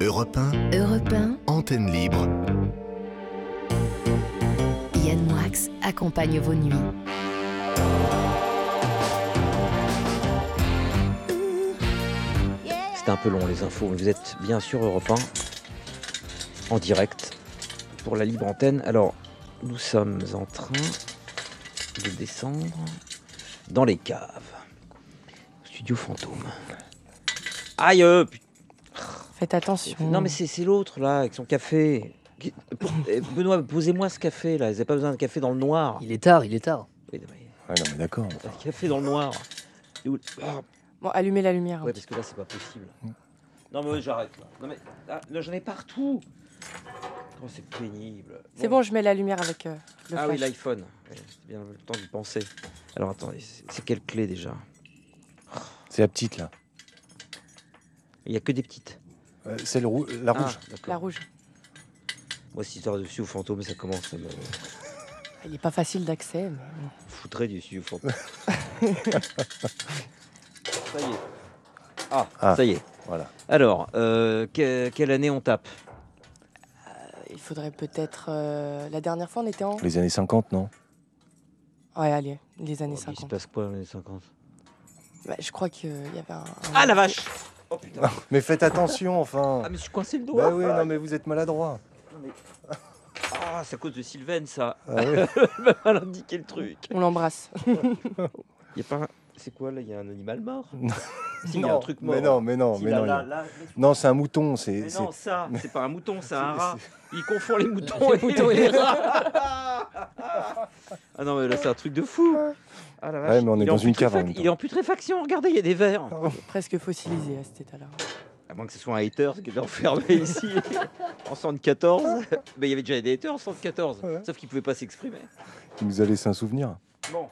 Europe 1, Europe 1, antenne libre. Yann Moix accompagne vos nuits. C'était un peu long les infos. Vous êtes bien sûr Europe 1 en direct pour la libre antenne. Alors, nous sommes en train de descendre dans les caves. Studio fantôme. Aïe euh, putain. Faites attention. Non mais c'est c'est l'autre là avec son café. Qui- eh, Benoît, posez-moi ce café là. Vous n'avez pas besoin de café dans le noir. Il est tard, il est tard. Oui, non, mais- Ouais, non, mais d'accord. un café dans le noir. Et où- Ah, Bon, allumez la lumière. Ouais, parce que là, c'est pas possible. Non, mais ouais, j'arrête là. Non, mais ah, là, j'en ai partout. Oh, c'est pénible. C'est bon, je mets la lumière avec euh, le Ah oui, l'iPhone. Ouais, C'est bien le temps d'y penser. Alors attendez, c'est c'est quelle clé déjà? C'est la petite là. Il y a que des petites. Euh, c'est le rou- la rouge. Ah, d'accord. La rouge. Moi, cette histoire de studio fantôme, ça commence à me Il n'est pas facile d'accès. mais bon. foutrer du studio fantôme. ça y est. Ah, Ah. ça y est. Voilà. Alors, euh, que- quelle année on tape? Il faudrait peut-être. euh, La dernière fois, on était en. Les années 50, non? Ouais, allez, les années Oh, Il se 50. passe quoi dans les 50 Ouais, je crois qu'il y avait un. un- Ah la vache Oh putain Mais faites attention, enfin. Ah mais je suis coincé le doigt Bah oui, non, mais vous êtes maladroit. Ah, c'est à cause de Sylvain, ça. Ah oui. Elle a indiqué le truc. On l'embrasse. Il y a pas. C'est quoi là Il y a un animal mort Si, il y a un Non, truc mort. Mais non, mais non, Si, mais là, non. là, là, Non, c'est un mouton. C'est. Mais non, ça, c'est pas un mouton, c'est un rat. Il confond les moutons Les et moutons et les rats. ah non, mais là, c'est un truc de fou. Ah la vache. Ouais, mais on est Il dans une cave en putréfac- même temps. Il est en putréfaction, regardez, il y a des vers. Presque fossilisé à cet état-là. À moins que ce soit un hater qui était enfermé ici en 74. Mais il y avait déjà des haters en 74. Ouais. Sauf qu'ils pouvaient pas s'exprimer. qui nous a laissé un souvenir. Bon.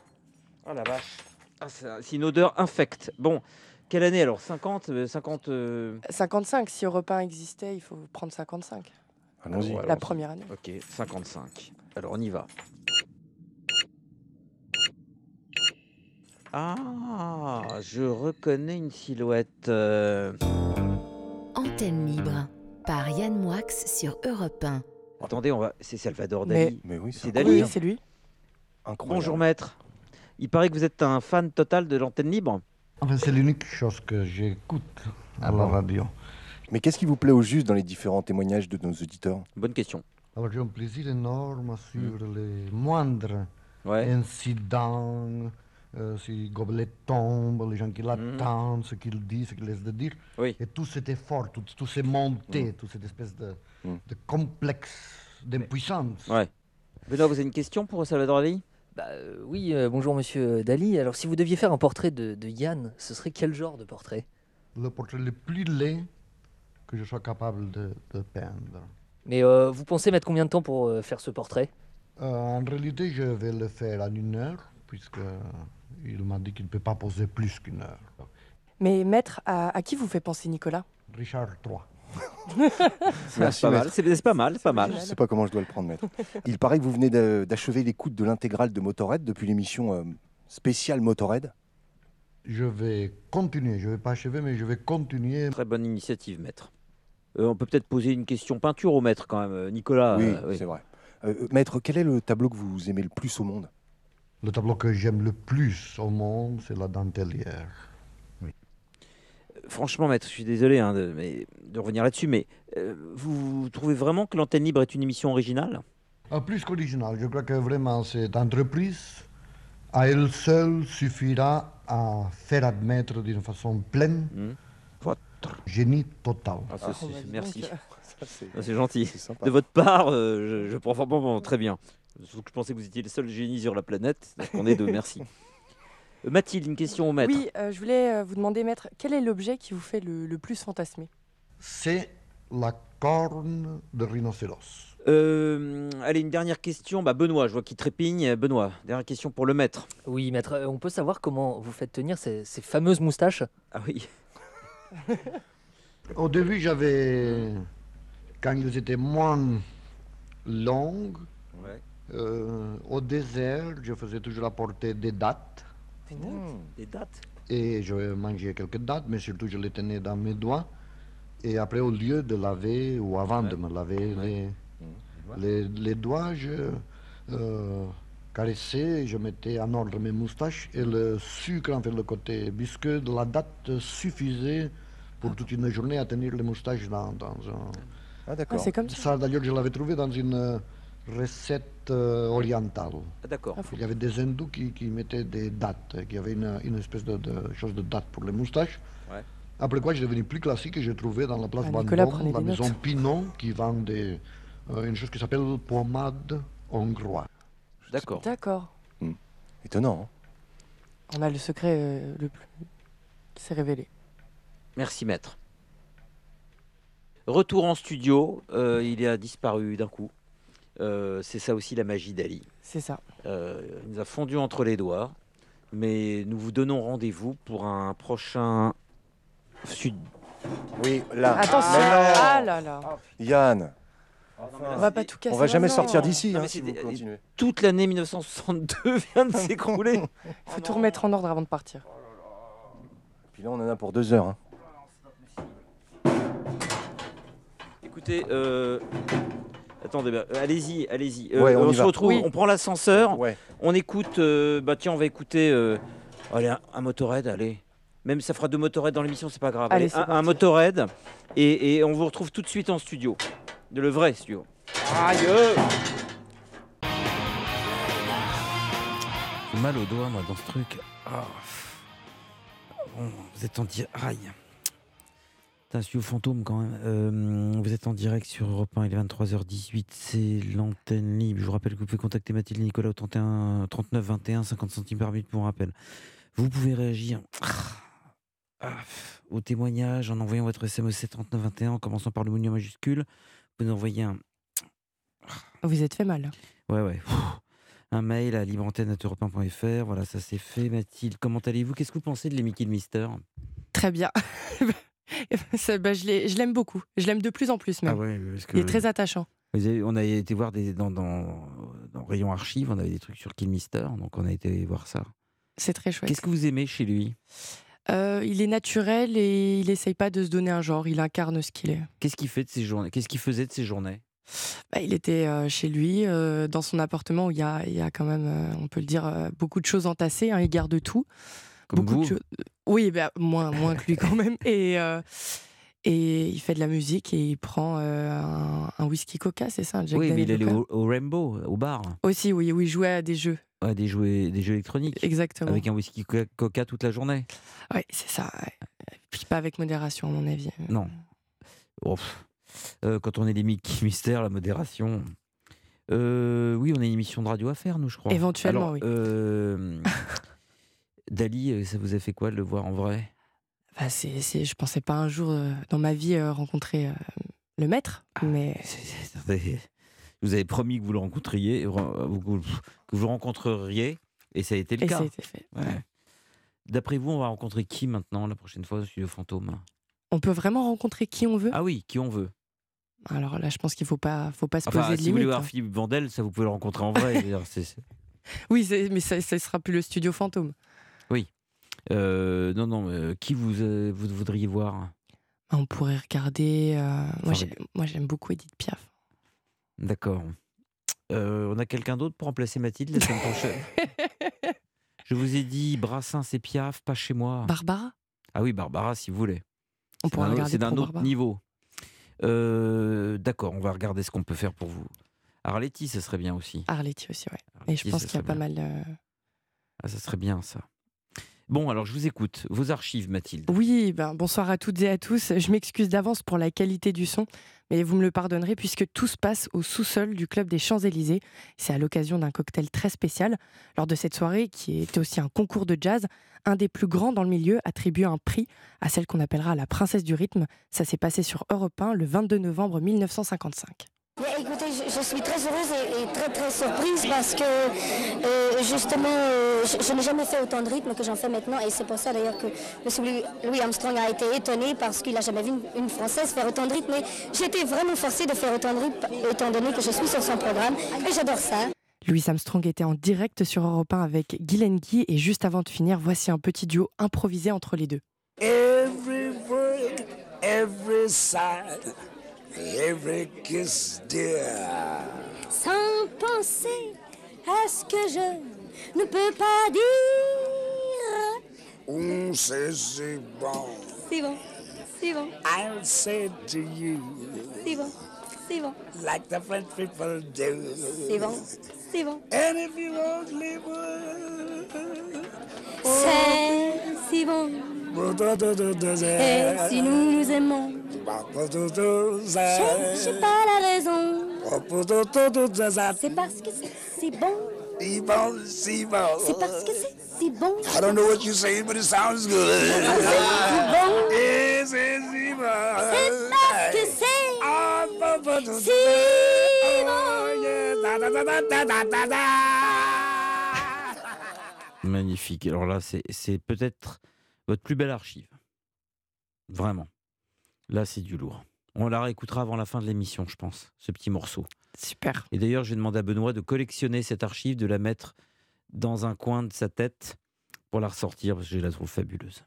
Oh la vache. Ah, c'est un- c'est une odeur infecte. Bon. Quelle année alors? 50 euh, 50 euh, 55, si Europe 1 existait, il faut prendre 55. Allons-y. Ouais. La Alors, première année. Ok, 55. Alors on y va. Ah, je reconnais une silhouette. euh. Antenne libre par Yann Moix sur Europe 1. Attendez, on va. C'est Salvador Dali. Mais oui, C'est c'est Dali, Oui, hein. c'est lui. incroyable. Bonjour maître. Il paraît que vous êtes un fan total de l'antenne libre. Enfin, c'est l'unique chose que j'écoute à la radio. Mais qu'est-ce qui vous plaît au juste dans les différents témoignages de nos auditeurs? Bonne question. Alors, j'ai un plaisir énorme à suivre les moindres Ouais. incidents, euh, si gobelet tombe, les gens qui l'attendent, ce qu'il dit, ce qu'il laisse de dire. Oui. Et tout cet effort, tout, tout ces montées, toute cette espèce de, Mm. de complexe, d'impuissance. Ouais. Benoît, vous avez une question pour Salvador Dali Bah euh, oui, euh, bonjour monsieur Dali. Alors si vous deviez faire un portrait de, de Yann, ce serait quel genre de portrait? Le portrait le plus laid que je sois capable de, de peindre. Mais euh, vous pensez mettre combien de temps pour euh, faire ce portrait? Euh, en réalité, je vais le faire en une heure, puisque il m'a dit qu'il ne peut pas poser plus qu'une heure. Mais maître, à, à qui vous fait penser Nicolas? Richard III. Merci, pas maître. mal, c'est pas mal, c'est pas mal. Je sais pas comment je dois le prendre, maître. Il paraît que vous venez d'achever l'écoute de l'intégrale de Motorhead depuis l'émission euh, spéciale Motorhead. Je vais continuer, je ne vais pas achever, mais je vais continuer. Très bonne initiative, maître. Euh, on peut peut-être poser une question peinture au maître quand même, euh, Nicolas. oui, euh, oui. c'est vrai. Euh, maître, quel est le tableau que vous aimez le plus au monde? Le tableau que j'aime le plus au monde, c'est la dentelière. Franchement, maître, je suis désolé hein, de, mais- de revenir là-dessus, mais euh, vous trouvez vraiment que l'antenne libre est une émission originale? Ah, plus qu'original, je crois que vraiment cette entreprise, à elle seule, suffira à faire admettre d'une façon pleine Hmm. génie total. Ah, ça, Oh, bah, Merci, c'est gentil. c'est sympa. De votre part, euh, je, je prends bon, bon, très bien. Je pensais que vous étiez le seul génie sur la planète. Donc on est deux, merci. Euh, Mathilde, une question au maître. Oui, euh, je voulais euh, vous demander, maître, quel est l'objet qui vous fait le, le plus fantasmer? C'est la corne de rhinocéros. Euh, allez, une dernière question. Bah, Benoît, je vois qu'il trépigne. Benoît, dernière question pour le maître. Oui, maître, on peut savoir comment vous faites tenir ces, ces fameuses moustaches? Ah oui. Au début, j'avais, quand ils étaient moins longues, Euh, au désert, je faisais toujours apporter des dattes. Des dates Et je mangeais quelques dates, mais surtout je les tenais dans mes doigts. Et après, au lieu de laver, ou avant de me laver les, les, les doigts, je euh, caressais, je mettais en ordre mes moustaches. Et le sucre, en fait, le côté biscuit de la date suffisait pour toute une journée à tenir les moustaches dans, dans un... Ah Ah, d'accord. c'est comme ça. Ça, d'ailleurs, je l'avais trouvé dans une recette euh, orientale. D'accord. Ah, Il y avait des hindous qui, qui mettaient des dates, qui avaient une, une espèce de, de chose de date pour les moustaches. Ouais. Après quoi, j'ai devenu plus classique et j'ai trouvé dans la place Ah, Vendôme, la des maison notes. Pinon, qui vend des, euh, une chose qui s'appelle pommade hongroise. D'accord. D'accord. Étonnant. hein. On a le secret euh, le plus. C'est révélé. Merci maître. Retour en studio, euh, il a disparu d'un coup. Euh, c'est ça aussi la magie d'Ali. C'est ça. Euh, il nous a fondu entre les doigts, mais nous vous donnons rendez-vous pour un prochain sud. Oui, là. Attention. Ah là là. Yann, On va pas tout casser. on va jamais sortir d'ici hein, si des- continuez. Toute l'année 1962 vient de s'écrouler. Faut tout remettre en ordre avant de partir. Puis là, on en a pour deux heures. hein. Écoutez, euh, attendez, bah, allez-y, allez-y. Euh, Ouais, on se va. retrouve, Oui. on prend l'ascenseur, Ouais. on écoute. euh, bah tiens, on va écouter. euh, allez, un, un motorhead, allez. Même ça fera deux motorhead dans l'émission, c'est pas grave. Allez, un, motorhead et, et on vous retrouve tout de suite en studio, de le vrai studio. Aïe J'ai mal au doigt moi dans ce truc. Ah. Bon, vous êtes en direct. Aïe. Studio fantôme quand même. Euh, vous êtes en direct sur Europe 1, il est 23h18, c'est l'antenne libre. Je vous rappelle que vous pouvez contacter Mathilde Nicolas au 31, 39 21, 50 centimes par minute pour rappel. Vous pouvez réagir ah, au témoignage en envoyant votre SMS 7 39 21 en commençant par le en majuscule. Vous nous envoyez un, Vous êtes fait mal. Ouais, ouais. Un mail à libreantenne.europe1.fr. Voilà, ça c'est fait. Mathilde, comment allez-vous? Qu'est-ce que vous pensez de l'Emicky le Mister? Très bien. Ça, bah, je l'ai- je l'aime beaucoup. Je l'aime de plus en plus même. Ah ouais, parce que Il est très attachant. avez- on a été voir des, dans, dans, dans Rayon Archives, on avait des trucs sur Kill Mister, donc on a été voir ça. C'est très chouette. Qu'est-ce que vous aimez chez lui? Euh, il est naturel et il essaye pas de se donner un genre. Il incarne ce qu'il est. Qu'est-ce qu'il fait de ses journées Qu'est-ce qu'il faisait de ses journées? Bah, il était euh, chez lui, euh, dans son appartement où il y a, il y a quand même, on peut le dire, beaucoup de choses entassées. hein, il garde tout. Comme beaucoup vous de choses. Oui, bah, moins, moins que lui quand même. Et, euh, et il fait de la musique et il prend euh, un, un whisky coca, c'est ça Jack Oui, mais il allait au, au Rainbow, au bar, Aussi, oui, oui, il jouait à des jeux. des, jeux, des jeux électroniques, Exactement. avec un whisky coca, coca toute la journée. Oui, c'est ça. ouais. Puis pas avec modération, à mon avis. Non. Euh, quand on est les Mickey Mystère, la modération. Euh, oui, on a une émission de radio à faire, nous, je crois. Éventuellement, Alors, oui. euh, Dali, euh, ça vous a fait quoi de le voir en vrai? Bah, c'est, c'est- je pensais pas un jour euh, dans ma vie euh, rencontrer euh, le maître, mais c'est- attendez. Vous avez promis que vous le rencontriez, que vous le rencontreriez, et ça a été le et cas. ça a été fait. Ouais. D'après vous, on va rencontrer qui maintenant la prochaine fois au studio fantôme? On peut vraiment rencontrer qui on veut? Ah oui, qui on veut. Alors là, je pense qu'il faut pas, faut pas se Enfin, poser de si vous voulez voir hein. Philippe Vandel, ça vous pouvez le rencontrer en vrai. c'est- Oui, c'est- mais ça, ça sera plus le studio fantôme. Euh, non, non, euh, qui vous, euh, vous voudriez voir? Ah, On pourrait regarder. euh, moi, j'aime beaucoup Edith Piaf. D'accord. On a quelqu'un d'autre pour remplacer Mathilde la semaine prochaine? Je vous ai dit Brassens et Piaf, pas chez moi. Barbara? Ah oui, Barbara, si vous voulez. On C'est pourra d'un autre- regarder C'est d'un autre Barbara. niveau. D'accord, on va regarder ce qu'on peut faire pour vous. Arletty, ce serait bien aussi. Arletty aussi, ouais. Et je pense qu'il y a pas bien. mal. Ah, ça serait bien ça. Bon, alors je vous écoute. Vos archives, Mathilde. Oui, ben, bonsoir à toutes et à tous. Je m'excuse d'avance pour la qualité du son, mais vous me le pardonnerez puisque tout se passe au sous-sol du club des Champs-Élysées. C'est à l'occasion d'un cocktail très spécial. Lors de cette soirée, qui était aussi un concours de jazz, un des plus grands dans le milieu attribue un prix à celle qu'on appellera la princesse du rythme. Ça s'est passé sur Europe 1 le 22 novembre 1955. Mais écoutez, je, je suis très heureuse et, et très très surprise parce que euh, justement, euh, je, je n'ai jamais fait autant de rythme que j'en fais maintenant et c'est pour ça d'ailleurs que M. Louis- Armstrong a été étonné parce qu'il n'a jamais vu une, une Française faire autant de rythme. Mais j'ai été vraiment forcée de faire autant de rythme étant donné que je suis sur son programme et j'adore ça. Louis Armstrong était en direct sur Europe 1 avec Guylaine Guy et juste avant de finir, voici un petit duo improvisé entre les deux. Every word, every sigh, every kiss, dear. Sans penser à ce que je ne peux pas dire. On sait c'est bon. C'est bon, c'est bon, I'll say it to you c'est bon, c'est bon, like the French people do. c'est bon, c'est bon. And if you only would. C'est si bon. Et si nous nous aimons, je j'ai pas la raison. C'est parce que c'est si bon. Si bon, si bon. C'est parce que c'est si bon. I don't know what you're saying, but it sounds good. C'est si bon. Et c'est si bon. C'est parce que c'est si bon. Magnifique. Alors là, c'est peut-être votre plus belle archive. Vraiment. Là, c'est du lourd. On la réécoutera avant la fin de l'émission, je pense, ce petit morceau. Super. Et d'ailleurs, j'ai demandé à Benoît de collectionner cette archive, de la mettre dans un coin de sa tête pour la ressortir, parce que je la trouve fabuleuse.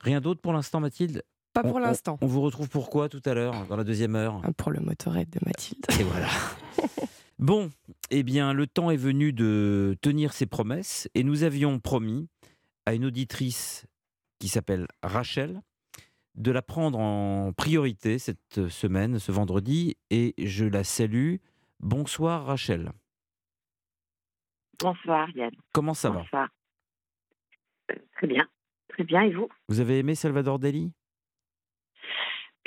Rien d'autre pour l'instant, Mathilde? Pas pour l'instant. On vous retrouve pourquoi tout à l'heure, dans la deuxième heure? Pour le motorette de Mathilde. Et voilà. Bon, eh bien, le temps est venu de tenir ses promesses et nous avions promis à une auditrice qui s'appelle Rachel de la prendre en priorité cette semaine, ce vendredi, et je la salue. Bonsoir Rachel. Bonsoir Yann. Comment ça va? Euh, très bien. Très bien. Et vous? Vous avez aimé Salvador Dali?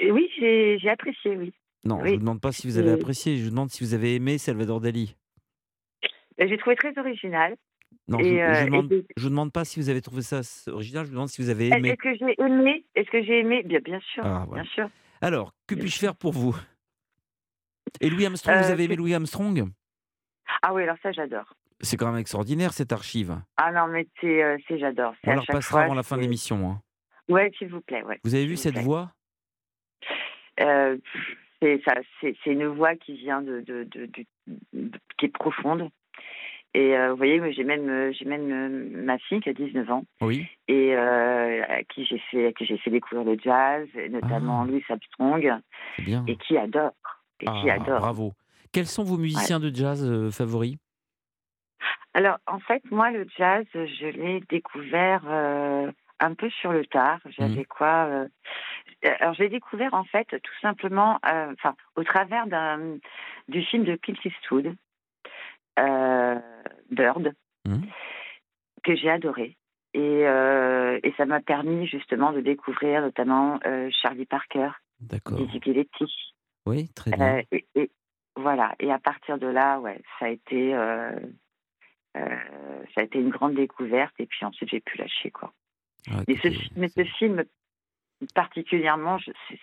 Euh, Oui, j'ai j'ai apprécié, oui. Non, je ne vous demande pas si vous avez Euh, apprécié, je vous demande si vous avez aimé Salvador Dali. Euh, J'ai trouvé très original. Non, Et, je, je euh, et demande, je demande pas si vous avez trouvé ça original, je vous demande si vous avez Est-ce aimé. que j'ai aimé Est-ce que j'ai aimé? Bien, bien sûr. Ah, voilà. Bien sûr. Alors, que puis-je faire pour vous? Et Louis Armstrong, vous Euh, avez aimé Louis Armstrong? Ah oui, alors ça, j'adore. C'est quand même extraordinaire cette archive. Ah non, mais c'est, euh, c'est j'adore. On chaque repassera fois, avant la fin de l'émission. hein. Ouais, s'il vous plaît. Ouais. Vous avez vu vous cette plaît. voix? Euh, c'est ça, c'est c'est une voix qui vient de, de, de, du- de- qui est profonde. Et euh, vous voyez, j'ai même, euh, j'ai même euh, ma fille qui a 19 ans Oui. et euh, à qui j'ai fait, à qui j'ai fait découvrir le jazz, notamment Ah. Louis Armstrong, bien. et qui adore, et qui Ah, adore. bravo. Quels sont vos musiciens de jazz euh, favoris? Alors, en fait, moi, le jazz, je l'ai découvert un peu sur le tard. J'avais quoi euh, Alors, j'ai découvert, en fait, tout simplement, enfin, au travers d'un du film de Clint Eastwood, Bird, Mhm. que j'ai adoré. Et, euh, et ça m'a permis, justement, de découvrir notamment euh, Charlie Parker. Dizzy Gillespie. Oui, très bien. Euh, et, et- voilà. Et à partir de là, ouais, ça a été, euh, euh, ça a été une grande découverte. Et puis ensuite, j'ai pu lâcher quoi. Ah, Mais ce, écoutez, mais ce film particulièrement,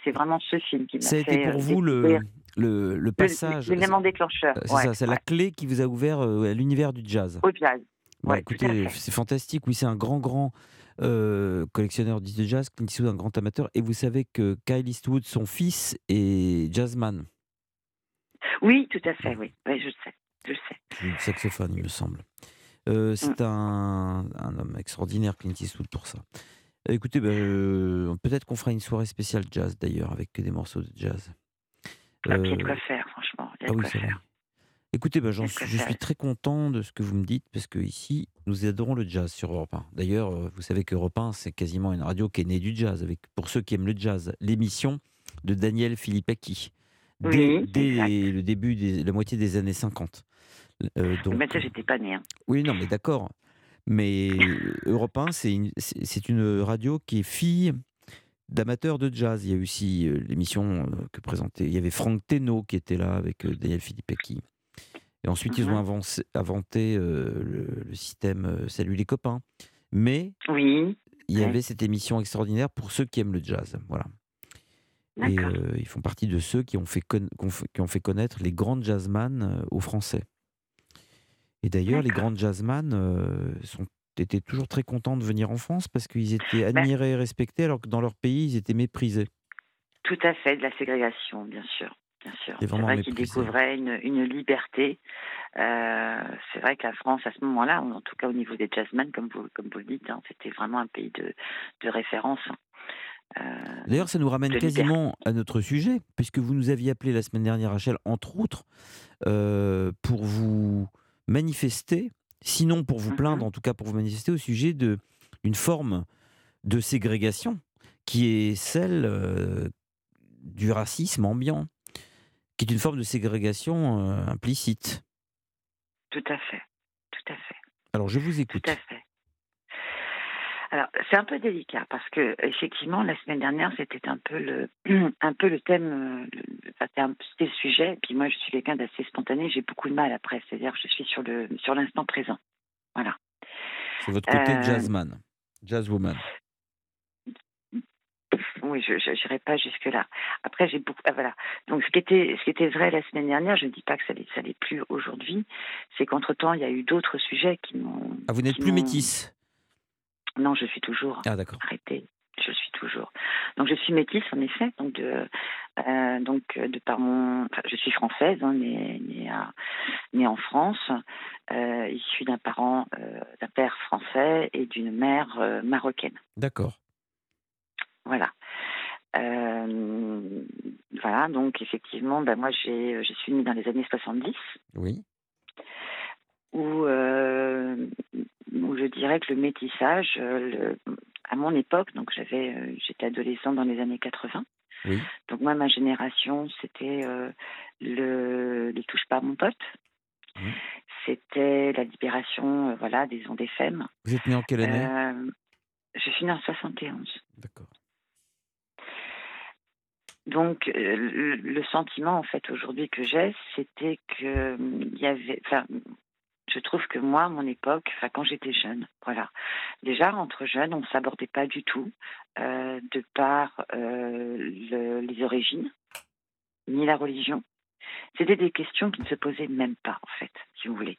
c'est- vraiment ce film qui m'a ça a fait été euh, pour vous le, le, le passage. l'élément déclencheur. euh, C'est ouais, ça, c'est la clé qui vous a ouvert euh, à l'univers du jazz. au jazz. Ouais, à écoutez, c'est fantastique. Oui, c'est un grand, grand euh, collectionneur de jazz. Clint Eastwood, un grand amateur. Et vous savez que Kyle Eastwood, son fils, est jazzman. Oui, tout à fait. Oui, oui je sais, je sais. du saxophone, il me semble. Euh, c'est un, un homme extraordinaire, Clint Eastwood, pour ça. Euh, Écoutez, ben, euh, peut-être qu'on fera une soirée spéciale jazz, d'ailleurs, avec que des morceaux de jazz. Ah, puis Il y a de Euh, quoi faire, franchement. Il y a ah de oui, quoi c'est vrai. faire. Écoutez, ben, j'en de quoi je suis très content de ce que vous me dites, parce que ici, nous adorons le jazz sur Europe 1. D'ailleurs, euh, vous savez qu'Europe 1, c'est quasiment une radio qui est née du jazz, avec, pour ceux qui aiment le jazz, l'émission de Daniel Filippacchi, dès, Oui, dès le début, des, la moitié des années 50. Euh, donc, Mais ça, j'étais pas née. hein. oui, non, mais d'accord. Mais Europe 1, c'est une, radio qui est fille d'amateurs de jazz. Il y a aussi l'émission que présentait. Il y avait Franck Teno qui était là avec Daniel Filippecki. Et ensuite, ils ont avancé- inventé euh, le, le système Salut les copains. Mais Oui, il y Ouais. avait cette émission extraordinaire pour ceux qui aiment le jazz. Voilà. Et euh, ils font partie de ceux qui ont fait, qui ont connaître les grandes jazzman aux Français. Et d'ailleurs, les grandes jazzman euh, sont, étaient toujours très contents de venir en France parce qu'ils étaient Ben admirés et respectés alors que dans leur pays, ils étaient méprisés. Tout à fait, de la ségrégation, bien sûr. bien sûr. C'est C'est vrai qu'il méprisé. découvrait une, une liberté. Euh, c'est vrai que la France, à ce moment-là, en tout cas au niveau des jazzmen, comme vous, comme vous le dites, hein, c'était vraiment un pays de, de référence. Euh, D'ailleurs, ça nous ramène quasiment à notre sujet, puisque vous nous aviez appelé la semaine dernière, Rachel, entre autres, euh, pour vous manifester, sinon pour vous plaindre, en tout cas pour vous manifester au sujet de d'une forme de ségrégation qui est celle euh, du racisme ambiant, qui est une forme de ségrégation euh, implicite. tout à fait, tout à fait. Alors, je vous écoute. Tout à fait. Alors, c'est un peu délicat parce que effectivement, la semaine dernière, c'était un peu le, un peu le thème, euh, c'était le sujet. Et puis moi, je suis quelqu'un d'assez spontané. J'ai beaucoup de mal après, c'est-à-dire, je suis sur le, sur l'instant présent. Voilà. C'est votre côté Euh, jazzman, jazzwoman. Oui, je n'irai pas jusque là. Après, j'ai beaucoup. ah, voilà. Donc, ce qui était, ce qui était vrai la semaine dernière, je ne dis pas que ça l'est, ça l'est plus aujourd'hui. C'est qu'entre temps, il y a eu d'autres sujets qui m'ont. Ah, vous n'êtes plus métisse Non, je suis toujours. Ah, d'accord. Arrêtez. Je suis toujours. Donc, je suis métisse, en effet. Donc, de, euh, donc, euh, de par mon. enfin, je suis française, hein, née, née, à- née en France, euh, issue d'un parent, euh, d'un père français et d'une mère marocaine. D'accord. Voilà. Voilà, donc effectivement, ben moi j'ai, je suis née dans les années 70, Oui. Où, euh, où je dirais que le métissage, euh, le- à mon époque, donc j'avais, euh, j'étais adolescente dans les années 80, Oui. donc moi ma génération c'était euh, le, le touche pas à mon pote, c'était la libération, euh, voilà, des ondes FM. Vous êtes né en quelle année? Je suis née en 71. D'accord. Donc, le, le sentiment, en fait, aujourd'hui que j'ai, c'était que il y avait. Enfin, je trouve que moi, à mon époque, enfin, quand j'étais jeune, voilà. Déjà, entre jeunes, on ne s'abordait pas du tout euh, de par euh, le- les origines, ni la religion. C'était des questions qui ne se posaient même pas, en fait, si vous voulez.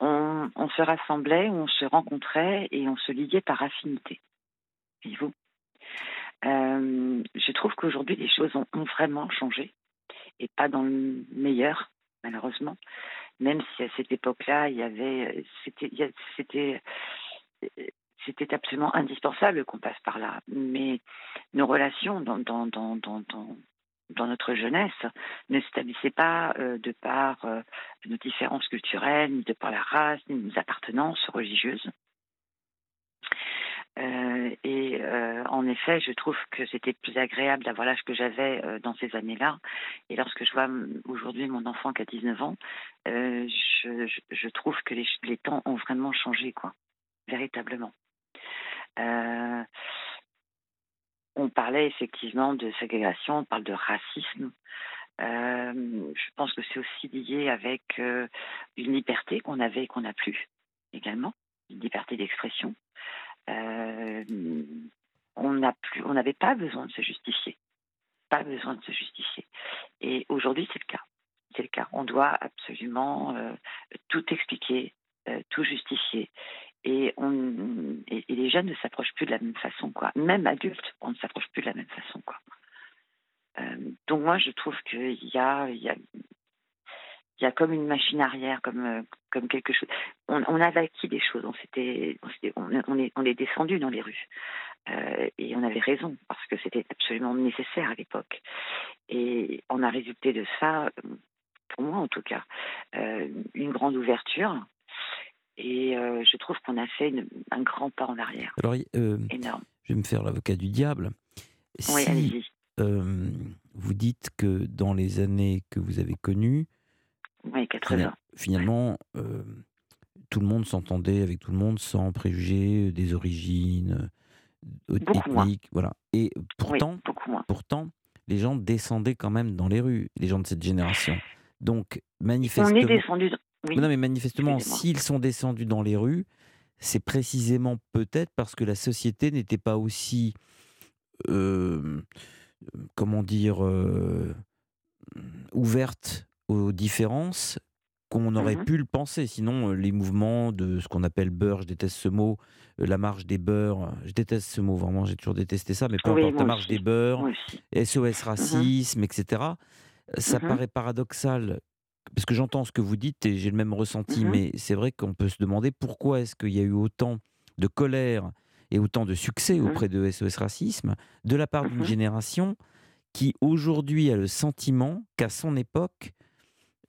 On, se rassemblait, on se rencontrait et on se liait par affinité. Voyez-vous euh, je trouve qu'aujourd'hui, les choses ont vraiment changé et pas dans le meilleur, malheureusement. Même si à cette époque-là, il y avait, c'était, c'était, absolument indispensable qu'on passe par là. Mais nos relations dans, dans, dans, dans, dans, dans notre jeunesse ne s'établissaient pas euh, de par euh, nos différences culturelles, ni de par la race, ni nos appartenances religieuses. Euh, et euh, en effet, je trouve que c'était plus agréable d'avoir l'âge que j'avais euh, dans ces années-là. Et lorsque je vois hum, aujourd'hui mon enfant qui a 19 ans, je, trouve que les, les temps ont vraiment changé, quoi, véritablement. On parlait effectivement de ségrégation, on parle de racisme. Je pense que c'est aussi lié avec une liberté qu'on avait et qu'on n'a plus également, une liberté d'expression. Euh, on n'avait pas besoin de se justifier, pas besoin de se justifier. Et aujourd'hui, c'est le cas. C'est le cas. On doit absolument euh, tout expliquer, euh, tout justifier. Et, les jeunes ne s'approchent plus de la même façon, quoi. Même adultes, on ne s'approche plus de la même façon, quoi. Donc moi, je trouve qu'il y a, il y a comme une machine arrière, comme, euh, comme quelque chose. On, on avait acquis des choses, on, s'était, on, est, on est descendu dans les rues. Euh, et on avait raison, parce que c'était absolument nécessaire à l'époque. Et on a résulté de ça, pour moi en tout cas, euh, une grande ouverture. Et euh, je trouve qu'on a fait une- un grand pas en arrière. Alors, Énorme. je vais me faire l'avocat du diable. Oui, Si allez-y. vous dites que dans les années que vous avez connues, Oui, 80. fina- finalement, euh, tout le monde s'entendait avec tout le monde sans préjuger des origines euh, Beaucoup moins. ethniques. Voilà. Et pourtant, oui, beaucoup moins. pourtant, les gens descendaient quand même dans les rues, les gens de cette génération. Donc, On manifestement. est descendu. dans- Oui. Non, mais manifestement, s'ils sont descendus dans les rues, c'est précisément peut-être parce que la société n'était pas aussi, euh, comment dire, euh, ouverte aux différences qu'on aurait Mhm. pu le penser. Sinon, euh, les mouvements de ce qu'on appelle beurre, je déteste ce mot, euh, la marche des beurs, je déteste ce mot, vraiment, j'ai toujours détesté ça, mais peu Oui, importe, la marche aussi. des beurs. SOS racisme, etc. Ça Mhm. paraît paradoxal, parce que j'entends ce que vous dites et j'ai le même ressenti, mais c'est vrai qu'on peut se demander pourquoi est-ce qu'il y a eu autant de colère et autant de succès auprès de SOS Racisme de la part d'une génération qui aujourd'hui a le sentiment qu'à son époque,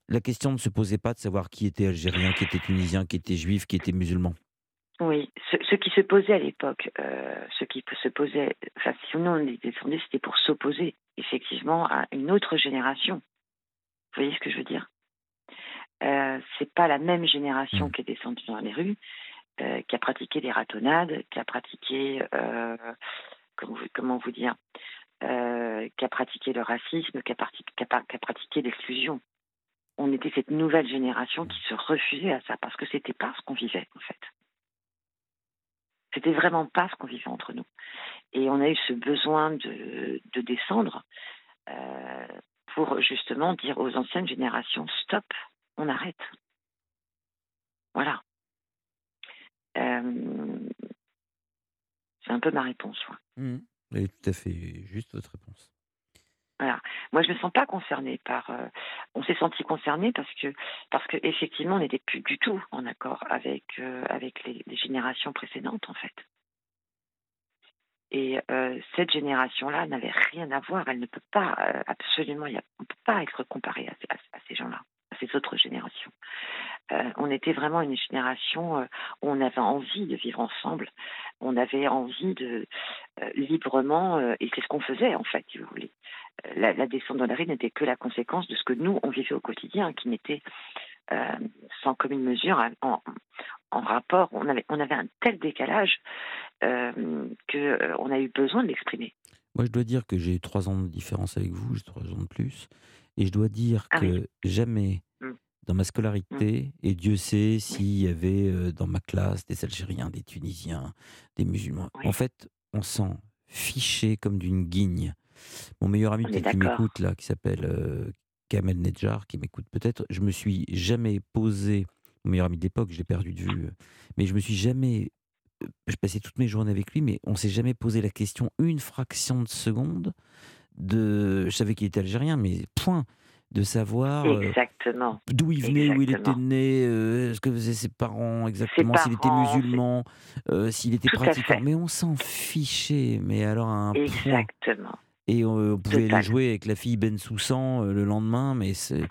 la question ne se posait pas de savoir qui était algérien, qui était tunisien, qui était juif, qui était musulman. Oui, ce, ce qui se posait à l'époque, euh, ce qui se posait, enfin, si nous on était descendus, c'était pour s'opposer effectivement à une autre génération. Vous voyez ce que je veux dire? Euh, C'est pas la même génération qui est descendue dans les rues, euh, qui a pratiqué des ratonnades, qui a pratiqué, comment, vous, comment vous dire, qui a pratiqué le racisme, qui a, pratiqué, qui a, par- qui a pratiqué l'exclusion. On était cette nouvelle génération qui se refusait à ça parce que c'était pas ce qu'on vivait en fait. C'était vraiment pas ce qu'on vivait entre nous. Et on a eu ce besoin de, de descendre euh, pour justement dire aux anciennes générations stop, on arrête. Voilà. Euh, c'est un peu ma réponse. ouais. Mmh. Est tout à fait juste votre réponse. Moi, je me sens pas concernée par. euh, on s'est senti concerné parce que parce que effectivement, on n'était plus du tout en accord avec euh, avec les, générations précédentes, en fait. Et euh, cette génération-là n'avait rien à voir. Elle ne peut pas absolument. on ne peut pas être comparé à, ces- gens-là, à ces autres générations. On était vraiment une génération où on avait envie de vivre ensemble. On avait envie de euh, librement, euh, et c'est ce qu'on faisait en fait, si vous voulez. Euh, La, la descente dans la rue n'était que la conséquence de ce que nous on vivait au quotidien, qui n'était sans commune mesure en, en rapport. On avait, on avait un tel décalage euh, que euh, on a eu besoin de l'exprimer. Moi, je dois dire que j'ai trois ans de différence avec vous, j'ai trois ans de plus. Et je dois dire Ah que oui. jamais. Dans ma scolarité, et Dieu sait s'il y avait dans ma classe des Algériens, des Tunisiens, des musulmans, en fait, on s'en fichait comme d'une guigne. Mon meilleur ami qui m'écoute là, qui s'appelle euh, Kamel Nedjar, qui m'écoute peut-être, je me suis jamais posé, mon meilleur ami d'époque, je l'ai perdu de vue, mais je me suis jamais je passais toutes mes journées avec lui, mais on s'est jamais posé la question une fraction de seconde de. Je savais qu'il était algérien, mais point. De savoir euh, Exactement. d'où il venait, où il était né, euh, ce que faisaient ses parents exactement, s'il était musulman, euh, s'il était Tout pratiquant. Mais on s'en fichait, mais alors à un point. Exactement. Et on, on pouvait aller jouer avec la fille Ben Soussan le lendemain, mais c'est.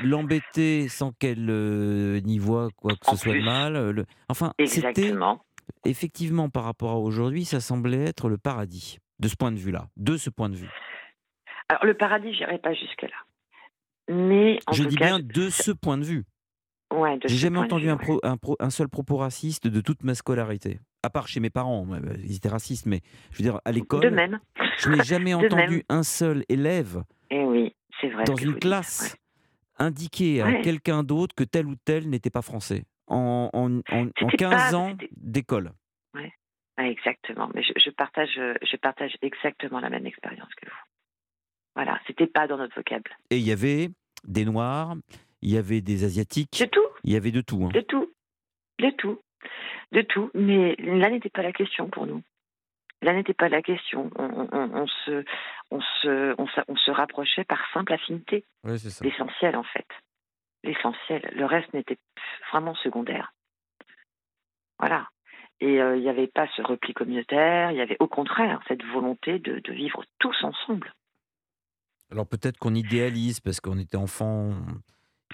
L'embêter, sans qu'elle euh, n'y voit quoi que ce soit de mal. le- Enfin, c'était effectivement par rapport à aujourd'hui, ça semblait être le paradis de ce point de vue-là, de ce point de vue. Alors le paradis, j'irai pas jusque là. Mais en Je tout dis cas, bien de ce point de vue. ouais, J'ai jamais entendu vue, un, ouais. pro- un pro- un seul propos raciste de toute ma scolarité. À part chez mes parents, bah, ils étaient racistes, mais je veux dire, à De l'école, même. je n'ai jamais entendu même. un seul élève Eh oui, c'est vrai. dans une classe indiquer à quelqu'un d'autre que tel ou tel n'était pas français. En, en, en- en C'était 15 pas- ans d'école. Ah, exactement. Mais je, je partage, je partage exactement la même expérience que vous. Voilà, c'était pas dans notre vocable. Et il y avait des Noirs, il y avait des Asiatiques. De tout. Il y avait de tout. hein. De tout. De tout. De tout. Mais là n'était pas la question pour nous. Là n'était pas la question. On, on- on- on se, on, se, on, se, on se rapprochait par simple affinité. Ouais, c'est ça. L'essentiel, en fait. L'essentiel. Le reste n'était vraiment secondaire. Voilà. Et euh, il n'y avait pas ce repli communautaire, il y avait au contraire cette volonté de, de vivre tous ensemble. Alors peut-être qu'on idéalise parce qu'on était enfant,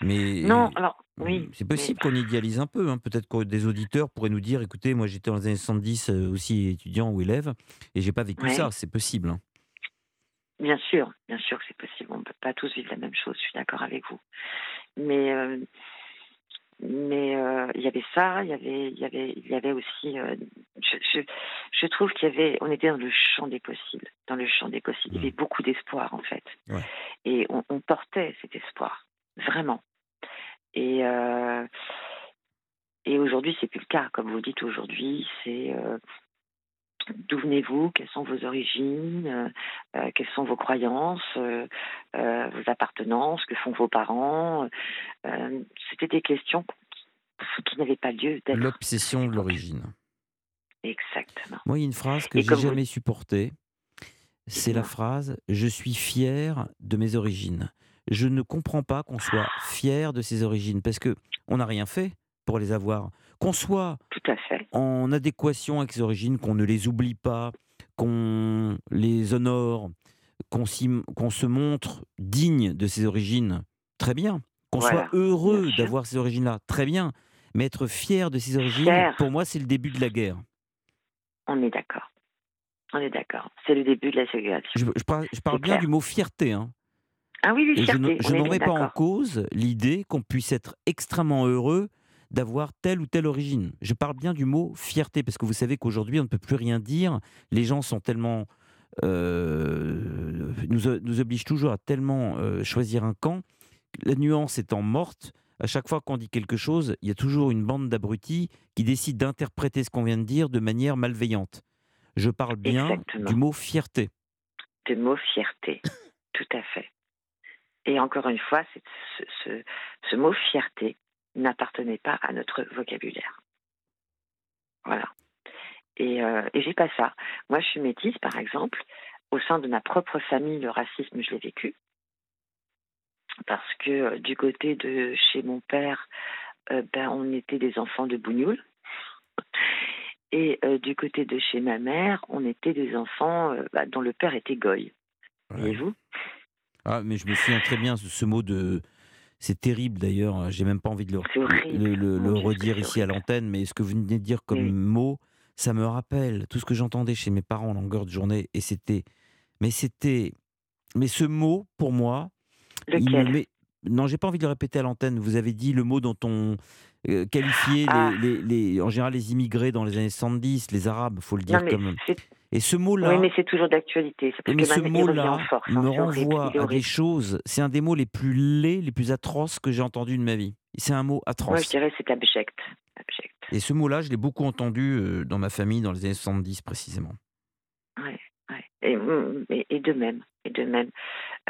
mais Non, alors, oui. c'est possible qu'on idéalise un peu. hein. Peut-être que des auditeurs pourraient nous dire, écoutez, moi j'étais dans les années 70 euh, aussi étudiant ou élève et j'ai pas vécu Ouais. ça. C'est possible. hein. Bien sûr, bien sûr que c'est possible. On ne peut pas tous vivre la même chose, je suis d'accord avec vous. Mais euh, mais euh, il y avait ça, il y avait il y avait il y avait aussi euh, je, je, je trouve qu'il y avait on était dans le champ des possibles, dans le champ des possibles. Il y avait beaucoup d'espoir en fait. Ouais. Et on, on portait cet espoir, vraiment. Et euh, et aujourd'hui, c'est plus le cas. Comme vous dites aujourd'hui, c'est euh, d'où venez-vous, quelles sont vos origines, euh, euh, quelles sont vos croyances, euh, vos appartenances, que font vos parents? C'était des questions qui, qui n'avaient pas lieu d'être. L'obsession de l'origine. Exactement. Moi, il y a une phrase que j'ai vous- jamais supportée. c'est la phrase Je suis fier de mes origines. Je ne comprends pas qu'on soit fier de ses origines parce que on n'a rien fait pour les avoir. Qu'on soit Tout à fait. en adéquation avec ses origines, qu'on ne les oublie pas, qu'on les honore, qu'on qu'on se montre digne de ses origines, très bien. Qu'on Voilà, soit heureux d'avoir ces origines-là, très bien. Mais être fier de ses origines, Fier. pour moi, c'est le début de la guerre. On est d'accord. On est d'accord. C'est le début de la ségrégation. Je, je parle, je bien clair. du mot fierté. hein. Ah oui, oui, Et je fierté. je est n'en mets pas en cause l'idée qu'on puisse être extrêmement heureux d'avoir telle ou telle origine. Je parle bien du mot fierté, parce que vous savez qu'aujourd'hui, on ne peut plus rien dire. Les gens sont tellement... euh, nous, nous obligent toujours à tellement euh, choisir un camp. La nuance étant morte, à chaque fois qu'on dit quelque chose, il y a toujours une bande d'abrutis qui décide d'interpréter ce qu'on vient de dire de manière malveillante. Je parle bien Exactement. du mot fierté. de mot fierté. Tout à fait. Et encore une fois, c'est- ce, ce- ce mot fierté n'appartenait pas à notre vocabulaire. Voilà. Et, euh, et j'ai pas ça. Moi, je suis métisse, par exemple. Au sein de ma propre famille, le racisme, je l'ai vécu. Parce que euh, du côté de chez mon père, euh, ben, on était des enfants de bougnoul. Et du côté de chez ma mère, on était des enfants bah, dont le père était goy. Voyez-vous Ah, mais je me souviens très bien de ce mot de. C'est terrible d'ailleurs, j'ai même pas envie de le, redire ici à l'antenne, mais ce que vous venez de dire comme Oui. mot, ça me rappelle tout ce que j'entendais chez mes parents en longueur de journée. Et c'était. Mais c'était. Mais ce mot, pour moi. il Lequel? met- Non, j'ai pas envie de le répéter à l'antenne. Vous avez dit le mot dont on euh, qualifiait Ah. les, les- les- en général les immigrés dans les années 70, les Arabes, faut le dire Non, comme. Et ce mot-là. Oui, mais c'est toujours d'actualité. Mais ce mot-là hein, me renvoie à des choses. C'est un des mots les plus laids, les plus atroces que j'ai entendus de ma vie. C'est un mot Moi, je atroce. dirais c'est abject. abject. Et ce mot-là, je l'ai beaucoup entendu euh, dans ma famille dans les années 70 précisément. Ouais, ouais. Et, mm, et, et de même. Et de même.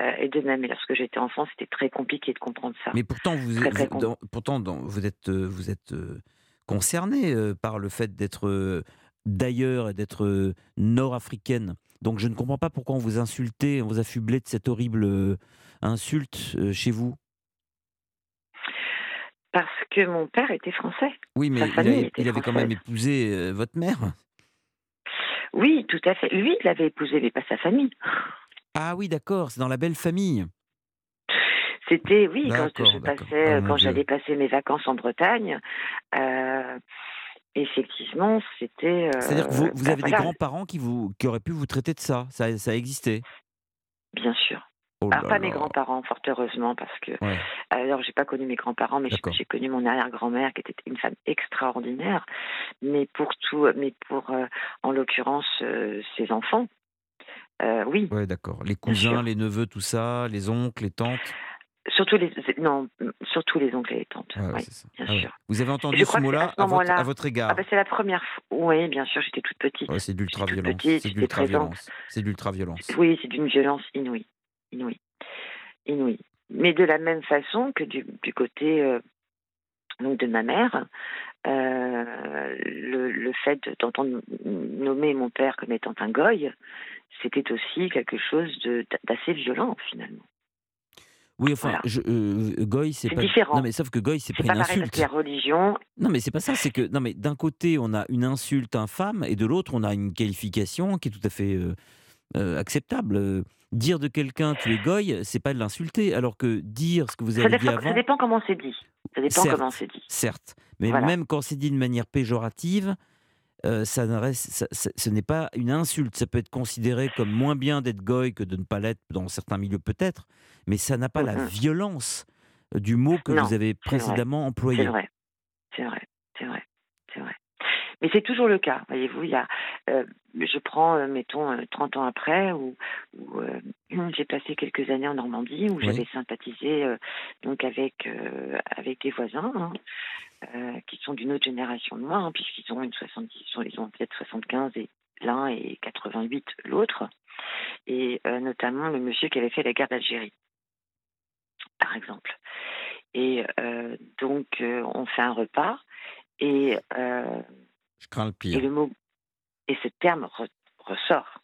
Euh, et de même. Et lorsque j'étais enfant, c'était très compliqué de comprendre ça. Mais pourtant, vous, Très, très vous- con- dans- pourtant, dans- vous êtes, euh, vous êtes euh, concerné euh, par le fait d'être d'ailleurs et d'être euh, nord-africaine. Donc, je ne comprends pas pourquoi on vous insultait, on vous affublait de cette horrible euh, insulte euh, chez vous. Parce que mon père était français. Oui, mais il avait, était il avait quand même épousé votre mère. Oui, tout à fait. Lui, il l'avait épousé, mais pas sa famille. Ah oui, d'accord, c'est dans la belle famille. C'était, oui, quand je passais, Oh, quand j'allais passer mes vacances en Bretagne, euh, effectivement, c'était. euh, C'est-à-dire que vous, vous avez des grands-parents qui, vous, qui auraient pu vous traiter de ça. Ça, ça existait. Bien sûr. Oh Alors là pas mes grands-parents, fort heureusement, parce que Ouais. alors j'ai pas connu mes grands-parents, mais j'ai connu mon arrière-grand-mère qui était une femme extraordinaire. Mais pour tout, mais pour euh, en l'occurrence euh, ses enfants, oui, Ouais, d'accord. Les cousins, les neveux, tout ça, les oncles, les tantes. Surtout les non, surtout les oncles et les tantes. Oui, bien Ah sûr. Vous avez entendu ce mot-là à votre, égard Ah bah, c'est la première fois. Oui, bien sûr, j'étais toute petite. Ouais, C'est de l'ultra-violence. C'est de l'ultra-violence. C'est l'ultra-violence. Oui, c'est d'une violence inouïe. Inouïe. Inouïe. Mais de la même façon que du, du côté euh, donc de ma mère, euh, le, le fait d'entendre nommer mon père comme étant un goy, c'était aussi quelque chose d'assez violent finalement. Oui, enfin, Voilà. je, euh, Goy, c'est C'est pas. différent. Non, mais sauf que Goy, c'est pas pas une insulte. religion, Non, mais c'est pas ça. C'est que non, mais d'un côté, on a une insulte infâme, et de l'autre, on a une qualification qui est tout à fait euh, euh, acceptable. Dire de quelqu'un tu es goy, c'est pas de l'insulter, alors que dire ce que vous ça avez dit dépend, ça avant, dépend comment c'est dit. Ça dépend Certes. comment c'est dit. certes, mais Voilà. même quand c'est dit de manière péjorative, euh, ça ce n'est pas une insulte. Ça peut être considéré comme moins bien d'être goy que de ne pas l'être dans certains milieux peut-être, mais ça n'a pas la Mhm. violence euh, du mot que Non, vous avez précédemment employé. C'est vrai, c'est vrai, c'est vrai, c'est vrai. Mais c'est toujours le cas, voyez-vous. Il y a, euh, je prends, euh, mettons, euh, 30 ans après, où, où, j'ai passé quelques années en Normandie, où Oui. j'avais sympathisé donc avec avec des voisins hein, euh, qui sont d'une autre génération de moi, hein, puisqu'ils ont une 70, ils ont peut-être 75 et l'un et 88 l'autre, et euh, notamment le monsieur qui avait fait la guerre d'Algérie, par exemple. Et euh, donc, on fait un repas et, Je crains le et pire. le mot et ce terme re- ressort.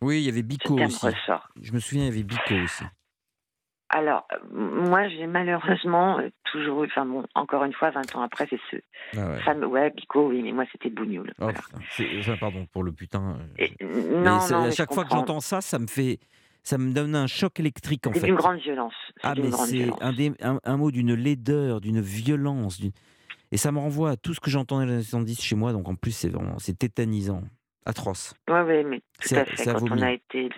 Oui, il y avait Bico aussi. ressort. Je me souviens, il y avait Bico aussi. Alors, euh, moi, j'ai malheureusement euh, toujours eu, enfin bon, encore une fois, 20 ans après, c'est ce Ah ouais. fameux, ouais, Bico, oui, mais moi, c'était Bougnoul. Oh, c'est- enfin, pardon pour le putain. euh, Et- non, mais c'est- non, à mais chaque fois que j'entends ça, ça me fait, ça me donne un choc électrique en C'est fait. d'une grande violence. C'est Ah mais c'est un, des- un, un mot d'une laideur, d'une violence, et ça me renvoie à tout ce que j'entendais dans les années 70 chez moi. Donc en plus c'est vraiment, c'est tétanisant, atroce. Ouais, ouais, mais tout C'est- à fait. c'est Quand on a été,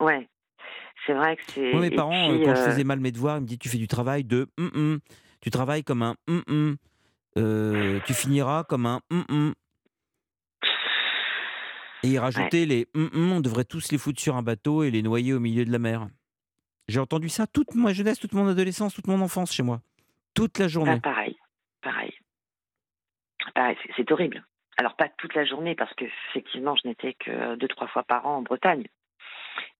ouais, c'est vrai que c'est. Moi, mes parents, puis, euh, quand je euh, faisais mal mes devoirs, ils me disaient tu fais du travail de hum, hum. tu travailles comme un. Euh, tu finiras comme un. Et ils rajoutaient les hum, hum, on devrait tous les foutre sur un bateau et les noyer au milieu de la mer. J'ai entendu ça toute ma jeunesse, toute mon adolescence, toute mon enfance chez moi. Toute la bah, journée. pareil, pareil, pareil. c'est- C'est horrible. Alors pas toute la journée parce que effectivement, je n'étais que deux trois fois par an en Bretagne.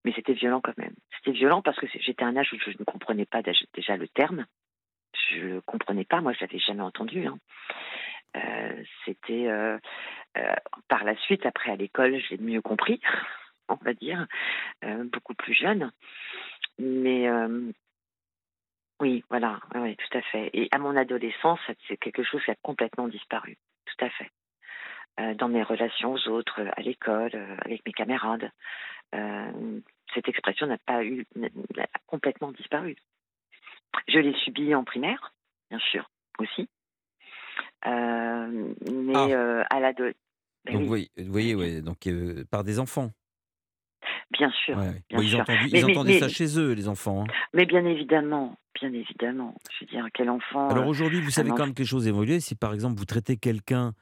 Mais c'était violent quand même. C'était violent parce que j'étais à un âge où je ne comprenais pas déjà le terme. Je ne comprenais pas. Moi, je l'avais jamais entendu. hein. Euh, c'était euh, euh, par la suite, après à l'école, j'ai mieux compris, on va dire, beaucoup plus jeune. Mais oui, voilà, ouais, tout à fait. Et à mon adolescence, c'est quelque chose qui a complètement disparu, tout à fait. Dans mes relations aux autres, à l'école, avec mes camarades, euh, cette expression n'a pas eu, a complètement disparu. Je l'ai subie en primaire, bien sûr, aussi. Euh, mais Ah. euh, à l'ado, ben Donc, oui, vous voyez, ouais, donc euh, par des enfants. bien sûr, Ouais, ouais. bien ils sûr. entendu- Mais- ils mais- entendaient ça chez eux, les enfants. hein. Mais bien évidemment, bien évidemment. Je veux dire, quel enfant. Alors aujourd'hui, vous savez quand même quelque chose évolué. Si par exemple vous traitez quelqu'un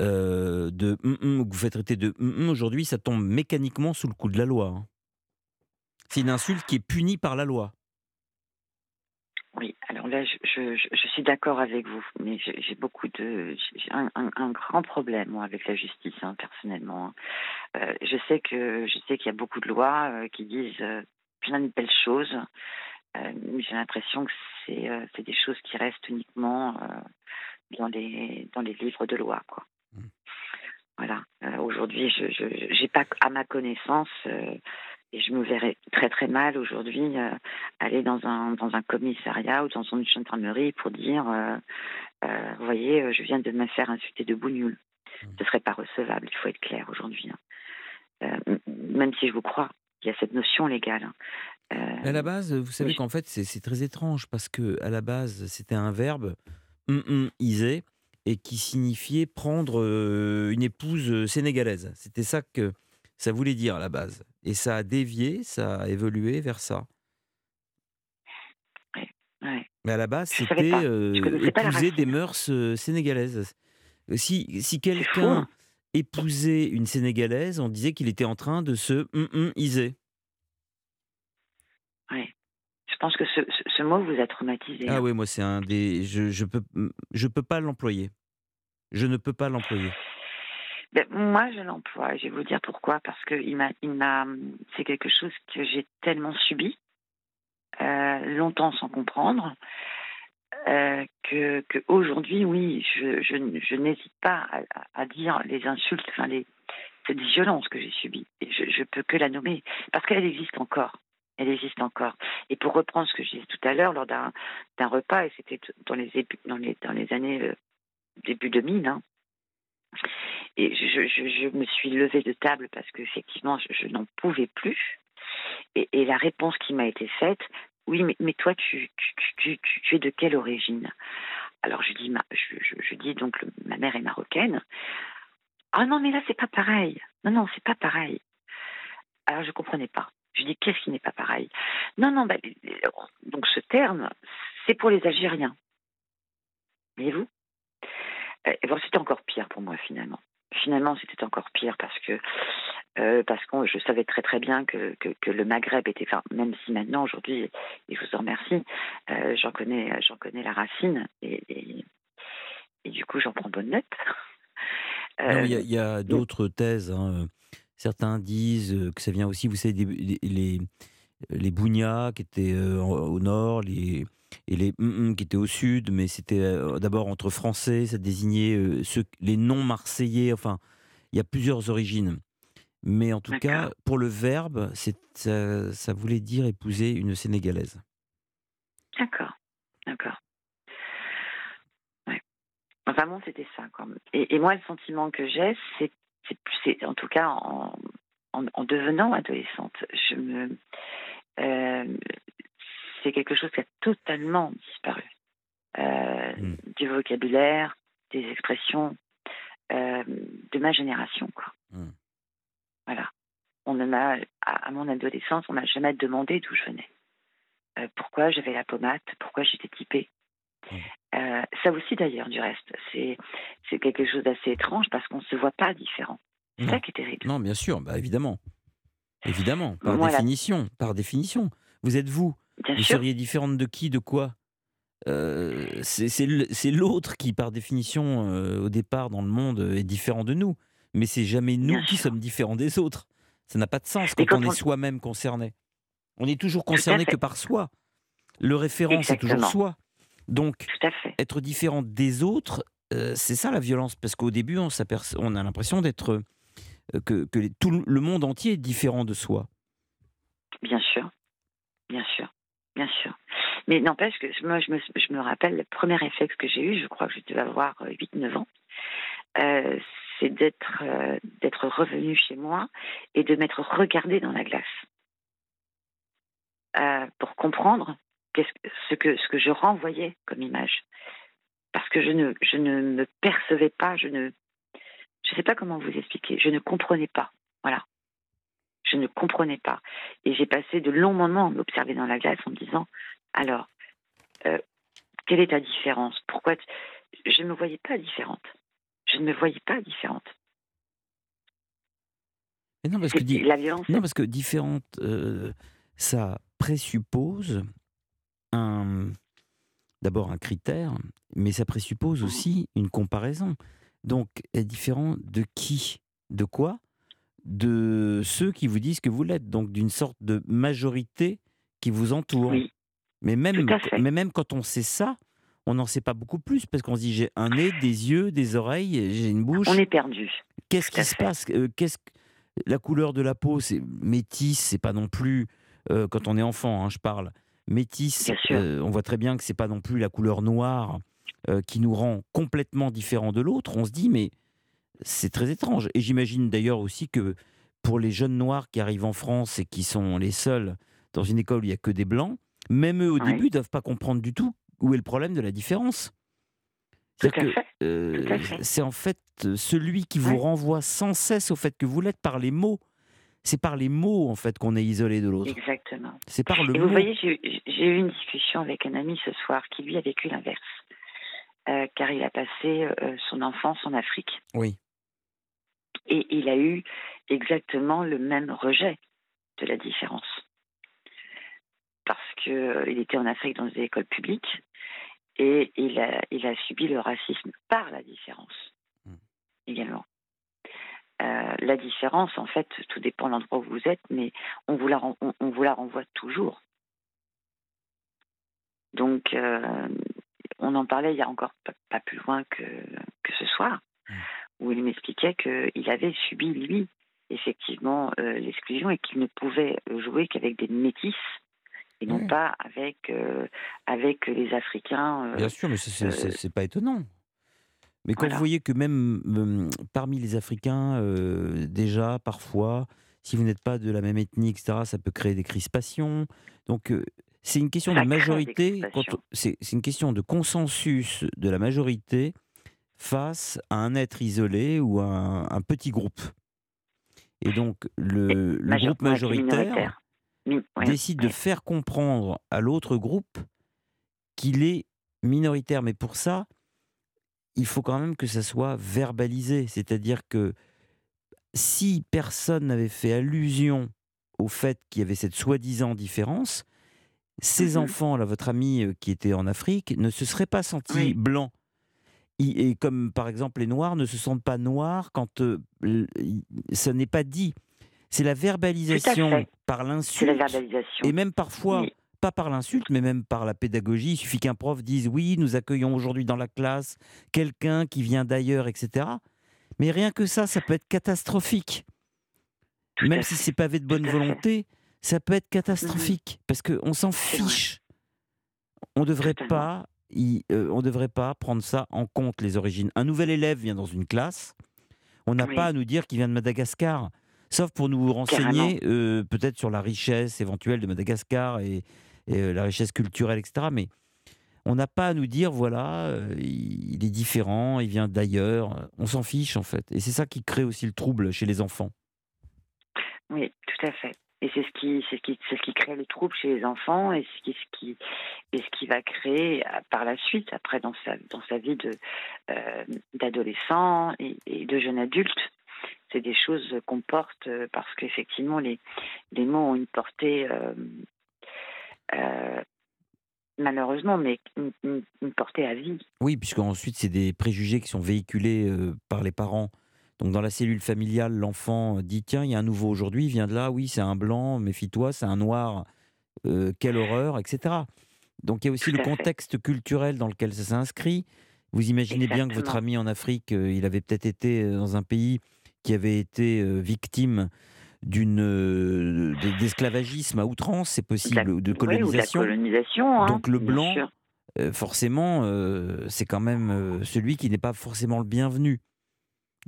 euh, de ou que vous faites traiter de hum, aujourd'hui, ça tombe mécaniquement sous le coup de la loi. hein. C'est une insulte qui est punie par la loi. Oui, alors là, je, suis d'accord avec vous, mais j'ai beaucoup de. J'ai un, grand problème, moi, avec la justice, hein, personnellement. Euh, je sais que je sais qu'il y a beaucoup de lois euh, qui disent plein de belles choses, mais j'ai l'impression que c'est des choses qui restent uniquement dans, les, dans les livres de loi, quoi. Voilà. Euh, Aujourd'hui, je j'ai pas, à ma connaissance, euh, et je me verrais très très mal aujourd'hui euh, aller dans un dans un commissariat ou dans une gendarmerie pour dire, vous voyez, je viens de me faire insulter de bougnoul. Ce serait pas recevable. Il faut être clair aujourd'hui. hein. Même si je vous crois, il y a cette notion légale. hein. Euh, à la base, vous savez oui. qu'en fait, c'est très étrange parce que à la base, c'était un verbe hum, hum, iser et qui signifiait prendre une épouse sénégalaise. C'était ça que ça voulait dire à la base. Et ça a dévié, ça a évolué vers ça. ouais. Mais à la base, c'était euh, épouser des mœurs sénégalaises. Si, si quelqu'un hein. épousait une sénégalaise, on disait qu'il était en train de se hum, hum, iser. Ouais. Je pense que ce, ce, ce mot vous a traumatisé. Ah oui, moi c'est un des. Je, je peux je peux pas l'employer. Je ne peux pas l'employer. Ben, moi, je l'emploie. Je vais vous dire pourquoi. Parce que il m'a, il m'a, c'est quelque chose que j'ai tellement subi, euh, longtemps sans comprendre, euh, que, que aujourd'hui, oui, je, je, je n'hésite pas à, à- à dire les insultes, enfin les, cette violence que j'ai subie. Et je, je peux que la nommer parce qu'elle existe encore. Elle existe encore. Et pour reprendre ce que je disais tout à l'heure lors d'un, repas, et c'était dans les, dans les, dans les années euh, début 2000, hein, et je, me suis levée de table parce qu'effectivement, je, je n'en pouvais plus. Et, la réponse qui m'a été faite, oui, mais, toi, tu, es de quelle origine? Alors je dis, ma, je, dis donc, ma mère est marocaine. Ah non, mais là, c'est pas pareil. Non, non, c'est pas pareil. Alors je comprenais pas. Je dis, qu'est-ce qui n'est pas pareil? Non, non, bah, donc ce terme, c'est pour les Algériens. Voyez-vous? Euh, et bon, c'était encore pire pour moi finalement. Finalement, c'était encore pire parce que euh, parce que je savais très très bien que, que, que le Maghreb était, enfin, même si maintenant aujourd'hui, et je vous en remercie, euh, j'en connais j'en connais la racine et, et, et du coup j'en prends bonne note. Il y a, Euh, a d'autres thèses. hein. Certains disent euh, que ça vient aussi, vous savez, les, les, les Bougnats qui étaient euh, au nord, les, et les hum, hum qui étaient au sud, mais c'était euh, d'abord entre Français, ça désignait ceux, les non-marseillais, enfin, il y a plusieurs origines. Mais en tout cas, pour le verbe, ça, ça voulait dire épouser une Sénégalaise. D'accord, d'accord. Enfin bon, c'était ça. Quoi. Et, et moi, le sentiment que j'ai, c'est, c'est, c'est- en tout cas en, en, en devenant adolescente, je me, euh, c'est quelque chose qui a totalement disparu. Euh, Mm. Du vocabulaire, des expressions euh, de ma génération, quoi. Mm. Voilà. On ne m'a, à, à mon adolescence, on m'a jamais demandé d'où je venais. Pourquoi j'avais la pommade, pourquoi j'étais typée. Euh, ça aussi d'ailleurs, du reste, c'est c'est quelque chose d'assez étrange parce qu'on ne se voit pas différent. C'est ça qui est terrible. Non, bien sûr, bah évidemment. Évidemment, par Voilà. définition, par définition. Vous êtes vous. Bien vous sûr. seriez différente de qui, de quoi? Euh, C'est l'autre qui, par définition, euh, au départ, dans le monde, euh, est différent de nous. Mais c'est jamais nous Bien qui sûr. sommes différents des autres. Ça n'a pas de sens quand, quand on on- est soi-même concerné. On est toujours concerné que par soi. Le référent, c'est toujours soi. Donc, être différent des autres, euh, c'est ça la violence. Parce qu'au début, on, a l'impression d'être euh, que, que les- tout le monde entier est différent de soi. Bien sûr, bien sûr, bien sûr. Mais n'empêche que moi, je me, je me rappelle, le premier réflexe que j'ai eu, je crois que je devais avoir 8-9 ans, euh, c'est d'être d'être revenu chez moi et de m'être regardé dans la glace pour comprendre ce, que, ce que je renvoyais comme image. Parce que je ne, je ne me percevais pas, je ne je sais pas comment vous expliquer, je ne comprenais pas. Voilà. Je ne comprenais pas. Et j'ai passé de longs moments à m'observer dans la glace en me disant alors, euh, quelle est ta différence? Pourquoi tu- Je ne me voyais pas différente. Je ne me voyais pas différente. Mais non, parce que, di- La violence. non, parce que différente, euh, ça présuppose un, d'abord un critère, mais ça présuppose aussi une comparaison. Donc, est différent de qui De quoi De ceux qui vous disent que vous l'êtes, donc d'une sorte de majorité qui vous entoure. Oui. Mais même, mais même quand on sait ça, on n'en sait pas beaucoup plus, parce qu'on se dit j'ai un nez, des yeux, des oreilles, j'ai une bouche. On est perdu. Qu'est-ce qui se fait. passe? Euh, Qu'est-ce que- la couleur de la peau, c'est métisse, c'est pas non plus euh, quand on est enfant, hein, je parle sûr. euh, on voit très bien que c'est pas non plus la couleur noire euh, qui nous rend complètement différents de l'autre. On se dit mais c'est très étrange. Et j'imagine d'ailleurs aussi que pour les jeunes noirs qui arrivent en France et qui sont les seuls dans une école où il y a que des blancs, même eux au Oui. début ne doivent pas comprendre du tout où est le problème de la différence. Euh, c'est en fait celui qui vous Ouais. renvoie sans cesse au fait que vous l'êtes par les mots. C'est par les mots en fait qu'on est isolé de l'autre. Exactement. C'est par le Et mot. vous voyez, j'ai eu- une discussion avec un ami ce soir qui, lui, a vécu l'inverse. Euh, car il a passé euh, son enfance en Afrique. Oui. Et il a eu exactement le même rejet de la différence. Parce qu'il était en Afrique dans des écoles publiques et il a, il a subi le racisme par la différence également. Euh, la différence, en fait, tout dépend de l'endroit où vous êtes, mais on vous la, ren- on, on vous la renvoie toujours. Donc, euh, on en parlait il y a encore pas, pas plus loin que, que ce soir, où il m'expliquait qu'il avait subi, lui, effectivement, euh, l'exclusion et qu'il ne pouvait jouer qu'avec des métis et non Oui. pas avec, avec les Africains. Bien sûr, mais c'est pas étonnant. Mais quand voilà. vous voyez que même euh, parmi les Africains, euh, déjà, parfois, si vous n'êtes pas de la même ethnie, etc., ça peut créer des crispations. Donc, euh, c'est une question Ça de majorité. C'est une question de consensus de la majorité face à un être isolé ou à un, un petit groupe. Et donc, le, le major- groupe majoritaire décide de faire comprendre à l'autre groupe qu'il est minoritaire. Mais pour ça, il faut quand même que ça soit verbalisé. C'est-à-dire que si personne n'avait fait allusion au fait qu'il y avait cette soi-disant différence, ces Mhm. enfants, là, votre ami euh, qui était en Afrique, ne se seraient pas sentis Oui. blancs. Et comme par exemple les Noirs ne se sentent pas noirs quand euh, ça n'est pas dit. C'est la verbalisation par C'est la l'insulte verbalisation. et même parfois, Oui. Pas par l'insulte, mais même par la pédagogie. Il suffit qu'un prof dise oui, nous accueillons aujourd'hui dans la classe quelqu'un qui vient d'ailleurs, etc. Mais rien que ça, ça peut être catastrophique. même si c'est pavé de bonne volonté, ça peut être catastrophique parce qu'on s'en fiche. On devrait pas, euh, on devrait pas prendre ça en compte les origines. Un nouvel élève vient dans une classe, on n'a pas à nous dire qu'il vient de Madagascar, sauf pour nous renseigner euh, peut-être sur la richesse éventuelle de Madagascar et, euh, la richesse culturelle, etc. Mais on n'a pas à nous dire, voilà, il est différent, il vient d'ailleurs. On s'en fiche, en fait. Et c'est ça qui crée aussi le trouble chez les enfants. Oui, tout à fait. Et c'est ce qui, c'est ce qui, c'est ce qui crée le trouble chez les enfants et ce qui, ce qui, et ce qui va créer euh, par la suite, après dans sa, dans sa vie de, euh, d'adolescent et, de jeune adulte. C'est des choses qu'on porte euh, parce qu'effectivement les, les mots ont une portée malheureusement, mais une, une, portée à vie. Oui, puisque ensuite c'est des préjugés qui sont véhiculés par les parents donc dans la cellule familiale, l'enfant dit tiens, il y a un nouveau aujourd'hui, il vient de là, oui, c'est un blanc, méfie-toi, c'est un noir, euh, quelle horreur, etc. Donc il y a aussi le contexte culturel dans lequel ça s'inscrit. Vous imaginez bien que votre ami en Afrique, euh, il avait peut-être été euh, dans un pays qui avait été victime d'une d'esclavagisme à outrance, c'est possible, de colonisation. colonisation hein, Donc le blanc, forcément, c'est quand même celui qui n'est pas forcément le bienvenu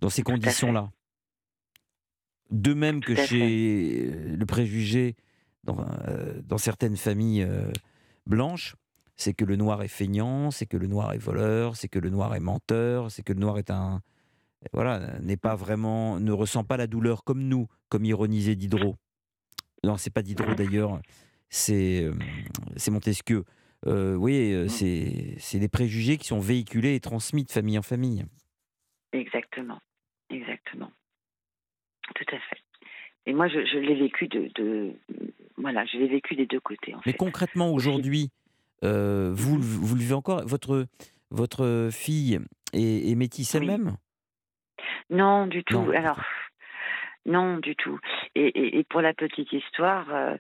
dans ces conditions-là. De même que chez le préjugé dans, euh, dans certaines familles euh, blanches, c'est que le noir est feignant, c'est que le noir est voleur, c'est que le noir est menteur, c'est que le noir est un voilà n'est pas vraiment ne ressent pas la douleur comme nous, comme ironisait Diderot. Non, c'est pas Diderot d'ailleurs, c'est euh, c'est Montesquieu. oui, mmh. c'est des préjugés qui sont véhiculés et transmis de famille en famille. Exactement. Exactement. Tout à fait. Et moi, je, l'ai vécu de, voilà, je l'ai vécu des deux côtés. Mais concrètement, aujourd'hui, euh, vous, vous le vivez encore? Votre, votre fille est, métisse elle-même? Non, du tout. Alors, non, du tout. Et, et, pour la petite histoire, euh,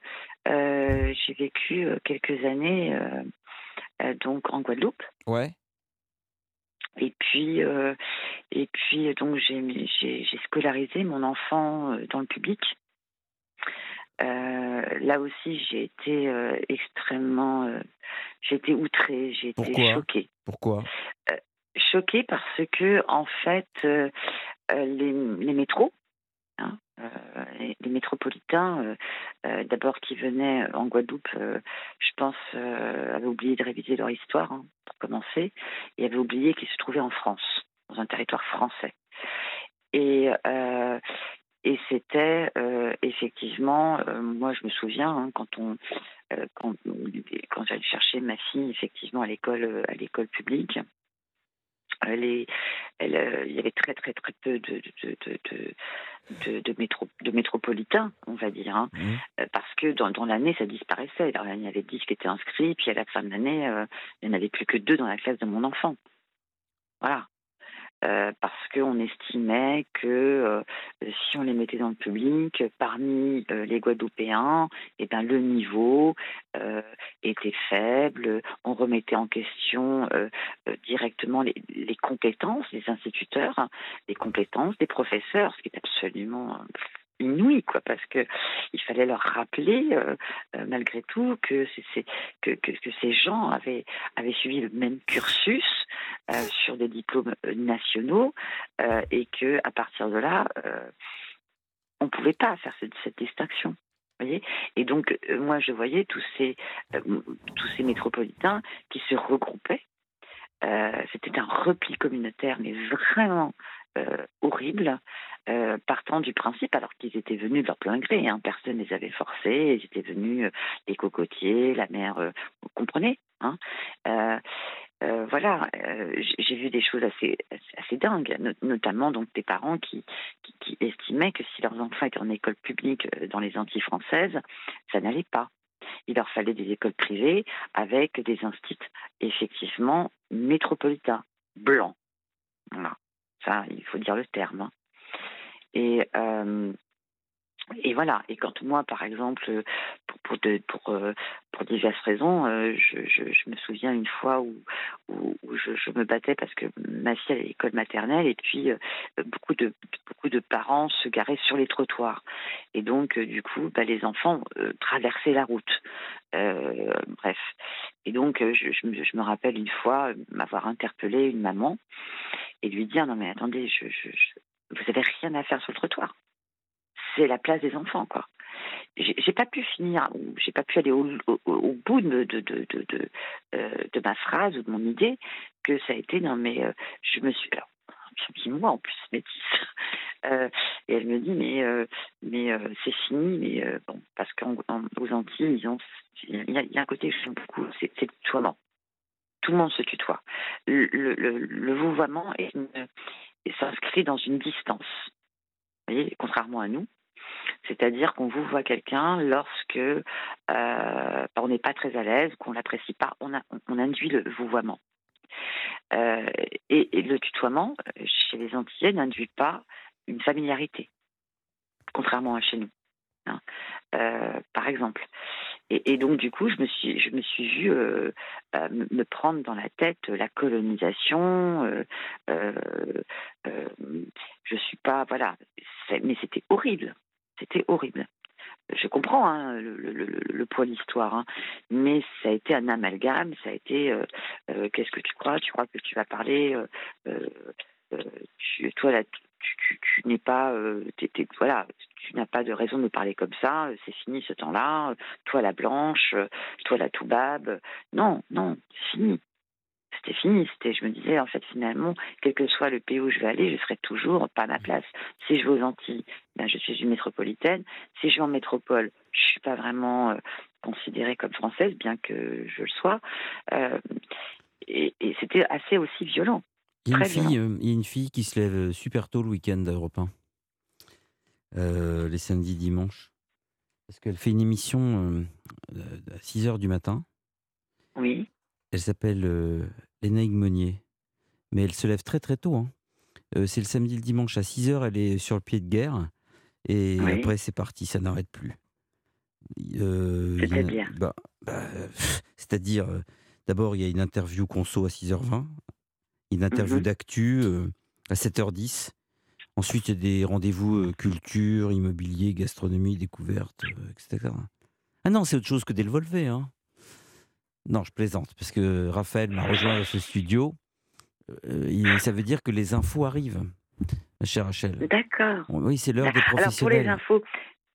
euh, j'ai vécu quelques années donc en Guadeloupe. Ouais. Et puis, euh, et puis donc j'ai scolarisé mon enfant euh, dans le public. Euh, là aussi, j'ai été extrêmement, j'ai été outrée, j'ai été choquée. Pourquoi? Choquée parce que en fait, les, les métros, hein, les, métropolitains, d'abord qui venaient en Guadeloupe, je pense, avaient oublié de réviser leur histoire. Hein commencer, et avait oublié qu'il se trouvait en France, dans un territoire français. Et, euh, c'était euh, effectivement, euh, moi je me souviens hein, quand on quand j'allais chercher ma fille effectivement à l'école à l'école publique, elle elle, il y avait très très très peu de, de, de, de, métro, de métropolitains, on va dire, hein. mmh. parce que dans, dans l'année, ça disparaissait. Alors, il y avait 10 qui étaient inscrits, puis à la fin de l'année, il n'y en avait plus que deux dans la classe de mon enfant. Voilà. Euh, parce qu'on estimait que euh, si on les mettait dans le public, parmi euh, les Guadeloupéens, eh ben, le niveau était faible, on remettait en question directement les, les, compétences des instituteurs, hein, les compétences des professeurs, ce qui est absolument inouï, quoi, parce que il fallait leur rappeler, euh, euh, malgré tout, que, ces gens avaient, suivi le même cursus euh, sur des diplômes nationaux et que à partir de là, on ne pouvait pas faire cette, cette distinction. Voyez et donc, moi, je voyais tous ces métropolitains qui se regroupaient. C'était un repli communautaire, mais vraiment horrible, euh, partant du principe, alors qu'ils étaient venus de leur plein gré, hein, personne ne les avait forcés, ils étaient venus, euh, les cocotiers, la mer, euh, vous comprenez hein voilà, j'ai vu des choses assez, assez dingues, notamment donc des parents qui, estimaient que si leurs enfants étaient en école publique dans les Antilles françaises, ça n'allait pas. Il leur fallait des écoles privées avec des instituts effectivement métropolitains, blancs. Voilà. Ça, il faut dire le terme. Hein. Et, euh, et voilà. Et quand moi, par exemple, pour, euh, diverses raisons, euh, je, me souviens une fois où, je, me battais parce que ma fille allait à l'école maternelle et puis beaucoup, de, parents se garaient sur les trottoirs. Et donc, du coup, bah, les enfants traversaient la route. Bref. Et donc, je, me, rappelle une fois m'avoir interpellé une maman et lui dire Non, mais attendez, je- vous avez rien à faire sur le trottoir c'est la place des enfants, quoi. J'ai pas pu finir, j'ai pas pu aller au, bout euh, de ma phrase ou de mon idée, que ça a été, non mais euh, je me suis, alors, moi en plus, métisse, Euh, et elle me dit, mais, euh, mais euh, c'est fini, mais bon, parce qu'aux Antilles, il y, a, un côté que j'aime beaucoup, c'est le tutoiement. Tout le monde se tutoie. Le, le, le, le vouvoiement est une- s'inscrit dans une distance. Vous voyez, contrairement à nous, c'est-à-dire qu'on vous voit quelqu'un lorsque euh, on n'est pas très à l'aise, qu'on l'apprécie pas, on, induit le vouvoiement. Euh, et, le tutoiement, chez les Antillais, n'induit pas une familiarité, contrairement à chez nous. hein. Euh, par exemple. Et, donc du coup, je me suis, je me suis vue euh, euh, me prendre dans la tête la colonisation. Euh, euh, je suis pas, voilà, mais c'était horrible. C'était horrible. Je comprends hein, le, le- le- poids de l'histoire, hein, mais ça a été un amalgame, ça a été qu'est-ce que tu crois? Tu crois que tu vas parler tu- Toi, là, tu, n'es pas, euh, voilà, tu n'as pas de raison de me parler comme ça. euh, C'est fini ce temps-là. euh, Toi, la blanche, toi, la toubabe. euh, Non, non, c'est fini c'était fini. C'était, je me disais, en fait, finalement, quel que soit le pays où je vais aller, je serai toujours pas à ma place. Si je vais aux Antilles, ben, je suis une métropolitaine. Si je vais en métropole, je suis pas vraiment considérée comme française, bien que je le sois. Et c'était assez aussi violent. Il y, a une Très fille, euh, il y a une fille qui se lève euh, super tôt le week-end à Europe 1, euh, les samedis, dimanches. Parce qu'elle fait une émission à 6 h du matin. Oui. Elle s'appelle Lénaïque Monnier. Mais elle se lève très très tôt. hein. C'est le samedi, le dimanche à 6 h elle est sur le pied de guerre. Et Oui. après, c'est parti, ça n'arrête plus. Euh, C'est-à-dire bah, bah, C'est-à-dire, euh, d'abord, il y a une interview conso à 6h20, une interview Mhm. d'actu euh, à 7h10. Ensuite, il y a des rendez-vous euh, culture, immobilier, gastronomie, découverte, euh, etc. Ah non, c'est autre chose que des Volvé. Hein. Non, je plaisante, parce que Raphaël m'a rejoint dans ce studio. Euh, ça veut dire que les infos arrivent, ma chère Rachel. D'accord. Oui, c'est l'heure des Alors, pour les professionnels. infos,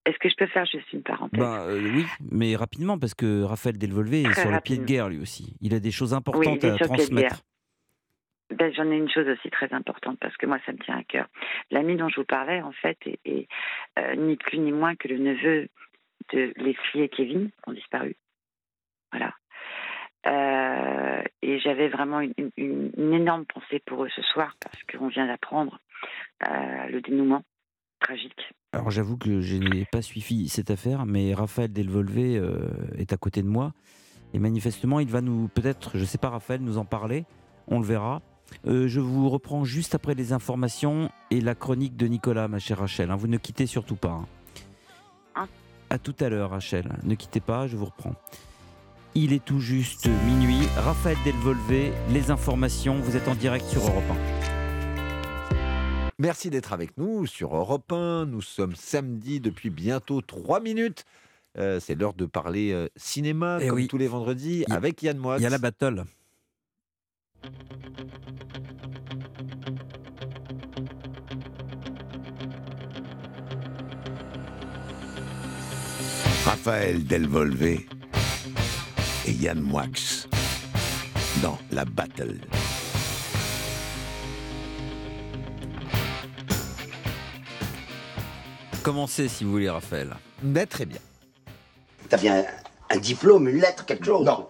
est-ce que je peux faire juste une parenthèse? Ben, euh, oui, mais rapidement, parce que Raphaël Delvolvé est Très sur le pied de guerre lui aussi. Il a des choses importantes à transmettre. Ben, J'en ai une chose aussi très importante parce que moi, ça me tient à cœur. L'ami dont je vous parlais, en fait, est, euh, ni plus ni moins que le neveu de et Kevin qui ont disparu. Voilà. Euh, et j'avais vraiment une, énorme pensée pour eux ce soir parce qu'on vient d'apprendre euh, le dénouement tragique. Alors j'avoue que je n'ai pas suivi cette affaire, mais Raphaël Delvolvé est à côté de moi. Et manifestement, il va nous, peut-être, je ne sais pas, Raphaël, nous en parler. On le verra. Euh, je vous reprends juste après les informations et la chronique de Nicolas, ma chère Rachel. hein. Vous ne quittez surtout pas. hein. Hein À tout à l'heure, Rachel. Ne quittez pas, je vous reprends. Il est tout juste minuit. Raphaël Delvolvé, les informations. Vous êtes en direct sur Europe 1. Merci d'être avec nous sur Europe 1. Nous sommes samedi depuis bientôt 3 minutes. Euh, c'est l'heure de parler euh, cinéma, Eh comme oui. tous les vendredis, a- avec Yann Moix. Il y a la battle. Raphaël Delvolvé et Yann Moix dans la battle. Commencez si vous voulez, Raphaël. Mais très bien. T'as bien un, un diplôme, une lettre, quelque chose? Non.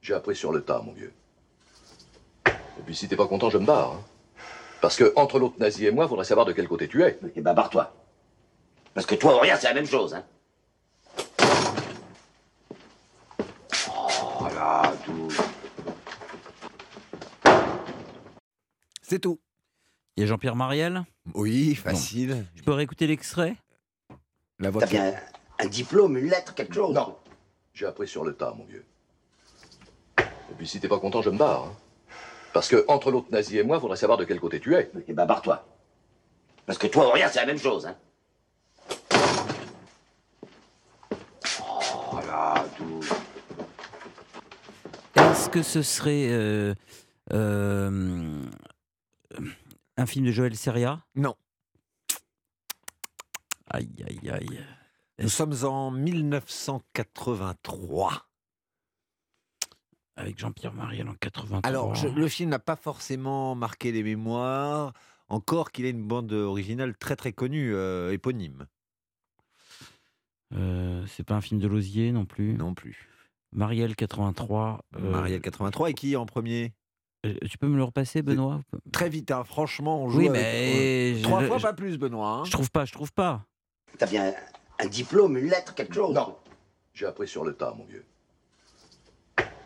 J'ai appris sur le tas, mon vieux. Et puis si t'es pas content, je me barre. hein. Parce que entre l'autre nazi et moi, faudrait savoir de quel côté tu es. Eh ben, barre-toi. Parce que toi, rien, c'est la même chose, hein. Oh là, tout. C'est tout. Il y a Jean-Pierre Mariel Oui, facile. Je peux réécouter l'extrait? La voix T'as qui- bien un diplôme, une lettre, quelque chose Non. J'ai appris sur le tas, mon vieux. Et puis si t'es pas content, je me barre. hein. Parce que entre l'autre nazi et moi, faudrait savoir de quel côté tu es. Eh ben, barre-toi. Parce que toi ou rien, c'est la même chose, hein. Oh là, tout. Est-ce que ce serait euh, euh, un film de Joël Seria? Non. Aïe, aïe, aïe. Nous sommes en 1983. Avec Jean-Pierre Mariel en 83. Alors, je- le film n'a pas forcément marqué les mémoires, encore qu'il ait une bande originale très très connue, euh, éponyme. Euh, c'est pas un film de Lausier non plus? Non plus. Marielle 83. euh, Marielle 83 et qui en premier? Euh, Tu peux me le repasser, Benoît? Très vite, hein, franchement, on joue Oui, avec- mais je- trois fois je- pas plus, Benoît. hein. Je trouve pas, je trouve pas. T'as bien un diplôme, une lettre, quelque chose Non. J'ai appris sur le tas, mon vieux.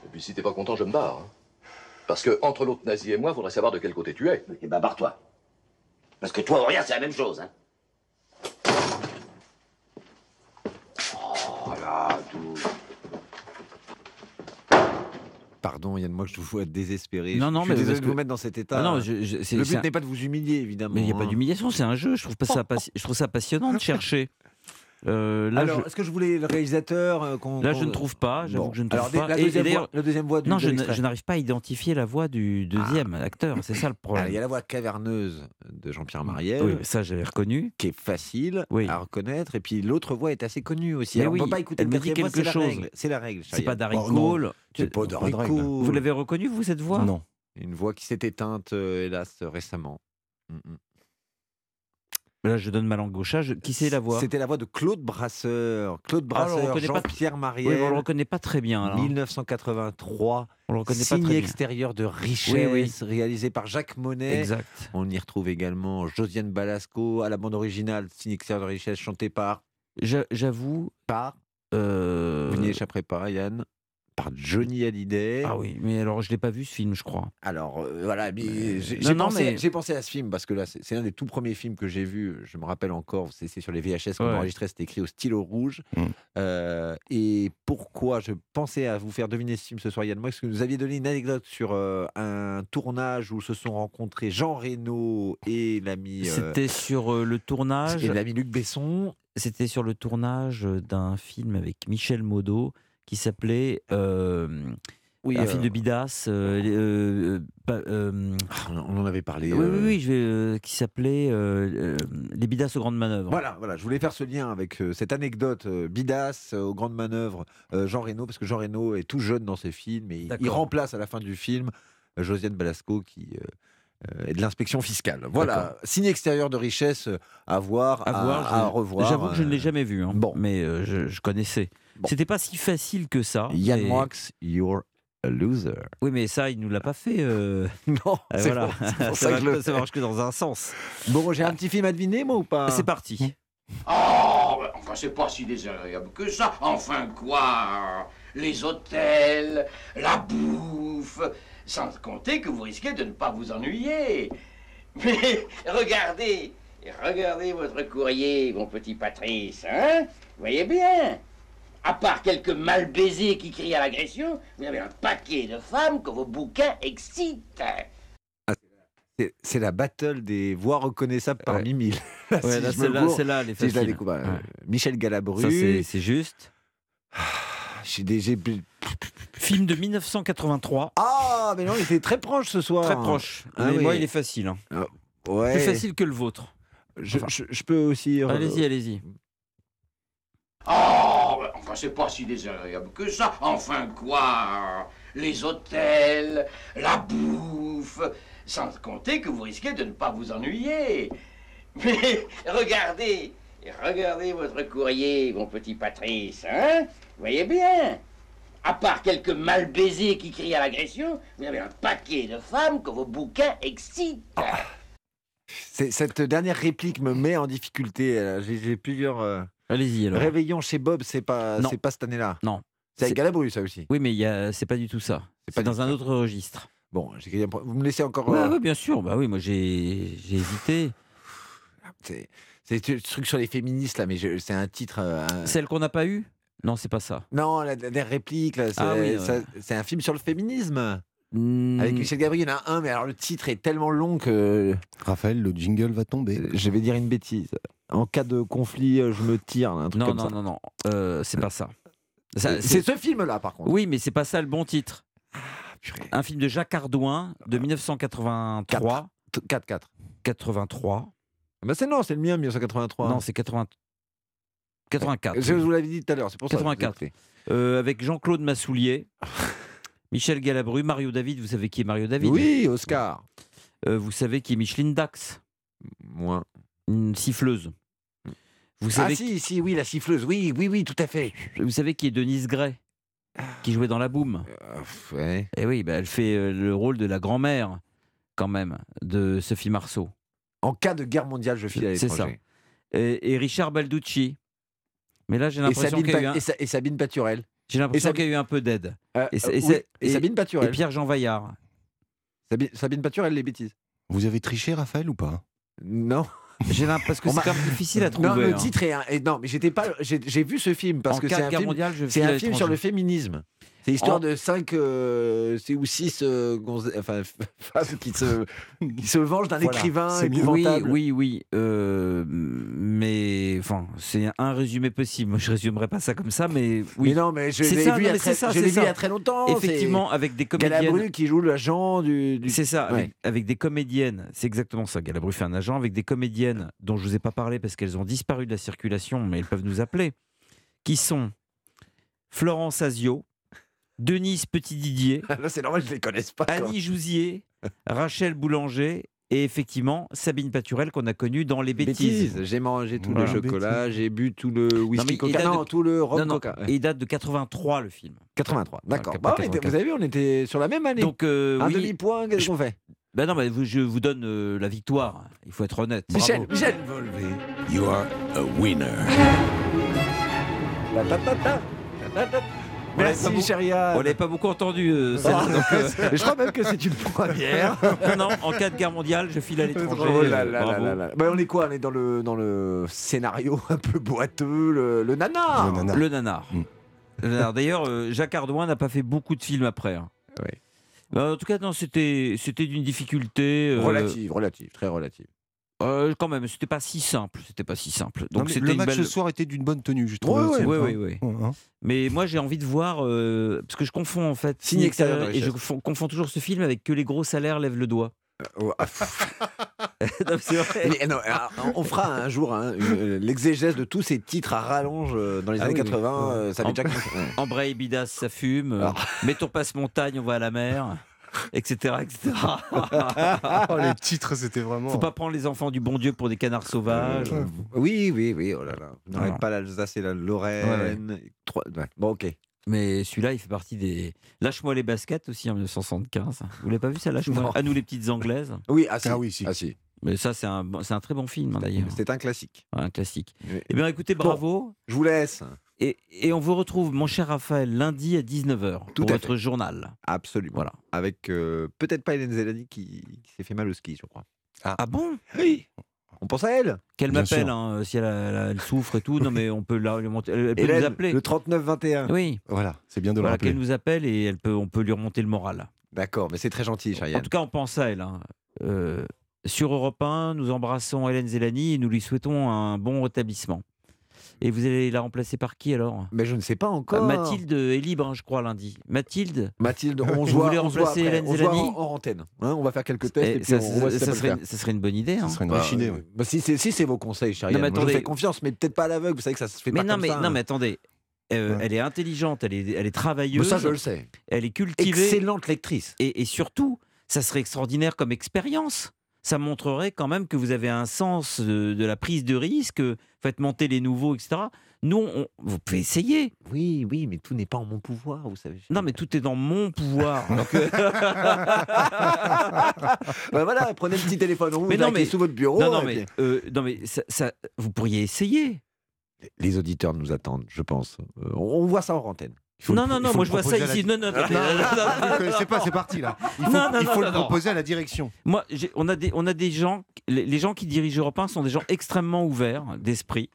Et puis si t'es pas content, je me barre. hein. Parce que entre l'autre nazi et moi, faudrait savoir de quel côté tu es. Eh ben, barre-toi. Parce que toi ou rien, c'est la même chose, hein. Oh là, tout. Pardon, Yann, moi je vous vois désespéré. Non, non, je suis mais désolé de que- vous mettre dans cet état. Ah non, je- le but un- n'est pas de vous humilier, évidemment. Mais il n'y a pas hein. d'humiliation, c'est un jeu. Je trouve, pas ça passi- je trouve ça passionnant de chercher. Euh, là, Alors, je- est-ce que je voulais le réalisateur euh, qu'on- Là, qu'on- je ne trouve pas. J'avoue Bon. que je ne Alors, trouve pas. La Et- et deuxième, voix, la deuxième voix du Non, je, n'arrive pas à identifier la voix du deuxième acteur. C'est ça le problème. il y a la voix caverneuse de Jean-Pierre Mariel. Oui, ça, j'avais reconnu. Qui est facile Oui. à reconnaître. Et puis l'autre voix est assez connue aussi. Alors, oui, on ne peut pas écouter elle me dit voix, quelque c'est la chose. règle. C'est la règle. C'est pas Darry Oh. Cole. C'est pas Darry. Vous l'avez reconnu, vous, cette voix? Non. Une voix qui s'est éteinte, euh, hélas, récemment. Mm, mm. Là, je donne ma langue au chat. Je- Qui c'est la voix? C'était la voix de Claude Brasseur. Claude Ah, Brasseur, pas- Jean-Pierre Oui, Mariel. mais on le reconnaît pas très bien. alors. 1983. On le reconnaît pas Signe très bien. extérieur de richesse, Oui, oui. réalisé par Jacques Monet. Exact. On y retrouve également Josiane Balasco à la bande originale, Signe extérieur de richesse, chanté par. J'a- J'avoue. Par. euh, Vous n'y échapperez pas, Yann. Par Johnny Hallyday. Ah oui, mais alors je l'ai pas vu ce film, je crois. Alors euh, voilà, mais j'ai pensé, mais- j'ai pensé à ce film parce que là, c'est un des tout premiers films que j'ai vu. Je me rappelle encore, c'est sur les VHS qu'on Ouais. enregistrait, c'était écrit au stylo rouge. Mm. Euh, et pourquoi je pensais à vous faire deviner ce film ce soir, Yann Moix, parce que vous aviez donné une anecdote sur euh, un tournage où se sont rencontrés Jean Reno et l'ami. C'était sur le tournage. et l'ami Luc Besson. C'était sur le tournage d'un film avec Michel Modo qui s'appelait euh, Oui, un euh, film de Bidas. euh, euh, euh, Ah, on en- avait parlé. oui, oui, euh, oui, je vais, euh, qui s'appelait euh, euh, Les Bidas aux grandes manœuvres. Voilà, voilà, je voulais faire ce lien avec euh, cette anecdote euh, euh, aux grandes manœuvres euh, Jean Reno, parce que Jean Reno est tout jeune dans ses films et il- remplace à la fin du film euh, Josiane Balasco qui euh, euh, est de l'inspection fiscale. Voilà, signe extérieur de richesse euh, à voir, à, À voir, à je- revoir. J'avoue que je ne l'ai euh, jamais vu, hein, bon. mais euh, je, je connaissais. Bon. C'était pas si facile que ça. Yann mais- you're a loser. Oui, mais ça, il nous l'a pas fait. euh, Non, euh, c'est voilà. pour ça, ça que marche, je que dans un sens. Bon, j'ai un petit film à deviner, moi, ou pas? C'est parti. Oh, enfin, c'est pas si désagréable que ça. Enfin, quoi? Les hôtels, la bouffe, sans compter que vous risquez de ne pas vous ennuyer. Mais regardez, regardez votre courrier, mon petit Patrice, hein? Vous voyez bien à part quelques mal baisés qui crient à l'agression, vous avez un paquet de femmes que vos bouquins excitent. C'est- C'est la battle des voix reconnaissables parmi mille. Ouais, Si là, je me celle-là- gourre, celle-là, elle est si je la facile. découvre, Ouais. Michel Galabru. C'est- c'est juste. J'ai des- Film de 1983. Ah, mais non, il était très proche ce soir. Très proche. Ah mais oui. moi, il est facile. hein. Ah, ouais. Plus facile que le vôtre. Je, Enfin. je- je peux aussi. euh, Allez-y, allez-y. Oh, c'est pas si désagréable que ça. Enfin, quoi? Les hôtels, la bouffe, sans compter que vous risquez de ne pas vous ennuyer. Mais regardez, regardez votre courrier, mon petit Patrice, hein? Voyez bien? À part quelques mal baisés qui crient à l'agression, vous avez un paquet de femmes que vos bouquins excitent. c'est- cette dernière réplique me met en difficulté. euh, j'ai plusieurs. euh, Allez-y alors. Réveillons chez Bob, c'est pas, c'est pas cette année-là. Non. C'est avec Galabru, ça aussi. Oui, mais y a- c'est pas du tout ça. C'est dans un autre registre. Bon, j'ai- vous me laissez encore. Ouais, euh, ouais, bien sûr. Bah oui, moi j'ai hésité. c'est- C'est ce truc sur les féministes là, mais je- c'est un titre. euh, Celle qu'on n'a pas eue? Non, c'est pas ça. Non, la dernière réplique, là, c'est Ah oui, ouais. un film sur le féminisme. Hmm. Avec Michel Gabriel, il y en a un, mais alors le titre est tellement long que. Raphaël, le jingle va tomber. Je vais dire une bêtise. En cas de conflit, euh, je me tire, un truc Non, comme non, ça. non, non, euh, c'est pas ça. Ça, C'est ce film-là, par contre. Oui, mais c'est pas ça le bon titre. Un film de Jacques Ardouin de 1983. 4-4. 83. Bah c'est non, c'est le mien, 1983. Non, c'est 80... 84. Je vous l'avais dit tout à l'heure, c'est pour ça. que je vous ai 84. écouté. Euh, avec Jean-Claude Massoulier, Michel Galabru, Mario David. Vous savez qui est Mario David? Oui, Oscar. Euh, vous savez qui est Micheline Dax? Moins. Une siffleuse. Vous Ah savez, si, si, oui, la siffleuse, oui, oui, oui, tout à fait. vous savez qui est Denise Gray Qui jouait dans La Boum? Euh, ouais. Et oui, bah, elle fait euh, le rôle de la grand-mère, quand même, de Sophie Marceau. En cas de guerre mondiale, je file à C'est ça. Et, et Richard Balducci. Mais là, j'ai l'impression qu'il y a eu un- et Sabine Paturel. J'ai l'impression qu'il y a eu un peu d'aide. Euh, Et, euh, et oui, c'est- et Sabine Paturel. Et Pierre-Jean Vaillard. Sabine, Sabine Paturel, les bêtises. Vous avez triché, Raphaël, ou pas? Non. J'ai l'impression parce que On c'est quand même difficile à trouver. Non, le hein. titre est, un- et non, mais j'étais pas. J'ai vu ce film parce En que c'est un guerre film. mondiale, je un film sur le féminisme. C'est l'histoire En- de cinq euh, c'est- ou six euh, gonze- enfin, femmes qui se, qui se vengent d'un Voilà. écrivain C'est Oui, oui, oui. euh, mais enfin, c'est un résumé possible. Moi, je résumerai pas ça comme ça, mais oui. Mais non, mais je C'est l'ai ça, vu, il y a très, c'est ça, je c'est l'ai vu ça. il y a très longtemps. Effectivement, avec des comédiennes. Galabru qui joue l'agent du. du- C'est ça, avec, Ouais. avec des comédiennes. C'est exactement ça. Galabru fait un agent avec des comédiennes dont je vous ai pas parlé parce qu'elles ont disparu de la circulation, mais elles peuvent nous appeler. Qui sont Florence Azio, Denise Petit-Didier, Là, c'est normal, je les connaisse pas. Annie Jouzier, Rachel Boulanger et effectivement Sabine Paturel qu'on a connue dans Les Bêtises. Bêtises. J'ai mangé tout Voilà. le chocolat, j'ai bu tout le Non, whisky il coca. Non, de- tout le rhum Non, non, coca. ouais. et il date de 83 le film. 83, d'accord. Ouais, Bah, on était- 84. vous avez vu, on était sur la même année. Donc euh, un oui, demi-point, qu'est-ce je- qu'on fait? Ben non, mais vous- je vous donne euh, la victoire. Il faut être honnête. Michel, Bravo. Michel You are a winner. On Merci, beaucoup- chéria. On l'avait pas beaucoup entendu. euh, donc, euh, Je crois même que c'est une première. non, non, en cas de guerre mondiale, je file à l'étranger. Oh là là là bravo. là là. Bah, on est quoi? On est dans le, dans le scénario un peu boiteux, le, le nanar. Le nanar. Le nanar. Mm. Le nanar. D'ailleurs, euh, Jacques Ardouin n'a pas fait beaucoup de films après. hein. Ouais. Bah, en tout cas, non, c'était c'était d'une difficulté. euh, Relative, relative, très relative. Euh, quand même, c'était pas si simple. C'était pas si simple. Donc c'était le match belle. ce soir était d'une bonne tenue, je trouve. Oui, oui, oui. Mais moi, j'ai envie de voir euh, parce que je confonds en fait Signe extérieur et je confonds, confonds toujours ce film avec que les gros salaires lèvent le doigt. Ah, Non, vrai. Mais non, on fera un jour hein, euh, l'exégèse de tous ces titres à rallonge euh, dans les Ah années oui, oui. 80. euh, ça En- déjà commencé. Ouais. Bidas, ça fume. euh, Mettons passe montagne, on va à la mer, etc. etc. Oh, les titres, c'était vraiment. Faut pas prendre les enfants du bon Dieu pour des canards sauvages. Euh, oui, oui, oui, oh là là. N'aurez Voilà. pas l'Alsace et la Lorraine. Trois- ouais. Bon, ok. Mais celui-là, il fait partie des. Lâche-moi les baskets aussi en 1975. Vous l'avez pas vu ça Lâche-moi. Non. À nous les petites anglaises? Oui, ah si. Ah oui, si. Ah, si. Mais ça, c'est un, un très bon film d'ailleurs. C'est un classique. Ouais, un classique. Oui. Eh bien, écoutez, Bon. bravo. Je vous laisse. Et, et on vous retrouve, mon cher Raphaël, lundi à 19h Tout pour à votre journal. Absolument. Voilà. Avec euh, peut-être pas Hélène Zélani qui, qui s'est fait mal au ski, je crois. Ah bon? Oui. On pense à elle. Qu'elle m'appelle hein, si elle, souffre et tout. Non, mais on peut la lui remonter. Elle, elle peut Hélène, nous appeler. le 39-21. Oui. Voilà, c'est bien de le Voilà, rappeler. qu'elle nous appelle et elle peut, on peut lui remonter le moral. D'accord, mais c'est très gentil, En Chariane. tout cas, on pense à elle. hein. Euh, sur Europe 1, nous embrassons Hélène Zélani et nous lui souhaitons un bon rétablissement. Et vous allez la remplacer par qui alors? Mais je ne sais pas encore. Euh, Mathilde est libre, hein, je crois, lundi. Mathilde? Mathilde, on se Vous voit, voulez remplacer. Hélène On Zélani en, en antenne. hein. on va faire quelques tests Eh, et puis ça, on ça serait, faire. ça serait une bonne idée. hein. Ce serait une Bah, machine. euh, bah, si c'est si vos conseils, moi, je vous fais confiance, mais peut-être pas à l'aveugle. Vous savez que ça se fait Mais pas non, comme mais, ça. non, hein. mais attendez. Euh, Ouais. Elle est intelligente, elle est, elle est Mais travailleuse, ça, je le sais. elle est cultivée. Excellente lectrice. Et, et surtout, ça serait extraordinaire comme expérience. Ça montrerait quand même que vous avez un sens de, de la prise de risque, faites monter les nouveaux, etc. Nous, on- vous pouvez essayer. Oui, oui, mais tout n'est pas en mon pouvoir, vous savez. Non, mais tout est dans mon pouvoir. Donc, euh, Bah voilà, prenez le petit téléphone rouge Mais non, mais- sous votre bureau. non, mais, puis- euh, non, mais ça, ça- vous pourriez essayer. Les auditeurs nous attendent, je pense. Euh, on voit ça en antenne. Non, non, non, moi, je vois ça ici. Non, non, Non, non, pas, c'est parti là. Il faut, le proposer à la direction. Moi, on a des, on a des gens, les, gens qui dirigent Europe 1 sont des gens extrêmement ouverts d'esprit.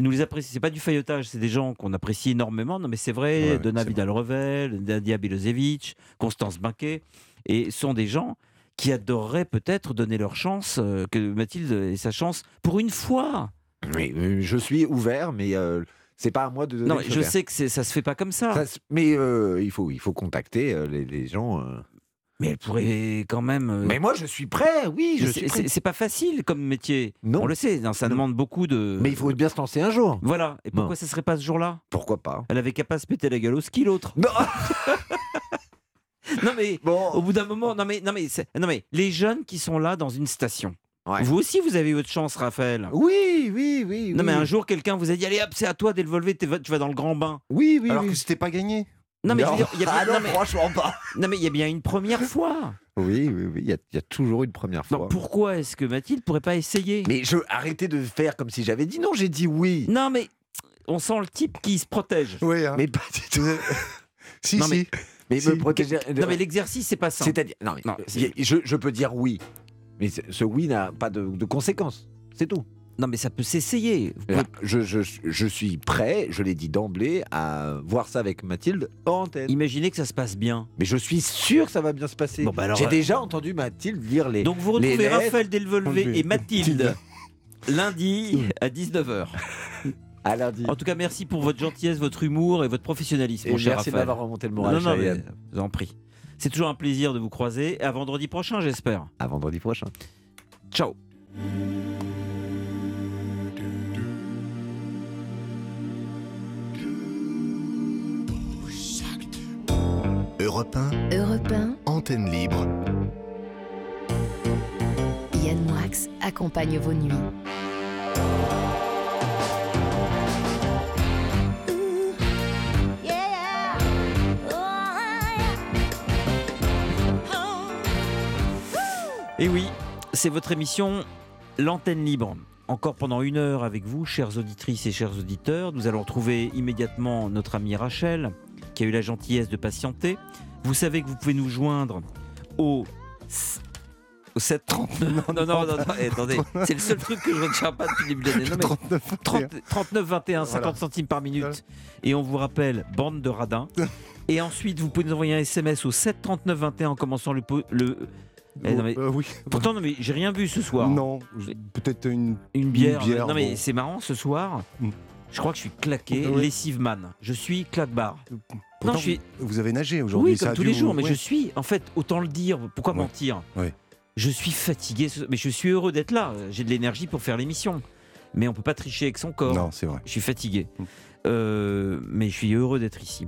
Nous les apprécions. C'est pas du faillotage, c'est des gens qu'on apprécie énormément. Non, mais c'est vrai. C'est Vidal-Revel, Nadia Bilosevic, Constance Binquet, et sont des gens qui adoreraient peut-être donner leur chance, euh, que Mathilde ait sa chance pour une fois. Oui, je suis ouvert, mais euh, c'est pas à moi de donner Non, je sais que ça se fait pas comme ça. Mais euh, il, faut, il faut contacter euh, les, les gens. euh. Mais elle pourrait quand même. Mais moi, je suis prêt, oui, je Mais suis c'est- prêt. C'est c'est pas facile comme métier. Non. On le sait, non, ça demande beaucoup de. Mais il faut bien se lancer un jour. Voilà. Et pourquoi Non. ça serait pas ce jour-là? Pourquoi pas Elle avait qu'à pas se péter la gueule au ski, l'autre. Non Non mais au bout d'un moment, non mais non mais non mais les jeunes qui sont là dans une station. Vous aussi, vous avez eu votre chance, Raphaël. Oui, oui, oui. Non mais un jour, quelqu'un vous a dit allez hop, c'est à toi d'élever, tu vas dans le grand bain. Oui, oui, Alors oui. que c'était pas gagné. Non mais je Non. veux dire, il y a bien- Ah non, non, mais- franchement pas. Non mais il y a bien une première fois. Oui, oui, oui. Il y, a- il y a toujours une première fois. Donc pourquoi est-ce que Mathilde pourrait pas essayer? Mais je arrêtez de faire comme si j'avais dit non. J'ai dit oui. Non mais on sent le type qui se protège. Oui, hein. Mais pas du tout. Si, Non, si. mais- Mais Si. me protéger. Non mais l'exercice c'est pas ça. C'est-à-dire, non, mais Non, je, je peux dire oui, mais ce oui n'a pas de, de conséquences. C'est tout. Non mais ça peut s'essayer. Pouvez- je, je- je suis prêt, je l'ai dit d'emblée, à voir ça avec Mathilde en antenne. Imaginez que ça se passe bien. Mais je suis sûr que ça va bien se passer. Bon, bah J'ai euh, déjà entendu Mathilde lire les. Donc vous retrouvez. Raphaël Delvolvé et Mathilde lundi à 19h. À lundi. En tout cas, merci pour votre gentillesse, votre humour et votre professionnalisme, Et mon cher merci d'avoir remonté le moral, Non, non, mais vous en prie. C'est toujours un plaisir de vous croiser. À vendredi prochain, j'espère. À vendredi prochain. Ciao. Europe 1, Europe 1, antenne libre. Yann Moix accompagne vos nuits. Et oui, c'est votre émission L'antenne libre. Encore pendant une heure avec vous, chères auditrices et chers auditeurs. Nous allons retrouver immédiatement notre amie Rachel, qui a eu la gentillesse de patienter. Vous savez que vous pouvez nous joindre au au 739. Non, non, non, non, non, eh, attendez. C'est le seul truc que je ne retiens pas depuis le début de l'année. Non, mais 39, 30 39 21, 50 centimes par minute. Et on vous rappelle, bande de radins. Et ensuite, vous pouvez nous envoyer un SMS au 7 39 21 en commençant le. le eh, non, mais- Euh, oui. Pourtant, non, mais j'ai rien vu ce soir. Non, je- peut-être une, Une bière. bière, non, mais bon. c'est marrant ce soir. Mm. Je crois que je suis claqué, Ouais. lessive man. Je suis claque-barre. Pourtant, non, je suis. vous, avez nagé aujourd'hui. Oui, ça comme a tous dû les vous- jours, mais ouais. je suis, en fait, autant le dire, pourquoi Ouais. mentir? Ouais. Je suis fatigué, ce- mais je suis heureux d'être là. J'ai de l'énergie pour faire l'émission. Mais on peut pas tricher avec son corps. Non, c'est vrai. Je suis fatigué. Euh, mais je suis heureux d'être ici,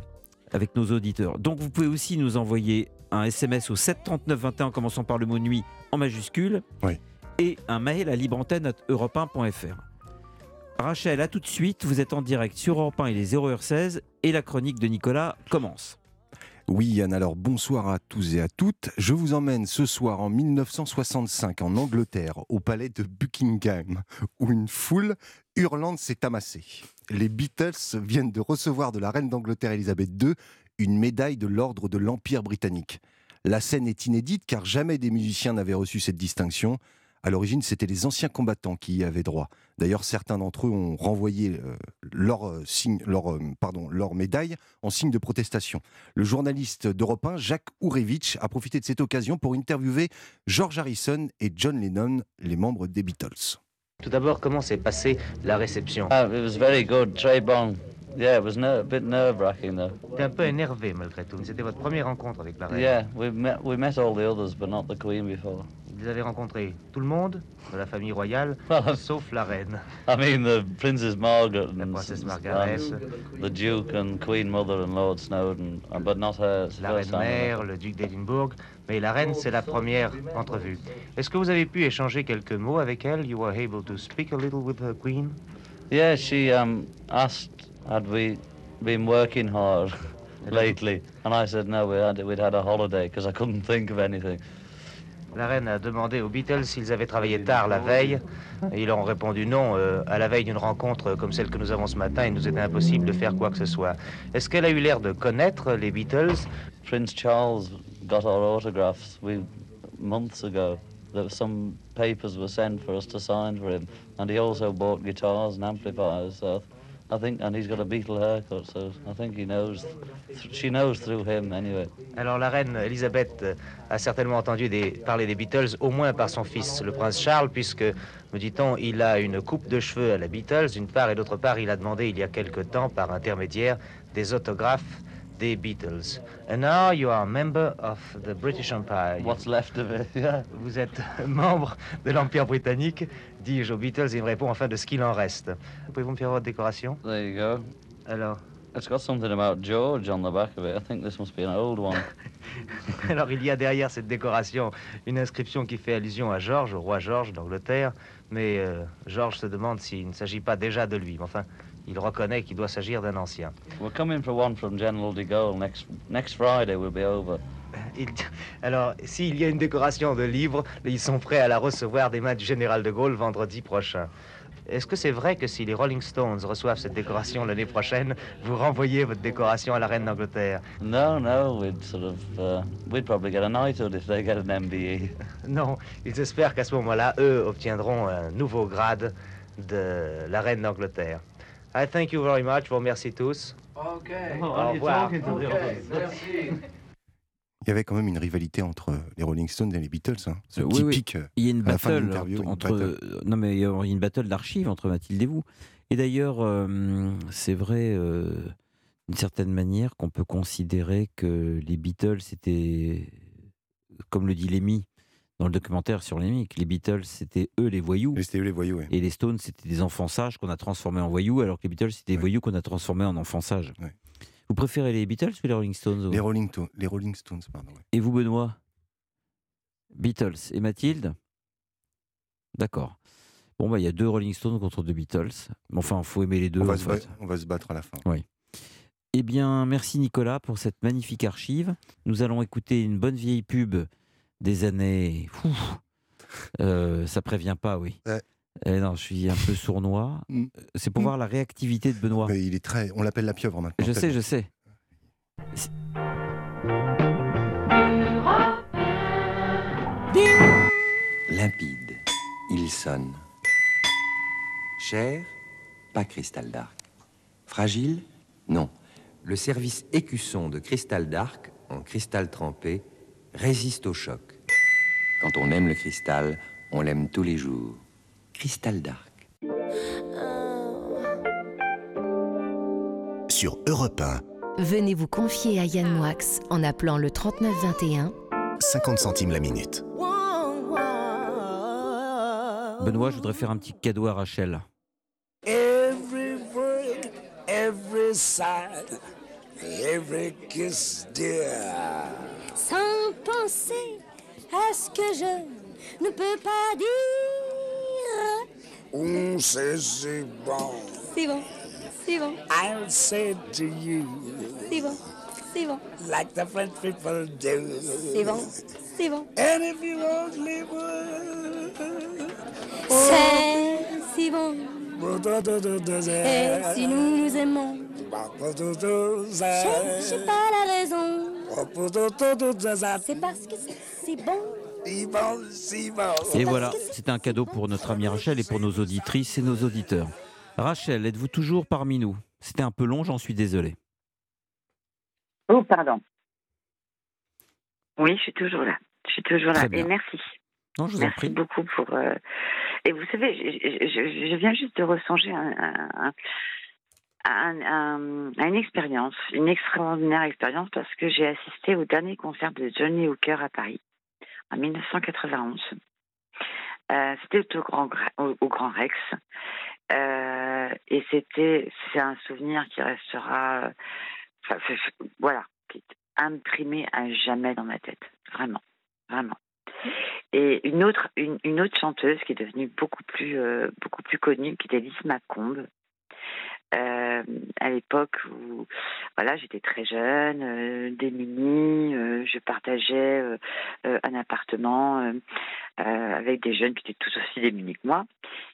avec nos auditeurs. Donc vous pouvez aussi nous envoyer un SMS au 739 21 en commençant par le mot nuit en majuscule. Oui. Et un mail à libreantenne.europe1.fr. Rachel, à tout de suite. Vous êtes en direct sur Europe 1, il est 0h16 et la chronique de Nicolas commence. Oui, Yann, alors bonsoir à tous et à toutes. Je vous emmène ce soir en 1965 en Angleterre, au palais de Buckingham, où une foule hurlante s'est amassée. Les Beatles viennent de recevoir de la reine d'Angleterre Elisabeth II une médaille de l'ordre de l'Empire britannique. La scène est inédite car jamais des musiciens n'avaient reçu cette distinction. À l'origine, c'était les anciens combattants qui y avaient droit. D'ailleurs, certains d'entre eux ont renvoyé euh, leur, euh, signe, leur, euh, pardon, leur médaille en signe de protestation. Le journaliste d'Europe 1, Jacques Ourevitch, a profité de cette occasion pour interviewer George Harrison et John Lennon, les membres des Beatles. Tout d'abord, comment s'est passée la réception? Ah, it was very good, très bon. Yeah, it was ner- a bit nerve-wracking though. J'étais un peu énervé malgré tout, c'était votre première rencontre avec la reine. Yeah, we met we met all the others, but not the Queen before. Vous avez rencontré tout le monde de la famille royale, sauf la reine. I mean, the Princess Margaret and, La princesse Margaret. and the Duke and Queen Mother and Lord Snowden, uh, but not her. La reine mère, le duc d'Édimbourg, mais la reine, c'est la première entrevue. Est-ce que vous avez pu échanger quelques mots avec elle? You were able to speak a little with her queen? Yeah, she um, asked, had we been working hard lately? And I said no, we had, we'd had a holiday because I couldn't think of anything. La reine a demandé aux Beatles s'ils avaient travaillé tard la veille. Et ils leur ont répondu non. euh, à la veille d'une rencontre comme celle que nous avons ce matin, il nous était impossible de faire quoi que ce soit. Est-ce qu'elle a eu l'air de connaître les Beatles? Prince Charles got our autographs we, months ago. There were some papers were sent for us to sign for him, and he also bought guitars and amplifiers. So I think, and he's got a Beatle haircut, so I think he knows. She knows through him anyway. Alors la reine Elisabeth euh, a certainement entendu parler des Beatles, au moins par son fils, le prince Charles, puisque, me dit-on, il a une coupe de cheveux à la Beatles, d'une part, et d'autre part, il a demandé il y a quelque temps, par intermédiaire, des autographes des Beatles. And now you are a member of the British Empire. What's left of it, yeah. Vous êtes membre de l'Empire britannique, dis-je aux Beatles, et il me répond enfin de ce qu'il en reste. Pouvez-vous me faire votre décoration? There you go. Alors? It's got something about George on the back of it. I think this must be an old one. Alors il y a derrière cette décoration une inscription qui fait allusion à George, au roi George d'Angleterre, mais euh, George se demande s'il ne s'agit pas déjà de lui. Enfin, il reconnaît qu'il doit s'agir d'un ancien. We're coming for one from General de Gaulle next next Friday. We'll be over. Il- Alors, s'il y a une décoration de livre, ils sont prêts à la recevoir des mains du général de Gaulle vendredi prochain. Est-ce que c'est vrai que si les Rolling Stones reçoivent cette décoration l'année prochaine, vous renvoyez votre décoration à la reine d'Angleterre? No, no, we'd sort of uh, we'd probably get a knighthood if they get an MBE. Non, ils espèrent qu'à ce moment-là, eux obtiendront un nouveau grade de la reine d'Angleterre. I thank you very much, je vous remercie tous. Ok. Au revoir. Merci. Il y avait quand même une rivalité entre les Rolling Stones et les Beatles. Hein. Ce Euh, oui, typique. Il y a une battle une entre, battle. euh, non mais il y a une battle d'archives entre Mathilde et vous. Et d'ailleurs, euh, c'est vrai, euh, d'une certaine manière, qu'on peut considérer que les Beatles c'était, comme le dit Lémy dans le documentaire sur Lémy, que les Beatles c'était eux les voyous. C'était eux les voyous. Et les Stones c'était des enfants sages qu'on a transformés en voyous, alors que les Beatles c'était des voyous qu'on a transformés en enfants sages. Vous préférez les Beatles ou les Rolling Stones Les Rolling, les Rolling Stones, pardon. ouais. et vous, Benoît? Beatles. Et Mathilde? D'accord. Bon, bah, il y a deux Rolling Stones contre deux Beatles. Mais enfin, il faut aimer les deux. On va, en se fait. battre, on va se battre à la fin. Oui. Eh bien, merci Nicolas pour cette magnifique archive. Nous allons écouter une bonne vieille pub des années. Ouf, euh, ça prévient pas, oui. Eh non, je suis un peu sournois. Mm. C'est pour voir la réactivité de Benoît. il est très. On l'appelle la pieuvre maintenant. Je sais, je sais. Limpide, il sonne. Cher, pas cristal d'arc. Fragile, non. Le service écusson de cristal d'arc, en cristal trempé, résiste au choc. Quand on aime le cristal, on l'aime tous les jours. Cristal d'arc. Sur Europe 1, Venez vous confier à Yann Moix en appelant le 3921 50 centimes la minute. Benoît, je voudrais faire un petit cadeau à Rachel. Every word, every sigh, every kiss, dear. Sans penser à ce que je ne peux pas dire. On sait c'est bon. C'est bon, c'est bon, I'll say it to you c'est bon, c'est bon, like the French people do. c'est bon, c'est bon. And if you only would. C'est si bon. Et si nous nous aimons, cherchez pas la raison. C'est parce que c'est si bon. Et voilà, c'était un cadeau pour notre amie Rachel et pour nos auditrices et nos auditeurs. Rachel, êtes-vous toujours parmi nous? C'était un peu long, j'en suis désolé. Oh, pardon. Oui, je suis toujours là. Je suis toujours là. Et merci. Non, je vous merci beaucoup pour. euh, Et vous savez, je, viens juste de ressonger à une expérience, une extraordinaire expérience, parce que j'ai assisté au dernier concert de Johnny Hooker à Paris en 1991. Euh, c'était au Grand, Gra- au, Grand Rex. Euh, et c'était, c'est un souvenir qui restera, voilà, qui est imprimé à jamais dans ma tête, vraiment, vraiment. Et une autre, une, autre chanteuse qui est devenue beaucoup plus, euh, beaucoup plus connue, qui était Lise Macombe, euh, à l'époque où voilà, j'étais très jeune, euh, démunie, je partageais un appartement avec des jeunes qui étaient tous aussi démunis que moi.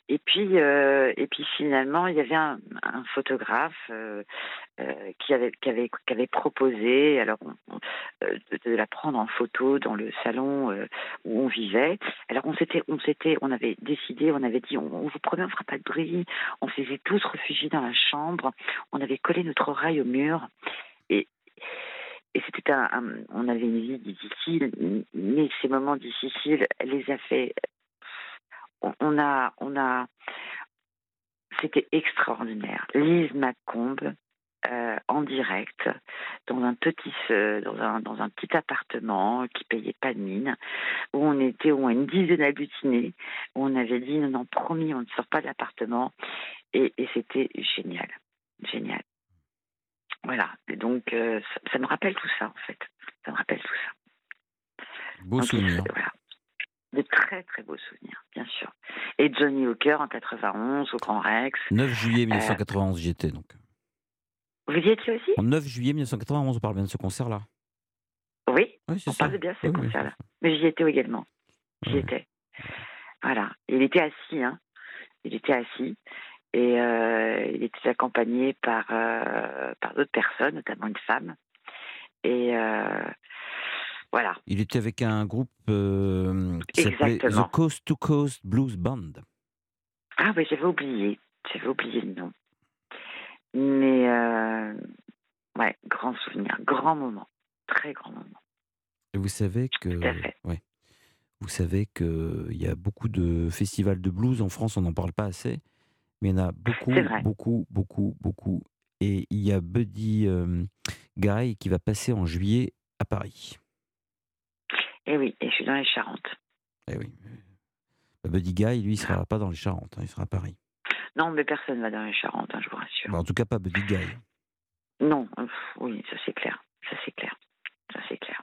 Et puis, euh, et puis finalement, il y avait un, photographe euh, euh, qui, avait, proposé alors, de, la prendre en photo dans le salon où on vivait. Alors on s'était, on s'était, on avait décidé, on avait dit, on, vous promet, on fera pas de bruit. On s'était tous réfugiés dans la chambre. On avait collé notre oreille au mur. Et, et c'était un, un- on avait une vie difficile, mais ces moments difficiles, elle les a fait. On, a, on a, c'était extraordinaire. Lise Macombe, euh, en direct, dans un petit, euh, dans un, dans un petit appartement qui payait pas de mine, où on était au moins une dizaine d'aglutinés, où on avait dit non, non, promis, on ne sort pas de l'appartement, et, et c'était génial, génial. Voilà, et donc euh, ça, ça me rappelle tout ça en fait, ça me rappelle tout ça. Beau Donc, souvenir. voilà. De très très beaux souvenirs, bien sûr. Et Johnny Hooker en 91 au Grand Rex. 9 Euh, juillet 1991, j'y étais donc. Vous y étiez aussi? En 9 juillet 1991, on parle bien de ce concert-là. Oui, Oui, on ça. parle bien de ce Oui, oui, concert-là. Mais j'y étais également. J'y étais. Voilà. Il était assis, hein. Il était assis. Et euh, il était accompagné par, euh, par d'autres personnes, notamment une femme. Et euh, voilà. Il était avec un groupe euh, qui s'appelait. The Coast to Coast Blues Band. Ah oui, j'avais oublié. J'avais oublié le nom. Mais euh, ouais, grand souvenir, grand moment, très grand moment. Et vous savez que, ouais, vous savez que il y a beaucoup de festivals de blues en France. On n'en parle pas assez, mais il y en a beaucoup, beaucoup, beaucoup, beaucoup. Et il y a Buddy euh, Guy qui va passer en juillet à Paris. Et oui, et je suis dans les Charentes. Eh oui. Bah, Buddy Guy, lui, il sera pas dans les Charentes, hein, il sera à Paris. Non, mais personne va dans les Charentes, hein, je vous rassure. Bah, en tout cas, pas Buddy Guy. Non, euh, oui, ça c'est clair. Ça c'est clair. Ça c'est clair.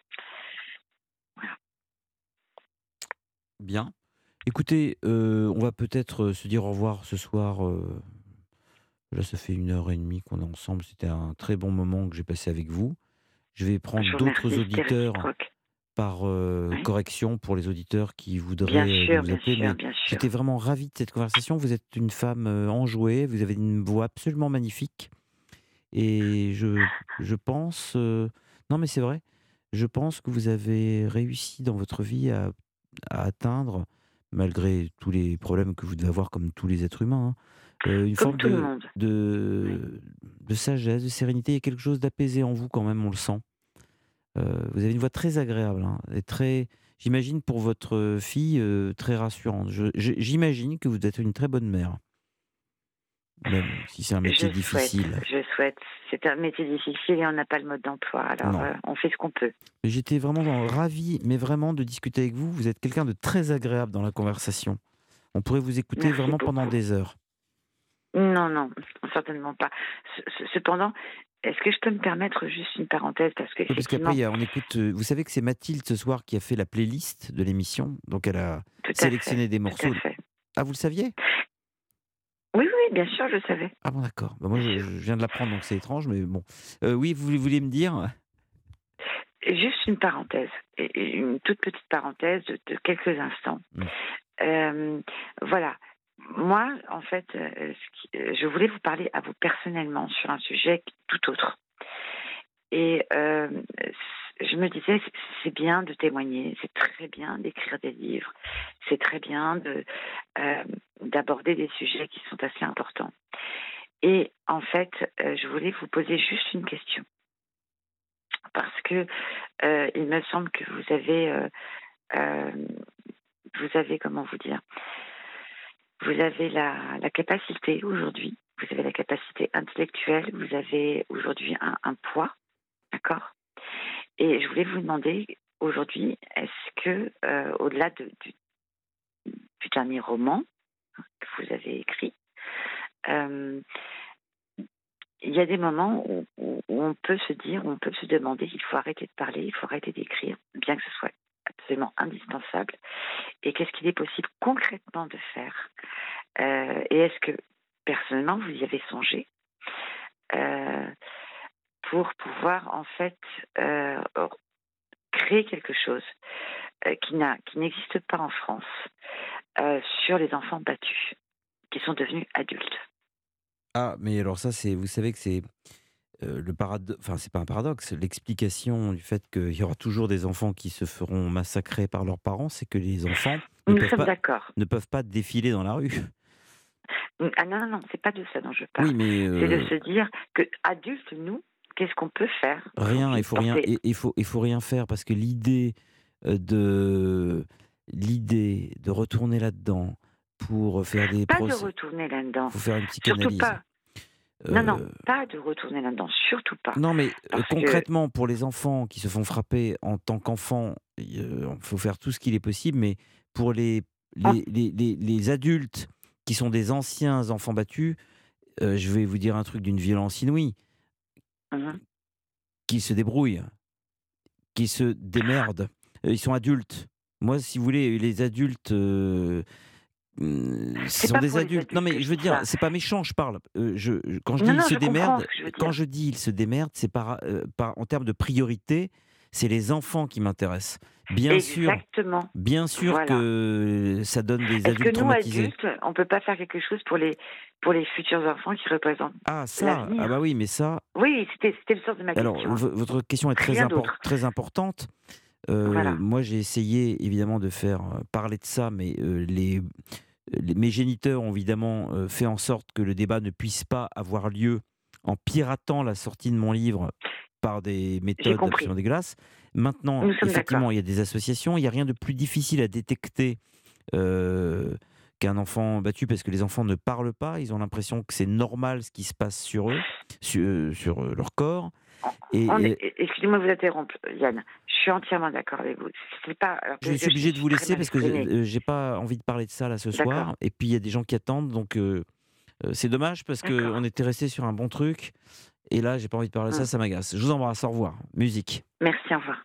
Bien. Écoutez, euh, on va peut-être euh, se dire au revoir ce soir. euh, Là, ça fait une heure et demie qu'on est ensemble. C'était un très bon moment que j'ai passé avec vous. Je vais prendre d'autres auditeurs. Par euh, correction pour les auditeurs qui voudraient Bien euh, bien appeler. sûr, bien sûr. J'étais vraiment ravi de cette conversation. Vous êtes une femme enjouée. Vous avez une voix absolument magnifique. Et je, je pense. euh, non, mais c'est vrai. Je pense que vous avez réussi dans votre vie à, à atteindre, malgré tous les problèmes que vous devez avoir comme tous les êtres humains, hein, euh, une Comme forme de, de, de sagesse, de sérénité. Il y a quelque chose d'apaisé en vous quand même, on le sent. Euh, vous avez une voix très agréable hein, et très, j'imagine pour votre fille, euh, très rassurante. J'imagine que vous êtes une très bonne mère, même si c'est un métier je difficile. Souhaite, je souhaite. C'est un métier difficile et on n'a pas le mode d'emploi. Alors, euh, on fait ce qu'on peut. J'étais vraiment ravi, mais vraiment de discuter avec vous. Vous êtes quelqu'un de très agréable dans la conversation. On pourrait vous écouter Merci vraiment pendant des heures. Non, non, certainement pas. Ce- ce- Cependant, est-ce que je peux me permettre juste une parenthèse? Parce que Oui, Parce qu'après, on écoute. euh, Vous savez que c'est Mathilde ce soir qui a fait la playlist de l'émission, donc elle a sélectionné fait, des tout à morceaux. fait. Ah, vous le saviez? Oui, oui, bien sûr, je savais. Ah bon, d'accord. Bah, moi, je, je viens de l'apprendre, donc c'est étrange, mais bon. Euh, oui, vous vouliez me dire? Juste une parenthèse, une toute petite parenthèse de, de quelques instants. Mm. Euh, voilà. Moi, en fait, euh, euh, je voulais vous parler à vous personnellement sur un sujet tout autre. Et euh, je me disais, c'est- bien de témoigner, c'est très bien d'écrire des livres, c'est très bien de d'aborder des sujets qui sont assez importants. Et en fait, je voulais vous poser juste une question parce que il me semble que vous avez, vous avez comment vous dire, vous avez la, la capacité aujourd'hui, vous avez la capacité intellectuelle, vous avez aujourd'hui un, poids, d'accord? Et je voulais vous demander aujourd'hui, est-ce que euh, au-delà de- du, dernier roman que vous avez écrit, euh, il y a des moments où, où- où on peut se dire, où on peut se demander, il faut arrêter de parler, il faut arrêter d'écrire, bien que ce soit absolument indispensable. Et qu'est-ce qu'il est possible concrètement de faire? Euh, Et est-ce que personnellement vous y avez songé? Pour pouvoir en fait euh, créer quelque chose euh, qui n'existe pas en France euh, sur les enfants battus qui sont devenus adultes. Ah, mais alors ça, c'est, vous savez que c'est euh, le paradoxe, enfin c'est pas un paradoxe, l'explication du fait qu'il y aura toujours des enfants qui se feront massacrer par leurs parents, c'est que les enfants ne Nous peuvent, pas, d'accord. ne peuvent pas défiler dans la rue. Ah non, non, non, c'est pas de ça dont je parle. Oui, mais C'est de euh, se dire que adultes, nous, qu'est-ce qu'on peut faire rien, il faut rien, il faut, il faut rien faire parce que l'idée euh, de l'idée de retourner là-dedans pour faire des Pas de procès, retourner là-dedans. faut faire une Surtout psychanalyse. pas. Non, non, Euh, pas de retourner là-dedans, surtout pas. Non, mais euh, que- concrètement, pour les enfants qui se font frapper en tant qu'enfants, il faut faire tout ce qu'il est possible, mais pour les, Ah. les, les, les- les adultes qui sont des anciens enfants battus, euh, je vais vous dire un truc d'une violence inouïe, Mhm. qu'ils se débrouillent, qu'ils se démerdent. Euh, Ils sont adultes. Moi, si vous voulez, les adultes... euh, ce C'est sont des adultes. Non, mais je veux dire, c'est pas méchant, je parle. Euh, je, je- quand je Non, dis non, ils se démerdent, ce quand je dis ils se démerdent, c'est par, euh, par- en termes de priorité, c'est les enfants qui m'intéressent. Bien sûr, Exactement. bien sûr Voilà. que ça donne des adultes que nous, traumatisés. adultes, on peut pas faire quelque chose pour les, pour les futurs enfants qui représentent Ah ça, ah bah oui, mais ça, Oui, c'était le sens de ma Alors, question. vo- votre question est très, impor- très importante. Euh, Voilà. Moi, j'ai essayé évidemment de faire parler de ça, mais euh, les- mes géniteurs ont évidemment euh, fait en sorte que le débat ne puisse pas avoir lieu en piratant la sortie de mon livre par des méthodes absolument dégueulasses. Maintenant, effectivement, il y a des associations. Il n'y a rien de plus difficile à détecter euh, qu'un enfant battu parce que les enfants ne parlent pas. Ils ont l'impression que c'est normal ce qui se passe sur eux, sur, sur, euh, leur corps. Et, On et- est- Excusez-moi de vous interrompre, Yann. Je suis entièrement d'accord avec vous. Pas. alors je suis obligé de vous laisser parce que euh, j'ai pas envie de parler de ça là ce soir. Et puis il y a des gens qui attendent, donc euh, euh, c'est dommage parce que D'accord. on était resté sur un bon truc. Et là, j'ai pas envie de parler de ça, Hum. ça m'agace. Je vous embrasse, au revoir. Musique. Merci, au revoir.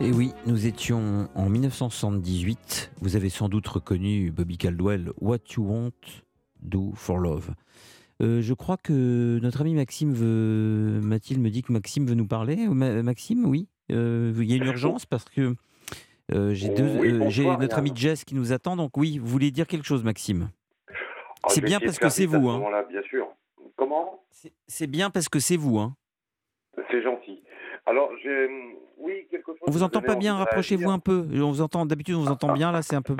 Et oui, nous étions en 1978. Vous avez sans doute reconnu Bobby Caldwell, What You Want Do for Love. Euh, je crois que notre ami Maxime veut. Mathilde me dit que Maxime veut nous parler. Ma- Maxime, oui. Euh, il y a une urgence parce que euh, j'ai. Oui, euh, notre ami Jess qui nous attend. Donc oui, vous voulez dire quelque chose, Maxime? Ah, C'est bien parce que c'est vous, hein. bien sûr. Comment? C'est bien parce que c'est vous, hein. C'est gentil. Alors, j'ai. Oui, quelque chose. On vous entend pas bien. Rapprochez-vous un peu. On vous entend. D'habitude, on vous entend bien. Là, c'est un peu.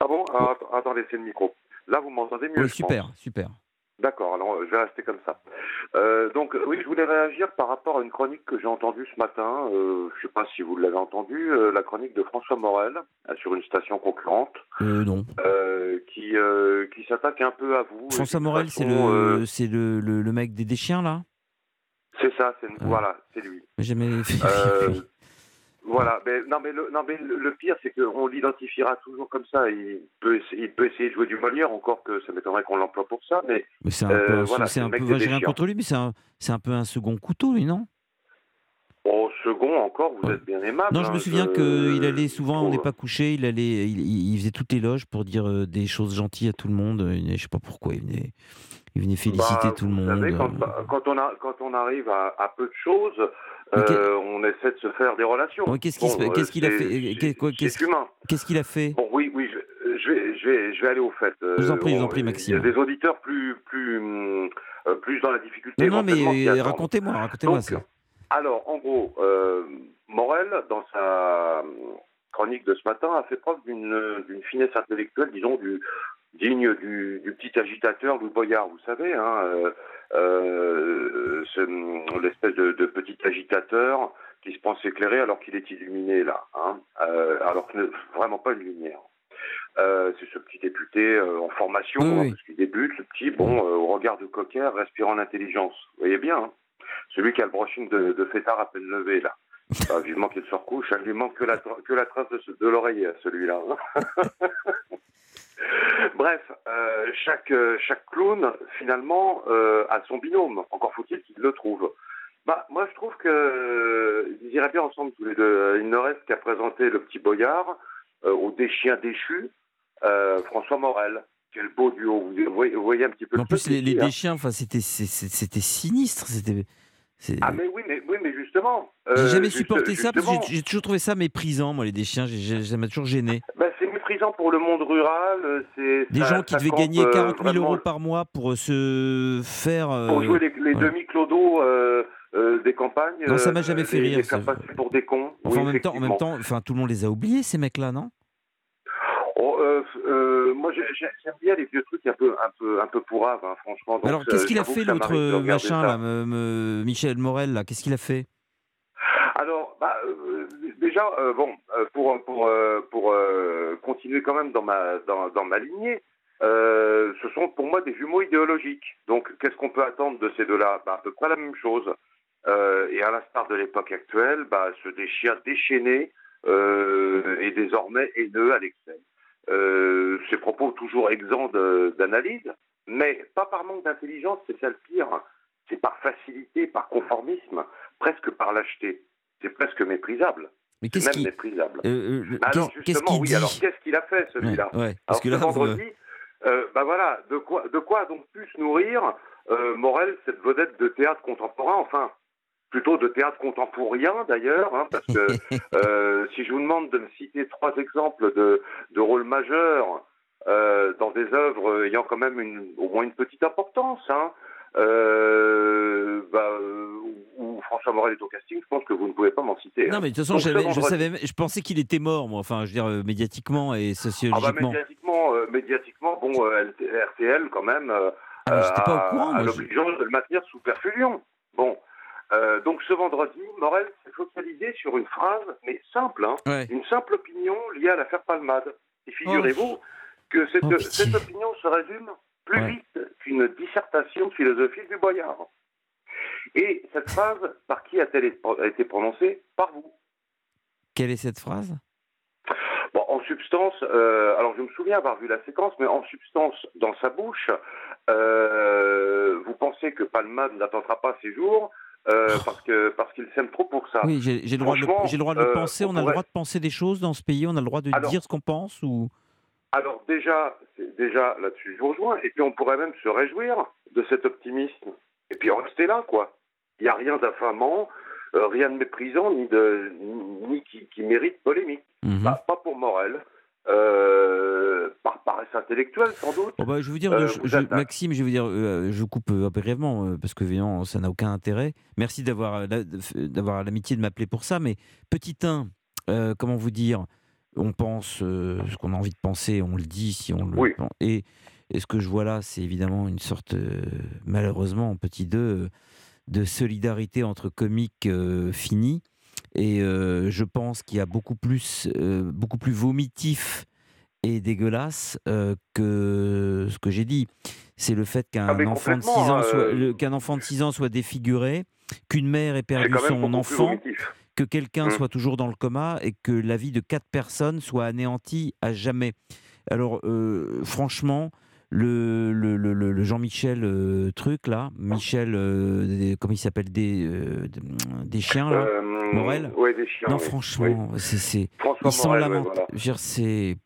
Ah bon Ah, att- Attendez, c'est le micro. Là, vous m'entendez mieux Oui, super, pense. super. D'accord, alors euh, je vais rester comme ça. Euh, donc, euh, oui, je voulais réagir par rapport à une chronique que j'ai entendue ce matin. Euh, je ne sais pas si vous l'avez entendue, euh, la chronique de François Morel sur une station concurrente. Euh, non. qui, qui s'attaque un peu à vous. François Morel, c'est le, c'est le, le, le mec des, des chiens, là? C'est ça, c'est voilà, c'est lui. J'ai Jamais fait. Euh, voilà, mais non mais le, non, mais le, le pire c'est qu'on l'identifiera toujours comme ça. Il peut, il peut essayer de jouer du Molière, encore que ça m'étonnerait qu'on l'emploie pour ça, mais, Mais c'est un euh, peu, un, voilà, un peu, contre lui, mais c'est un, peu un second couteau, lui, non? Au second encore, vous êtes bien aimable. Non, je me hein, souviens je- qu'il allait souvent, on n'est pas couché, il allait, il, il- faisait toutes les loges pour dire euh, des choses gentilles à tout le monde. Venait- je sais pas pourquoi, il venait, il venait féliciter Bah, tout le monde. savez, quand, euh. quand on a, quand on arrive à, à peu de choses, euh, on essaie de se faire des relations. Qu'est-ce qu'il Bon, euh, a fait euh, Qu'est-ce qu'il a fait Bon, oui, oui, je, je vais, je vais, je vais aller au fait. Je vous en prie, je vous en Euh, prie, Il y Maxime. a des auditeurs plus, plus, euh, plus dans la difficulté. Non, non, mais euh, racontez-moi, racontez-moi ça. Alors, en gros, euh, Morel, dans sa chronique de ce matin, a fait preuve d'une d'une finesse intellectuelle, disons, du, digne du, du petit agitateur Louis Boyard, vous savez, hein, euh, euh, ce- l'espèce de, de petit agitateur qui se pense éclairé alors qu'il est illuminé, là, hein, euh, alors que vraiment pas une lumière. Euh, c'est ce petit député en formation, Oui, hein, oui. parce qu'il débute, le petit, bon, au regard de coquin, respirant l'intelligence. Vous voyez bien, hein celui qui a le brushing de, de fêtard à peine levé, là. Ah, vivement qu'il se recouche, il lui manque que la, que la trace de, de l'oreiller, celui-là. hein. Bref, euh, chaque, euh, chaque clown, finalement, euh, a son binôme. Encore faut-il qu'il le trouve. Bah, moi, je trouve que euh, iraient bien ensemble tous les deux. Il ne reste qu'à présenter le petit boyard au déchien déchu, François Morel. quel beau duo. Vous voyez, vous voyez un petit peu En plus, les, les hein. déchiens, enfin, c'était sinistre. C'était. Ah, mais oui, mais, oui, mais justement. J'ai euh, jamais juste- supporté ça parce que j'ai- j'ai toujours trouvé ça méprisant, moi, les déchiens. J'ai- j'ai- Ça m'a toujours gêné. bah, c'est méprisant pour le monde rural. euh, C'est Des ça- gens qui devaient gagner euh, 40 000 vraiment euros par mois pour euh, se faire. Pour euh, jouer les, demi-clodos euh, euh, des campagnes. Non, ça m'a euh, jamais fait rire, ça. pour des cons. Enfin, Oui, en même temps, en même temps, enfin, tout le monde les a oubliés, ces mecs-là, non? Oh, euh, euh, moi, j'ai- j'ai- j'aime bien les vieux trucs un peu, un peu, un peu pourraves, hein, franchement. Donc, Alors, euh, qu'est-ce qu'il a fait, l'autre euh, machin, là, Michel Morel, là Qu'est-ce qu'il a fait? Alors, bah, euh, déjà, euh, bon, euh, pour, pour, pour continuer quand même dans ma, dans, dans ma lignée, ce sont pour moi des jumeaux idéologiques. Donc, qu'est-ce qu'on peut attendre de ces deux-là? Bah, À peu près la même chose. Et à l'instar de l'époque actuelle, bah, chiens déchaînés euh, et désormais haineux à l'excès. Ces propos toujours exempts d'analyse, mais pas par manque d'intelligence, c'est ça le pire. C'est par facilité, par conformisme, presque par lâcheté. C'est presque méprisable. Mais qu'est-ce même méprisable. Euh, euh, alors justement, qu'il oui. dit Alors qu'est-ce qu'il a fait celui-là Ouais, ouais, parce Alors que là, vendredi, euh, bah voilà, de quoi, de quoi donc plus nourrir euh, Morel, cette vedette de théâtre contemporain, enfin plutôt de théâtre contemporain d'ailleurs, hein, parce que si je vous demande de me citer trois exemples de, de rôles majeurs dans des œuvres ayant quand même une, au moins une petite importance, hein, bah, François Morel est au casting, je pense que vous ne pouvez pas m'en citer. Non, hein. mais de toute façon, Donc, je, savais, je pensais qu'il était mort, moi. Enfin, je veux dire, euh, médiatiquement et Ah bah sociologiquement. médiatiquement, euh, médiatiquement, bon, euh, RTL quand même euh, Ah, l'obligeance de le maintenir sous perfusion. Bon, Euh, donc ce vendredi, Morel s'est focalisé sur une phrase, mais simple, hein, Ouais. une simple opinion liée à l'affaire Palmade. Et figurez-vous que cette, Oh, cette opinion se résume plus Ouais. vite qu'une dissertation de philosophie du Boyard. Et cette phrase, par qui a-t-elle été- prononcée? Par vous. Quelle est cette phrase? Bon, en substance, euh, alors je me souviens avoir vu la séquence, mais en substance, dans sa bouche, euh, vous pensez que Palmade n'attendra pas ses jours euh, parce que parce qu'il s'aime trop pour ça. Oui, j'ai le droit de, le- droit de penser. On, a le droit de penser des choses dans ce pays. On a le droit de Alors- dire ce qu'on pense ou? Alors déjà, déjà là-dessus, je vous rejoins. Et puis on pourrait même se réjouir de cet optimisme. Et puis rester là, quoi. Il n'y a rien d'affamant, euh, rien de méprisant, ni de ni, qui, qui mérite polémique. Mhm. Bah, pas pour Morel. Euh, par paresse intellectuelle, sans doute. Bon, bah, je vous dire, Euh, je- je- Maxime, je vous dire, euh, je coupe brièvement parce que évidemment, ça n'a aucun intérêt. Merci d'avoir d'avoir l'amitié de m'appeler pour ça. Mais petit 1, comment vous dire, on pense ce qu'on a envie de penser, on le dit si on le Oui. et, et ce que je vois là, c'est évidemment une sorte, euh, malheureusement, en petit 2, euh, de solidarité entre comiques euh, finis. Et je pense qu'il y a beaucoup plus, beaucoup plus vomitif et dégueulasse euh, que ce que j'ai dit. C'est le fait qu'un Ah, enfant de 6 complètement, ans soit, euh, qu'un enfant de 6 ans soit défiguré, qu'une mère ait perdu son enfant, que quelqu'un Mm. soit toujours dans le coma et que la vie de quatre personnes soit anéantie à jamais. Alors, euh, franchement, le, le, le- Jean-Michel euh, truc là, Michel, euh, des- comment il s'appelle, des, euh, des- chiens là, Morel. ouais, des chiens, Non, oui. franchement, c'est, François ils ouais, voilà. C'est.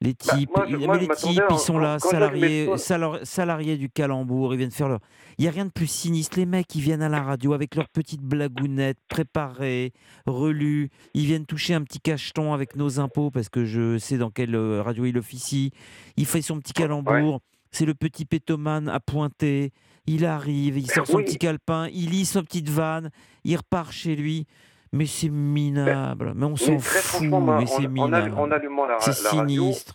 Bah, types, moi, je- il- moi, mais je les types, ils sont là, j'ai salariés, mes- salari- salariés du calembour, ils viennent faire leur. Il n'y a rien de plus sinistre. Les mecs, ils viennent à la radio avec leurs petites blagounettes préparées, relues. Ils viennent toucher un petit cacheton avec nos impôts parce que je sais dans quelle euh, radio il officie. Il fait son petit calembour. C'est le petit pétomane à pointer. Il arrive, il sort son Oui. petit calepin, il lit sa petite vanne, il repart chez lui. Mais c'est minable. Mais on s'en fout. moi, Mais c'est minable. en allumant la, C'est la radio, sinistre.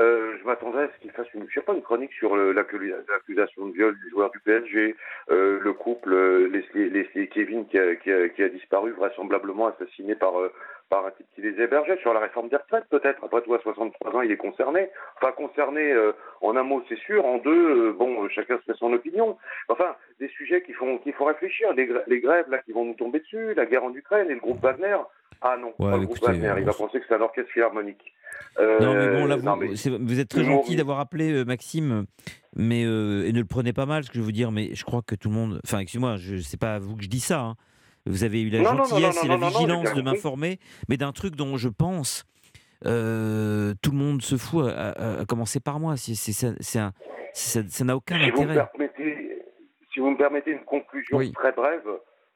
euh, je m'attendais à ce qu'il fasse une, je sais pas, une chronique sur le- l'accusation de viol du joueur du PSG, euh, le couple euh, Leslie, Leslie et Kevin qui a, qui, a, qui a disparu vraisemblablement assassiné par, euh, par un type qui les hébergeait, sur la réforme des retraites peut-être? Après tout, à 63 ans, il est concerné. Enfin, concerné euh, en un mot, c'est sûr. En deux, euh, bon, euh, chacun se fait son opinion. Enfin, des sujets qui font, qui font réfléchir. Les, les grèves là qui vont nous tomber dessus, la guerre en Ukraine et le groupe Wagner. Ah non, Ouais, pas le groupe Wagner. Il va penser que c'est un orchestre philharmonique. Euh, Non, mais bon, là, vous, non, mais- c'est- vous êtes très gentil d'avoir appelé Maxime, mais euh, et ne le prenez pas mal, ce que je veux dire, mais je crois que tout le monde. Enfin, excusez-moi, je sais pas à vous que je dis ça. hein. Vous avez eu la Non, non, non, gentillesse non, et la vigilance de m'informer, mais d'un truc dont je pense euh, tout le monde se fout, à, à- à commencer par moi. C'est, ça n'a aucun Si intérêt. si vous me permettez une conclusion Oui. très brève,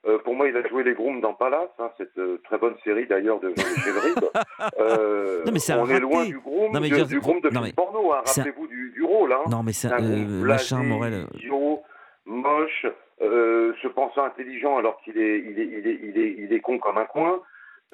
euh, pour moi, il a joué les Grooms dans Palace, hein, cette euh, très bonne série d'ailleurs de Michel Ribes. Euh, Non, mais c'est un on est loin du Groom, Non, mais de, du Groom de non, mais porno. Hein, un- Rappelez-vous du, du rôle. Hein. Non, mais c'est un machin, Morel. moche, euh, se pensant intelligent alors qu'il est, il est, il est, il est, il est con comme un coin.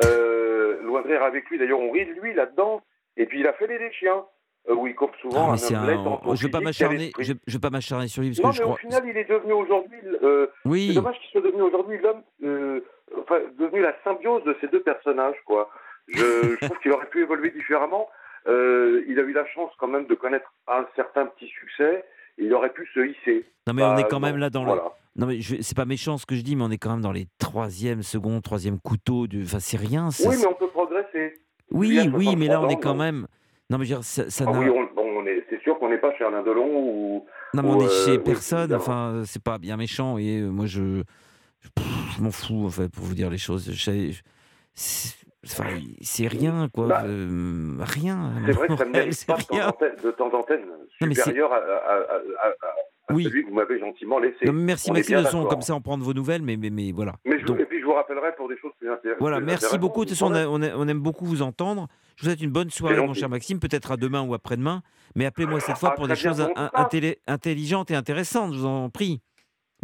Euh, loin de rire avec lui. D'ailleurs, on rit de lui là-dedans. Et puis, il a fait les chiens. Euh, où il coupe souvent Ah, un laid un- tant au je je, je veux pas m'acharner sur lui parce Non, que je mais crois. au final, il est devenu aujourd'hui. euh, Oui. C'est dommage qu'il soit devenu aujourd'hui l'homme, euh, enfin, devenu la symbiose de ces deux personnages, quoi. Je, je trouve qu'il aurait pu évoluer différemment. Euh, il a eu la chance quand même de connaître un certain petit succès. Il aurait pu se hisser. Non mais on Bah, est quand même là dans voilà. le. Non mais je- c'est pas méchant ce que je dis, mais on est quand même dans les troisième, second, troisième couteau. Du... Enfin c'est rien. ça- Oui, mais on peut progresser. Oui, oui, mais là on 63 est quand même. Non mais je veux dire, ça, ça Ah n'a- oui, on, est, c'est sûr qu'on n'est pas chez Alain Delon ou. Non mais ou, on est euh, chez oui, personne. Enfin c'est pas bien méchant et euh, moi je je, m'en fous en fait pour vous dire les choses. Je enfin, c'est rien quoi, Bah, euh, rien. C'est vrai que ça ne mérite c'est pas de temps rien. d'antenne, supérieur à, à- Oui. celui que vous m'avez gentiment laissé. Non, merci On Maxime de son comme ça on prend de vos nouvelles, mais mais, mais voilà. Mais je, Donc, et puis je vous rappellerai pour des choses plus intéressantes. Voilà, plus merci beaucoup. De toute façon, on, aime beaucoup vous entendre. Je vous souhaite une bonne soirée, mon cher Maxime. Peut-être à demain ou après-demain. Mais appelez-moi cette fois Ah, pour des choses intélé- intelligentes et intéressantes, je vous en prie.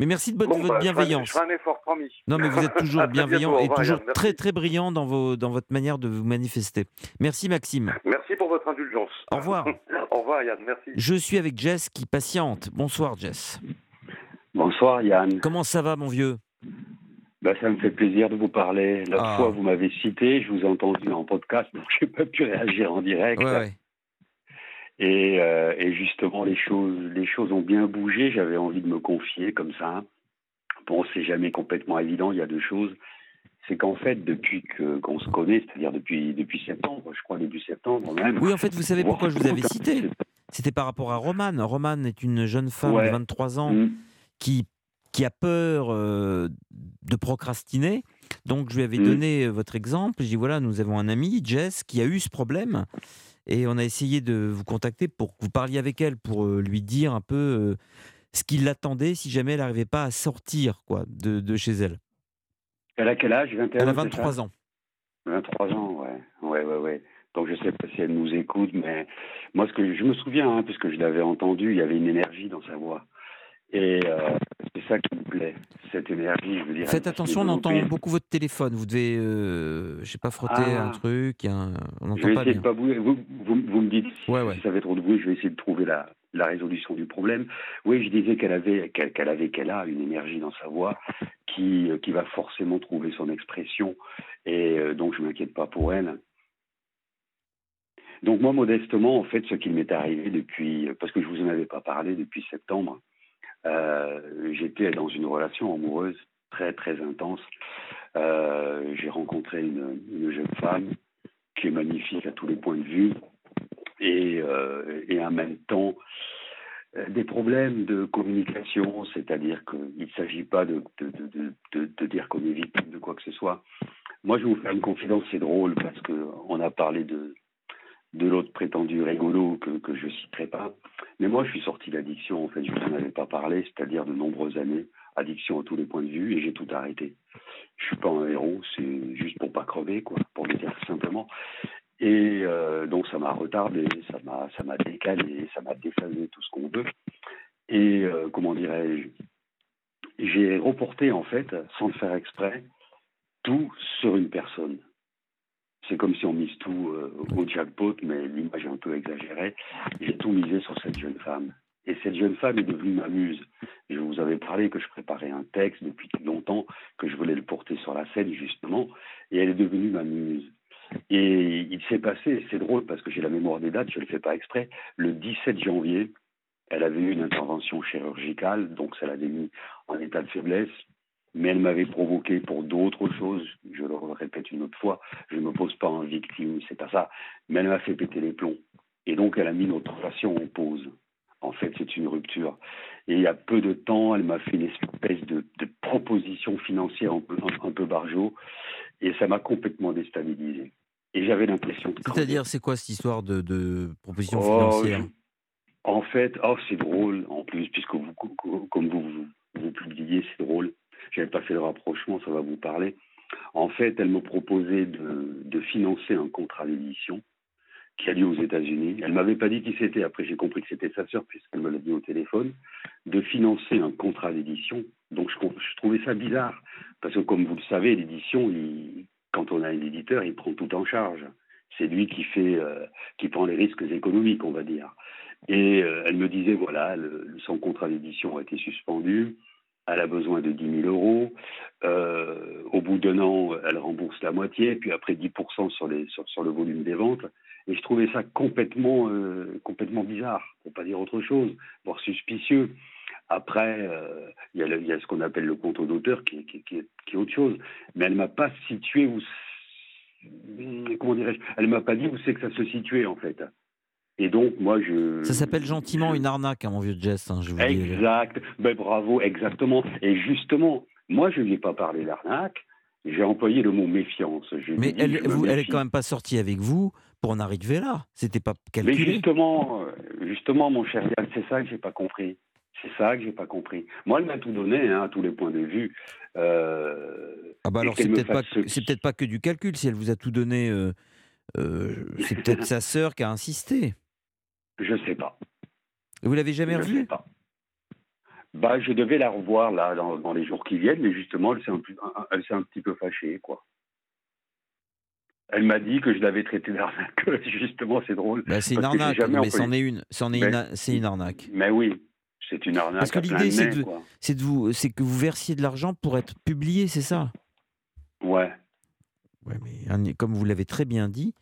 Mais merci de votre, Bon, votre bah, bienveillance. Je ferai un effort, promis. Non, mais vous êtes toujours bienveillant bientôt, et toujours très très brillant dans, vos, dans votre manière de vous manifester. Merci Maxime. Merci pour votre indulgence. Au revoir. Au revoir, Yann, merci. Je suis avec Jess qui patiente. Bonsoir Jess. Bonsoir Yann. Comment ça va mon vieux? Bah, ça me fait plaisir de vous parler. L'autre Ah. fois, vous m'avez cité, je vous ai entendu en podcast, donc je n'ai pas pu réagir en direct. Ouais, ouais. Et, euh, et justement, les choses, les choses ont bien bougé. J'avais envie de me confier comme ça. Bon, c'est jamais complètement évident. Il y a deux choses. C'est qu'en fait, depuis que qu'on se connaît, c'est-à-dire depuis depuis septembre, je crois début septembre même. Oui, en fait, vous savez pourquoi je vous avais cité C'était par rapport à Romane. Romane est une jeune femme Ouais. de 23 ans Mm. qui, qui a peur euh, de procrastiner. Donc, je lui avais Mm. donné euh, votre exemple. Je dis voilà, nous avons un ami, Jess, qui a eu ce problème. Et on a essayé de vous contacter pour que vous parliez avec elle, pour lui dire un peu ce qui l'attendait si jamais elle n'arrivait pas à sortir quoi, de, de chez elle. Elle a quel âge? 21 Elle a c'est ça? 23 ans. 23 ans, ouais. Ouais, ouais, ouais. Donc je sais pas si elle nous écoute, mais moi, ce que je me souviens, hein, puisque je l'avais entendu, il y avait une énergie dans sa voix. Et euh, c'est ça qui me plaît, cette énergie, je veux dire. Faites attention, on entend beaucoup votre téléphone. Vous devez, euh, je sais pas, frotter Ah. un truc. un- On n'entend pas essayer bien. de pas. Vous, vous, vous me dites si, Ouais, ouais. si ça fait trop de bruit, je vais essayer de trouver la, la résolution du problème. Oui, je disais qu'elle avait, qu'elle qu'elle avait, qu'elle a une énergie dans sa voix qui, euh, qui va forcément trouver son expression. Et euh, donc, je m'inquiète pas pour elle. Donc moi, modestement, en fait, ce qui m'est arrivé depuis, parce que je vous en avais pas parlé depuis septembre, j'étais dans une relation amoureuse très très intense. Euh, J'ai rencontré une, une jeune femme qui est magnifique à tous les points de vue et, euh, en même temps euh, des problèmes de communication, c'est-à-dire qu'il ne s'agit pas de dire qu'on est victime de quoi que ce soit. Moi, je vais vous faire une confidence, c'est drôle parce qu'on a parlé de, de l'autre prétendu rigolo que, que je citerai pas. Mais moi, je suis sorti d'addiction, en fait, je ne vous en avais pas parlé, c'est-à-dire de nombreuses années, addiction à tous les points de vue, et j'ai tout arrêté. Je suis pas un héros, c'est juste pour pas crever, quoi, pour le dire simplement. Et euh, donc, ça m'a retardé, ça m'a, ça m'a décalé, ça m'a déphasé, tout ce qu'on veut. Et euh, comment dirais-je J'ai reporté, en fait, sans le faire exprès, tout sur une personne. C'est comme si on mise tout euh, au jackpot, mais l'image est un peu exagérée. J'ai tout misé sur cette jeune femme. Et cette jeune femme est devenue ma muse. Je vous avais parlé que je préparais un texte depuis longtemps, que je voulais le porter sur la scène, justement, et elle est devenue ma muse. Et il s'est passé, c'est drôle parce que j'ai la mémoire des dates, je ne le fais pas exprès, le 17 janvier, elle avait eu une intervention chirurgicale, donc ça l'avait mis en état de faiblesse, mais elle m'avait provoqué pour d'autres choses. Je le répète une autre fois, je ne me pose pas en victime, c'est pas ça, mais elle m'a fait péter les plombs. Et donc elle a mis notre relation en pause. En fait, c'est une rupture. Et il y a peu de temps, elle m'a fait une espèce de, de proposition financière un peu, un, un peu barjot, et ça m'a complètement déstabilisé. Et j'avais l'impression C'est-à-dire, c'est quoi cette histoire de, de proposition Oh, financière? En fait, oh, c'est drôle, en plus, puisque vous, comme vous, vous, vous publiez, c'est drôle. J'avais pas fait le rapprochement, ça va vous parler. En fait, elle me proposait de, financer un contrat d'édition qui a lieu aux États-Unis. Elle m'avait pas dit qui c'était. Après, j'ai compris que c'était sa sœur, puisqu'elle me l'a dit au téléphone, de financer un contrat d'édition. Donc, je, trouvais ça bizarre, parce que comme vous le savez, l'édition, quand on a un éditeur, il prend tout en charge. C'est lui qui fait, euh, qui prend les risques économiques, on va dire. Et euh, elle me disait, voilà, son contrat d'édition a été suspendu, elle a besoin de 10 000 euros, Euh, au bout d'un an, elle rembourse la moitié, puis après 10% sur, les, sur, le volume des ventes. Et je trouvais ça complètement, euh, complètement bizarre, pour pas dire autre chose, voire suspicieux. Après, euh, il y, a ce qu'on appelle le compte d'auteur qui, qui est autre chose. Mais elle m'a pas situé où. Comment dirais-je? Elle m'a pas dit où c'est que ça se situait, en fait. Et donc, moi, je. Ça s'appelle gentiment une arnaque, hein, mon vieux Jess. hein, je vous le dis. Exact. Ben, bravo, exactement. Et justement, moi, je ne lui ai pas parlé d'arnaque. J'ai employé le mot méfiance. Je Mais elle, je me vous- elle est méfie. quand même pas sortie avec vous pour en arriver là. C'était pas Mais calculé. justement, euh, justement, mon cher Yann, c'est ça que j'ai pas compris. C'est ça que j'ai pas compris. Moi, elle m'a tout donné, hein, à tous les points de vue. Euh, Ah bah alors qu'elle c'est me peut-être pas, fasse ce- c'est peut-être pas que du calcul. Si elle vous a tout donné, euh, euh, c'est peut-être sa sœur qui a insisté. Je sais pas. Vous l'avez jamais Je revue sais pas. Bah, je devais la revoir là dans, dans les jours qui viennent, mais justement, elle s'est un, petit peu fâchée, quoi. Elle m'a dit que je l'avais traité d'arnaque. Justement, c'est drôle. Bah, C'est une arnaque, mais c'en est une. C'en est Mais- une, c'est une arnaque. Mais oui, c'est une arnaque. Parce que l'idée, c'est de, vous, c'est que vous versiez de l'argent pour être publié, c'est ça? Ouais. Ouais, mais comme vous l'avez très bien dit,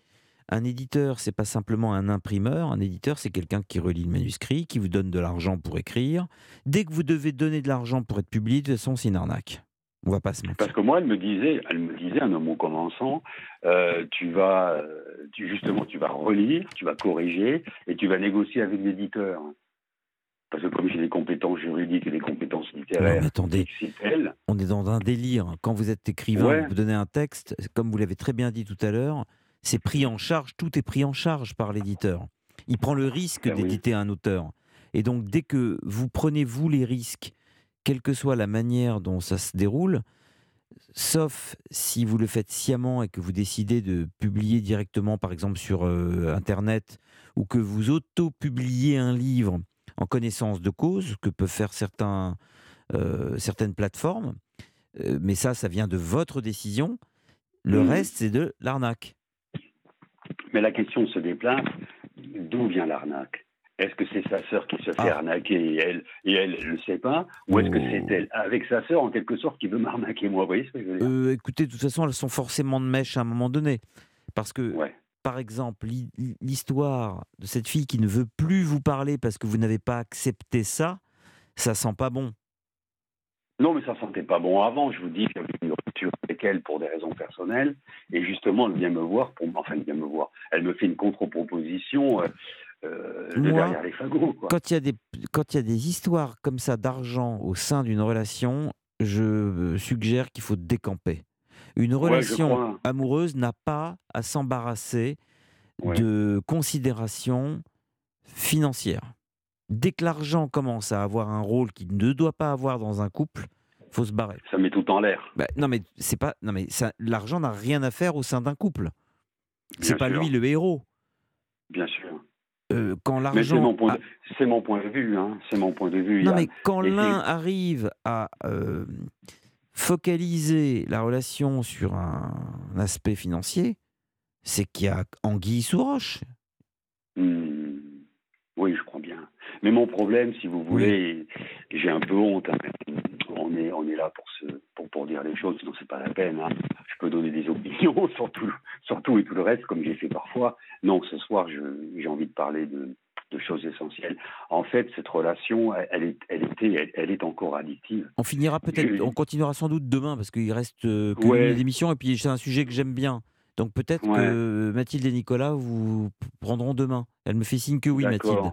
un éditeur, c'est pas simplement un imprimeur. Un éditeur, c'est quelqu'un qui relit le manuscrit, qui vous donne de l'argent pour écrire. Dès que vous devez donner de l'argent pour être publié, de toute façon, c'est une arnaque. On va pas se mentir. Parce que moi, elle me disait, elle me disait un mot commençant, euh, tu vas, euh, tu, justement, tu vas relire, tu vas corriger et tu vas négocier avec l'éditeur. Parce que comme j'ai des compétences juridiques et des compétences Non, littéraires, mais attendez, c'est elle. on est dans un délire. Quand vous êtes écrivain, Ouais. vous donnez un texte, comme vous l'avez très bien dit tout à l'heure, c'est pris en charge, tout est pris en charge par l'éditeur. Il prend le risque Ben oui. d'éditer un auteur. Et donc, dès que vous prenez, vous, les risques, quelle que soit la manière dont ça se déroule, sauf si vous le faites sciemment et que vous décidez de publier directement, par exemple, sur euh, Internet, ou que vous auto-publiez un livre en connaissance de cause, que peuvent faire certains, euh, certaines plateformes, euh, mais ça, ça vient de votre décision. Le Mhm. reste, c'est de l'arnaque. Mais la question se déplace, d'où vient l'arnaque? Est-ce que c'est sa sœur qui se fait Ah. arnaquer et elle et elle ne le sait pas? Ou est-ce que Oh. c'est elle, avec sa sœur, en quelque sorte, qui veut m'arnaquer moi? Vous voyez ce que je veux dire? Euh, écoutez, de toute façon, elles sont forcément de mèche à un moment donné. Parce que, par exemple, l'hi- l'histoire de cette fille qui ne veut plus vous parler parce que vous n'avez pas accepté ça, ça sent pas bon. Non, mais ça sentait pas bon avant. Je vous dis, j'avais une avec elle pour des raisons personnelles. Et justement, elle vient me voir, pour, enfin, elle vient me voir. Elle me fait une contre-proposition euh, euh, de Moi, derrière les fagots. Quoi. Quand il y a des quand il y a des histoires comme ça d'argent au sein d'une relation, je euh, suggère qu'il faut décamper. Une relation amoureuse n'a pas à s'embarrasser de considérations financières. Dès que l'argent commence à avoir un rôle qu'il ne doit pas avoir dans un couple, faut se barrer. Ça met tout en l'air. Bah, non mais c'est pas non mais l'argent n'a rien à faire au sein d'un couple. C'est pas sûr. lui le héros. Bien sûr. Euh, quand Mais c'est l'argent mon, point a- de- c'est mon point de vue. Hein. C'est mon point de vue. Non, mais quand l'un arrive à euh, focaliser la relation sur un, aspect financier, c'est qu'il y a anguille sous roche. Hmm, Oui, je crois bien. Mais mon problème, si vous voulez, j'ai un peu honte. hein. On est, on est là pour, se, pour, pour dire les choses, sinon c'est pas la peine. hein. Je peux donner des opinions sur tout, sur tout et tout le reste, comme j'ai fait parfois. Non, ce soir, j'ai envie de parler de, de choses essentielles. En fait, cette relation, elle, est, elle, était, elle, elle est encore addictive. On finira peut-être, Je- on continuera sans doute demain parce qu'il reste euh, que Ouais. et puis c'est un sujet que j'aime bien. Donc peut-être Ouais. que Mathilde et Nicolas vous prendront demain. Elle me fait signe que oui. Mathilde.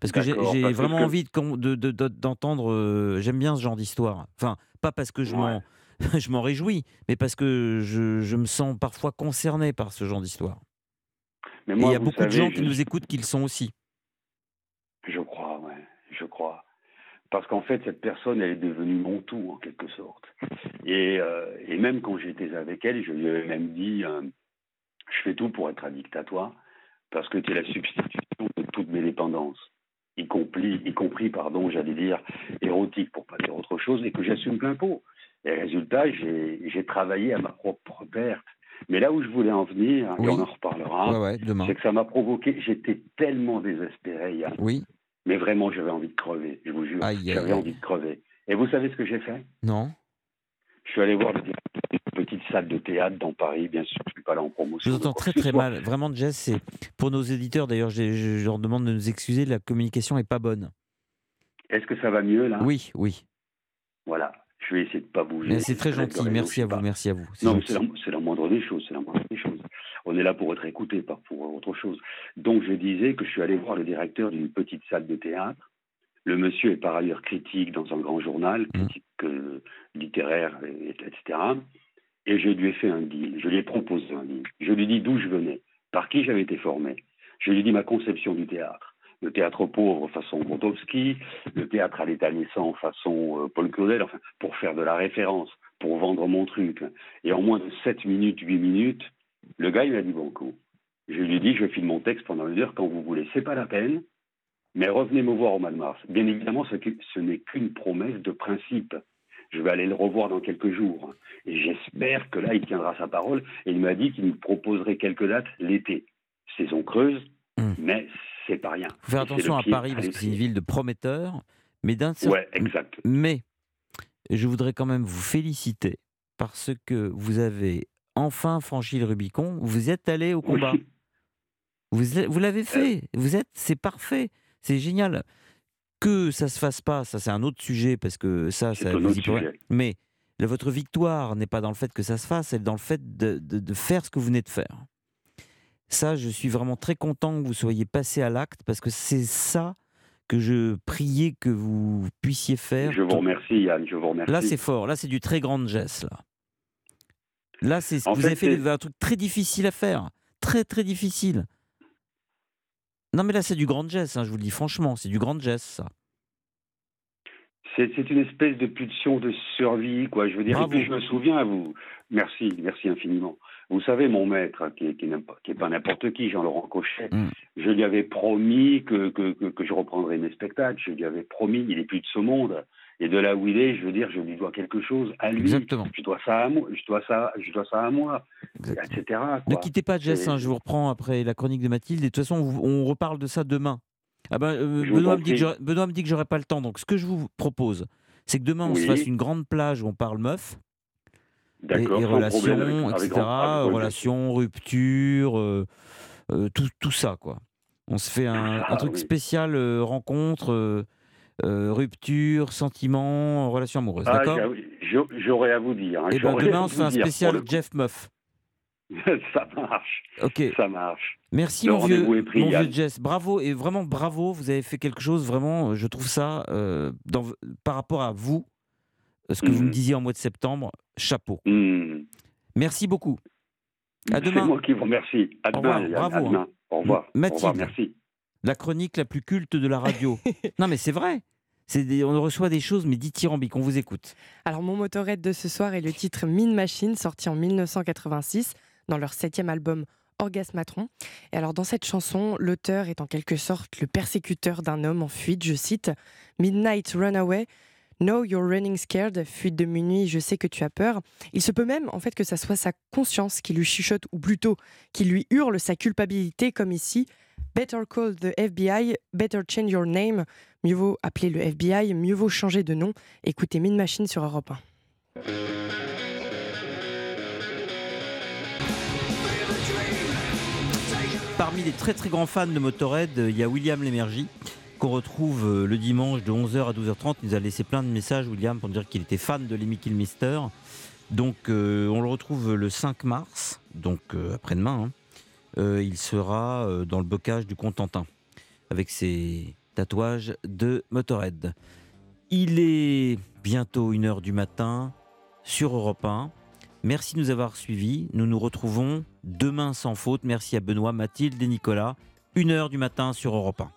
Parce que j'ai vraiment que- envie de con- de- de- de- d'entendre. euh, J'aime bien ce genre d'histoire. Enfin, pas parce que je m'en je m'en réjouis, mais parce que je, je me sens parfois concerné par ce genre d'histoire. Mais il y a beaucoup de gens qui nous écoutent qui le sont aussi. Je crois, ouais, je crois. Parce qu'en fait, cette personne, elle est devenue mon tout, en quelque sorte. Et, euh, et même quand j'étais avec elle, je lui avais même dit, euh, je fais tout pour être addict à toi, parce que tu es la substitution de toutes mes dépendances, y compris, y compris pardon, j'allais dire, érotique, pour pas dire autre chose, et que j'assume plein pot. Et résultat, j'ai travaillé à ma propre perte. Mais là où je voulais en venir, et on en reparlera, Ouais, c'est que ça m'a provoqué, j'étais tellement désespéré, Yann. Oui. Mais vraiment, j'avais envie de crever, je vous jure. J'avais envie de crever. Et vous savez ce que j'ai fait? Non Je suis allé voir le directeur d'une petite salle de théâtre dans Paris, bien sûr, je ne suis pas là en promotion. Je vous entends très très mal. Vraiment, Jess, c'est pour nos éditeurs. D'ailleurs, je, leur demande de nous excuser. La communication est pas bonne. Est-ce que ça va mieux là? Oui, oui. Voilà, je vais essayer de ne pas bouger. C'est très gentil. Merci à vous. Merci à vous. Non, c'est la, moindre des choses, c'est la moindre des choses. On est là pour être écouté, pas pour autre chose. Donc je disais que je suis allé voir le directeur d'une petite salle de théâtre. Le monsieur est par ailleurs critique dans un grand journal, Mmh. critique euh, littéraire, et- etc. Et je lui ai fait un deal, je lui ai proposé un deal. Je lui ai dit d'où je venais, par qui j'avais été formé. Je lui ai dit ma conception du théâtre. Le théâtre pauvre façon Grotowski, le théâtre à l'état façon euh, Paul Claudel, enfin, pour faire de la référence, pour vendre mon truc. Et en moins de 7 minutes, 8 minutes, le gars, il m'a dit bon coup. Je lui ai dit, je file mon texte pendant une heure quand vous voulez. C'est pas la peine, mais revenez me voir au mois de mars. Bien évidemment, ce n'est qu'une promesse de principe. Je vais aller le revoir dans quelques jours. Et j'espère que là, il tiendra sa parole. Et il m'a dit qu'il me proposerait quelques dates l'été. Saison creuse, mais c'est pas rien. faut faire attention à Paris parce que c'est une ville de prometteurs. Mais d'un Ouais, exact. Mais je voudrais quand même vous féliciter parce que vous avez enfin franchi le Rubicon. Vous êtes allé au combat. Vous, l'avez fait. Vous êtes, c'est parfait. C'est génial. Que ça se fasse pas, ça c'est un autre sujet parce que ça, ça un autre sujet. Mais votre victoire n'est pas dans le fait que ça se fasse, elle est dans le fait de, de- de faire ce que vous venez de faire. Ça, je suis vraiment très content que vous soyez passé à l'acte parce que c'est ça que je priais que vous puissiez faire. Je vous remercie, Yann, je vous remercie. Là, c'est fort. Là, c'est du très grand geste. Là, là c'est ce En que vous fait, avez fait un truc très difficile à faire. Très, très difficile. Non, mais là, c'est du grand geste, hein, je vous le dis franchement. C'est du grand geste, ça. C'est une espèce de pulsion de survie, quoi. Je veux dire, Bravo. et puis je me souviens, vous, merci, merci infiniment. Vous savez, mon maître, qui est, qui n'est pas, qui est pas n'importe qui, Jean-Laurent Cochet, Mm. je lui avais promis que, que, que, que je reprendrais mes spectacles. Je lui avais promis, il est plus de ce monde. Et de là où il est, je veux dire, je lui dois quelque chose à lui. Exactement. Je dois ça à moi, je dois ça, je dois ça à moi, etc. Ne quittez pas Jess, hein, je vous reprends après la chronique de Mathilde. Et de toute façon, on, on reparle de ça demain. Ah ben, euh, Benoît, en me dit que Benoît me dit que j'aurai pas le temps. Donc, ce que je vous propose, c'est que demain, on se fasse une grande plage où on parle meuf. Et, et relations, problème, avec- avec etc. grand- relations, rupture, euh, euh, tout, tout ça, quoi. On se fait un, Ah, un truc oui. spécial euh, rencontre, euh, euh, rupture, sentiment, relation amoureuse. Ah, D'accord J'aurais à vous dire. hein, Et ben j'aurais à demain, on se fait un spécial. Jeff Meuf. ça marche. Ok. Ça marche. Merci Le mon vieux, mon vieux. Jess. Bravo et vraiment bravo. Vous avez fait quelque chose vraiment. Je trouve ça euh, dans, par rapport à vous, ce que vous me Mhm. disiez en mois de septembre. Chapeau. Hmm. Merci beaucoup. À C'est demain. moi qui vous remercie. À Au demain. bravo, À demain. hein. Au revoir. Au Mathilde. revoir. Merci. La chronique la plus culte de la radio. non mais c'est vrai. Des- on reçoit des choses mais dithyrambiques. On vous écoute. Alors, mon motorette de ce soir est le titre Mine Machine, sorti en 1986 dans leur septième album Orgasmatron. Et alors, dans cette chanson, l'auteur est en quelque sorte le persécuteur d'un homme en fuite. Je cite Midnight Runaway. Know you're running scared, fuite de minuit, je sais que tu as peur. Il se peut même en fait que ça soit sa conscience qui lui chuchote, ou plutôt qui lui hurle sa culpabilité, comme ici. Better call the FBI, better change your name. Mieux vaut appeler le FBI, mieux vaut changer de nom. Écoutez Mine Machine sur Europe 1. Parmi les très très grands fans de Motorhead, euh, il y a William Lémergie qu'on retrouve euh, le dimanche de 11h à 12h30. Il nous a laissé plein de messages, William, pour dire qu'il était fan de Lemmy Kilmister. Donc euh, on le retrouve le 5 mars, donc après-demain. hein. Euh, il sera euh, dans le bocage du Contentin avec ses tatouages de Motorhead. Il est bientôt 1h du matin sur Europe 1. Merci de nous avoir suivis. Nous nous retrouvons demain sans faute. Merci à Benoît, Mathilde et Nicolas. Une heure du matin sur Europe 1.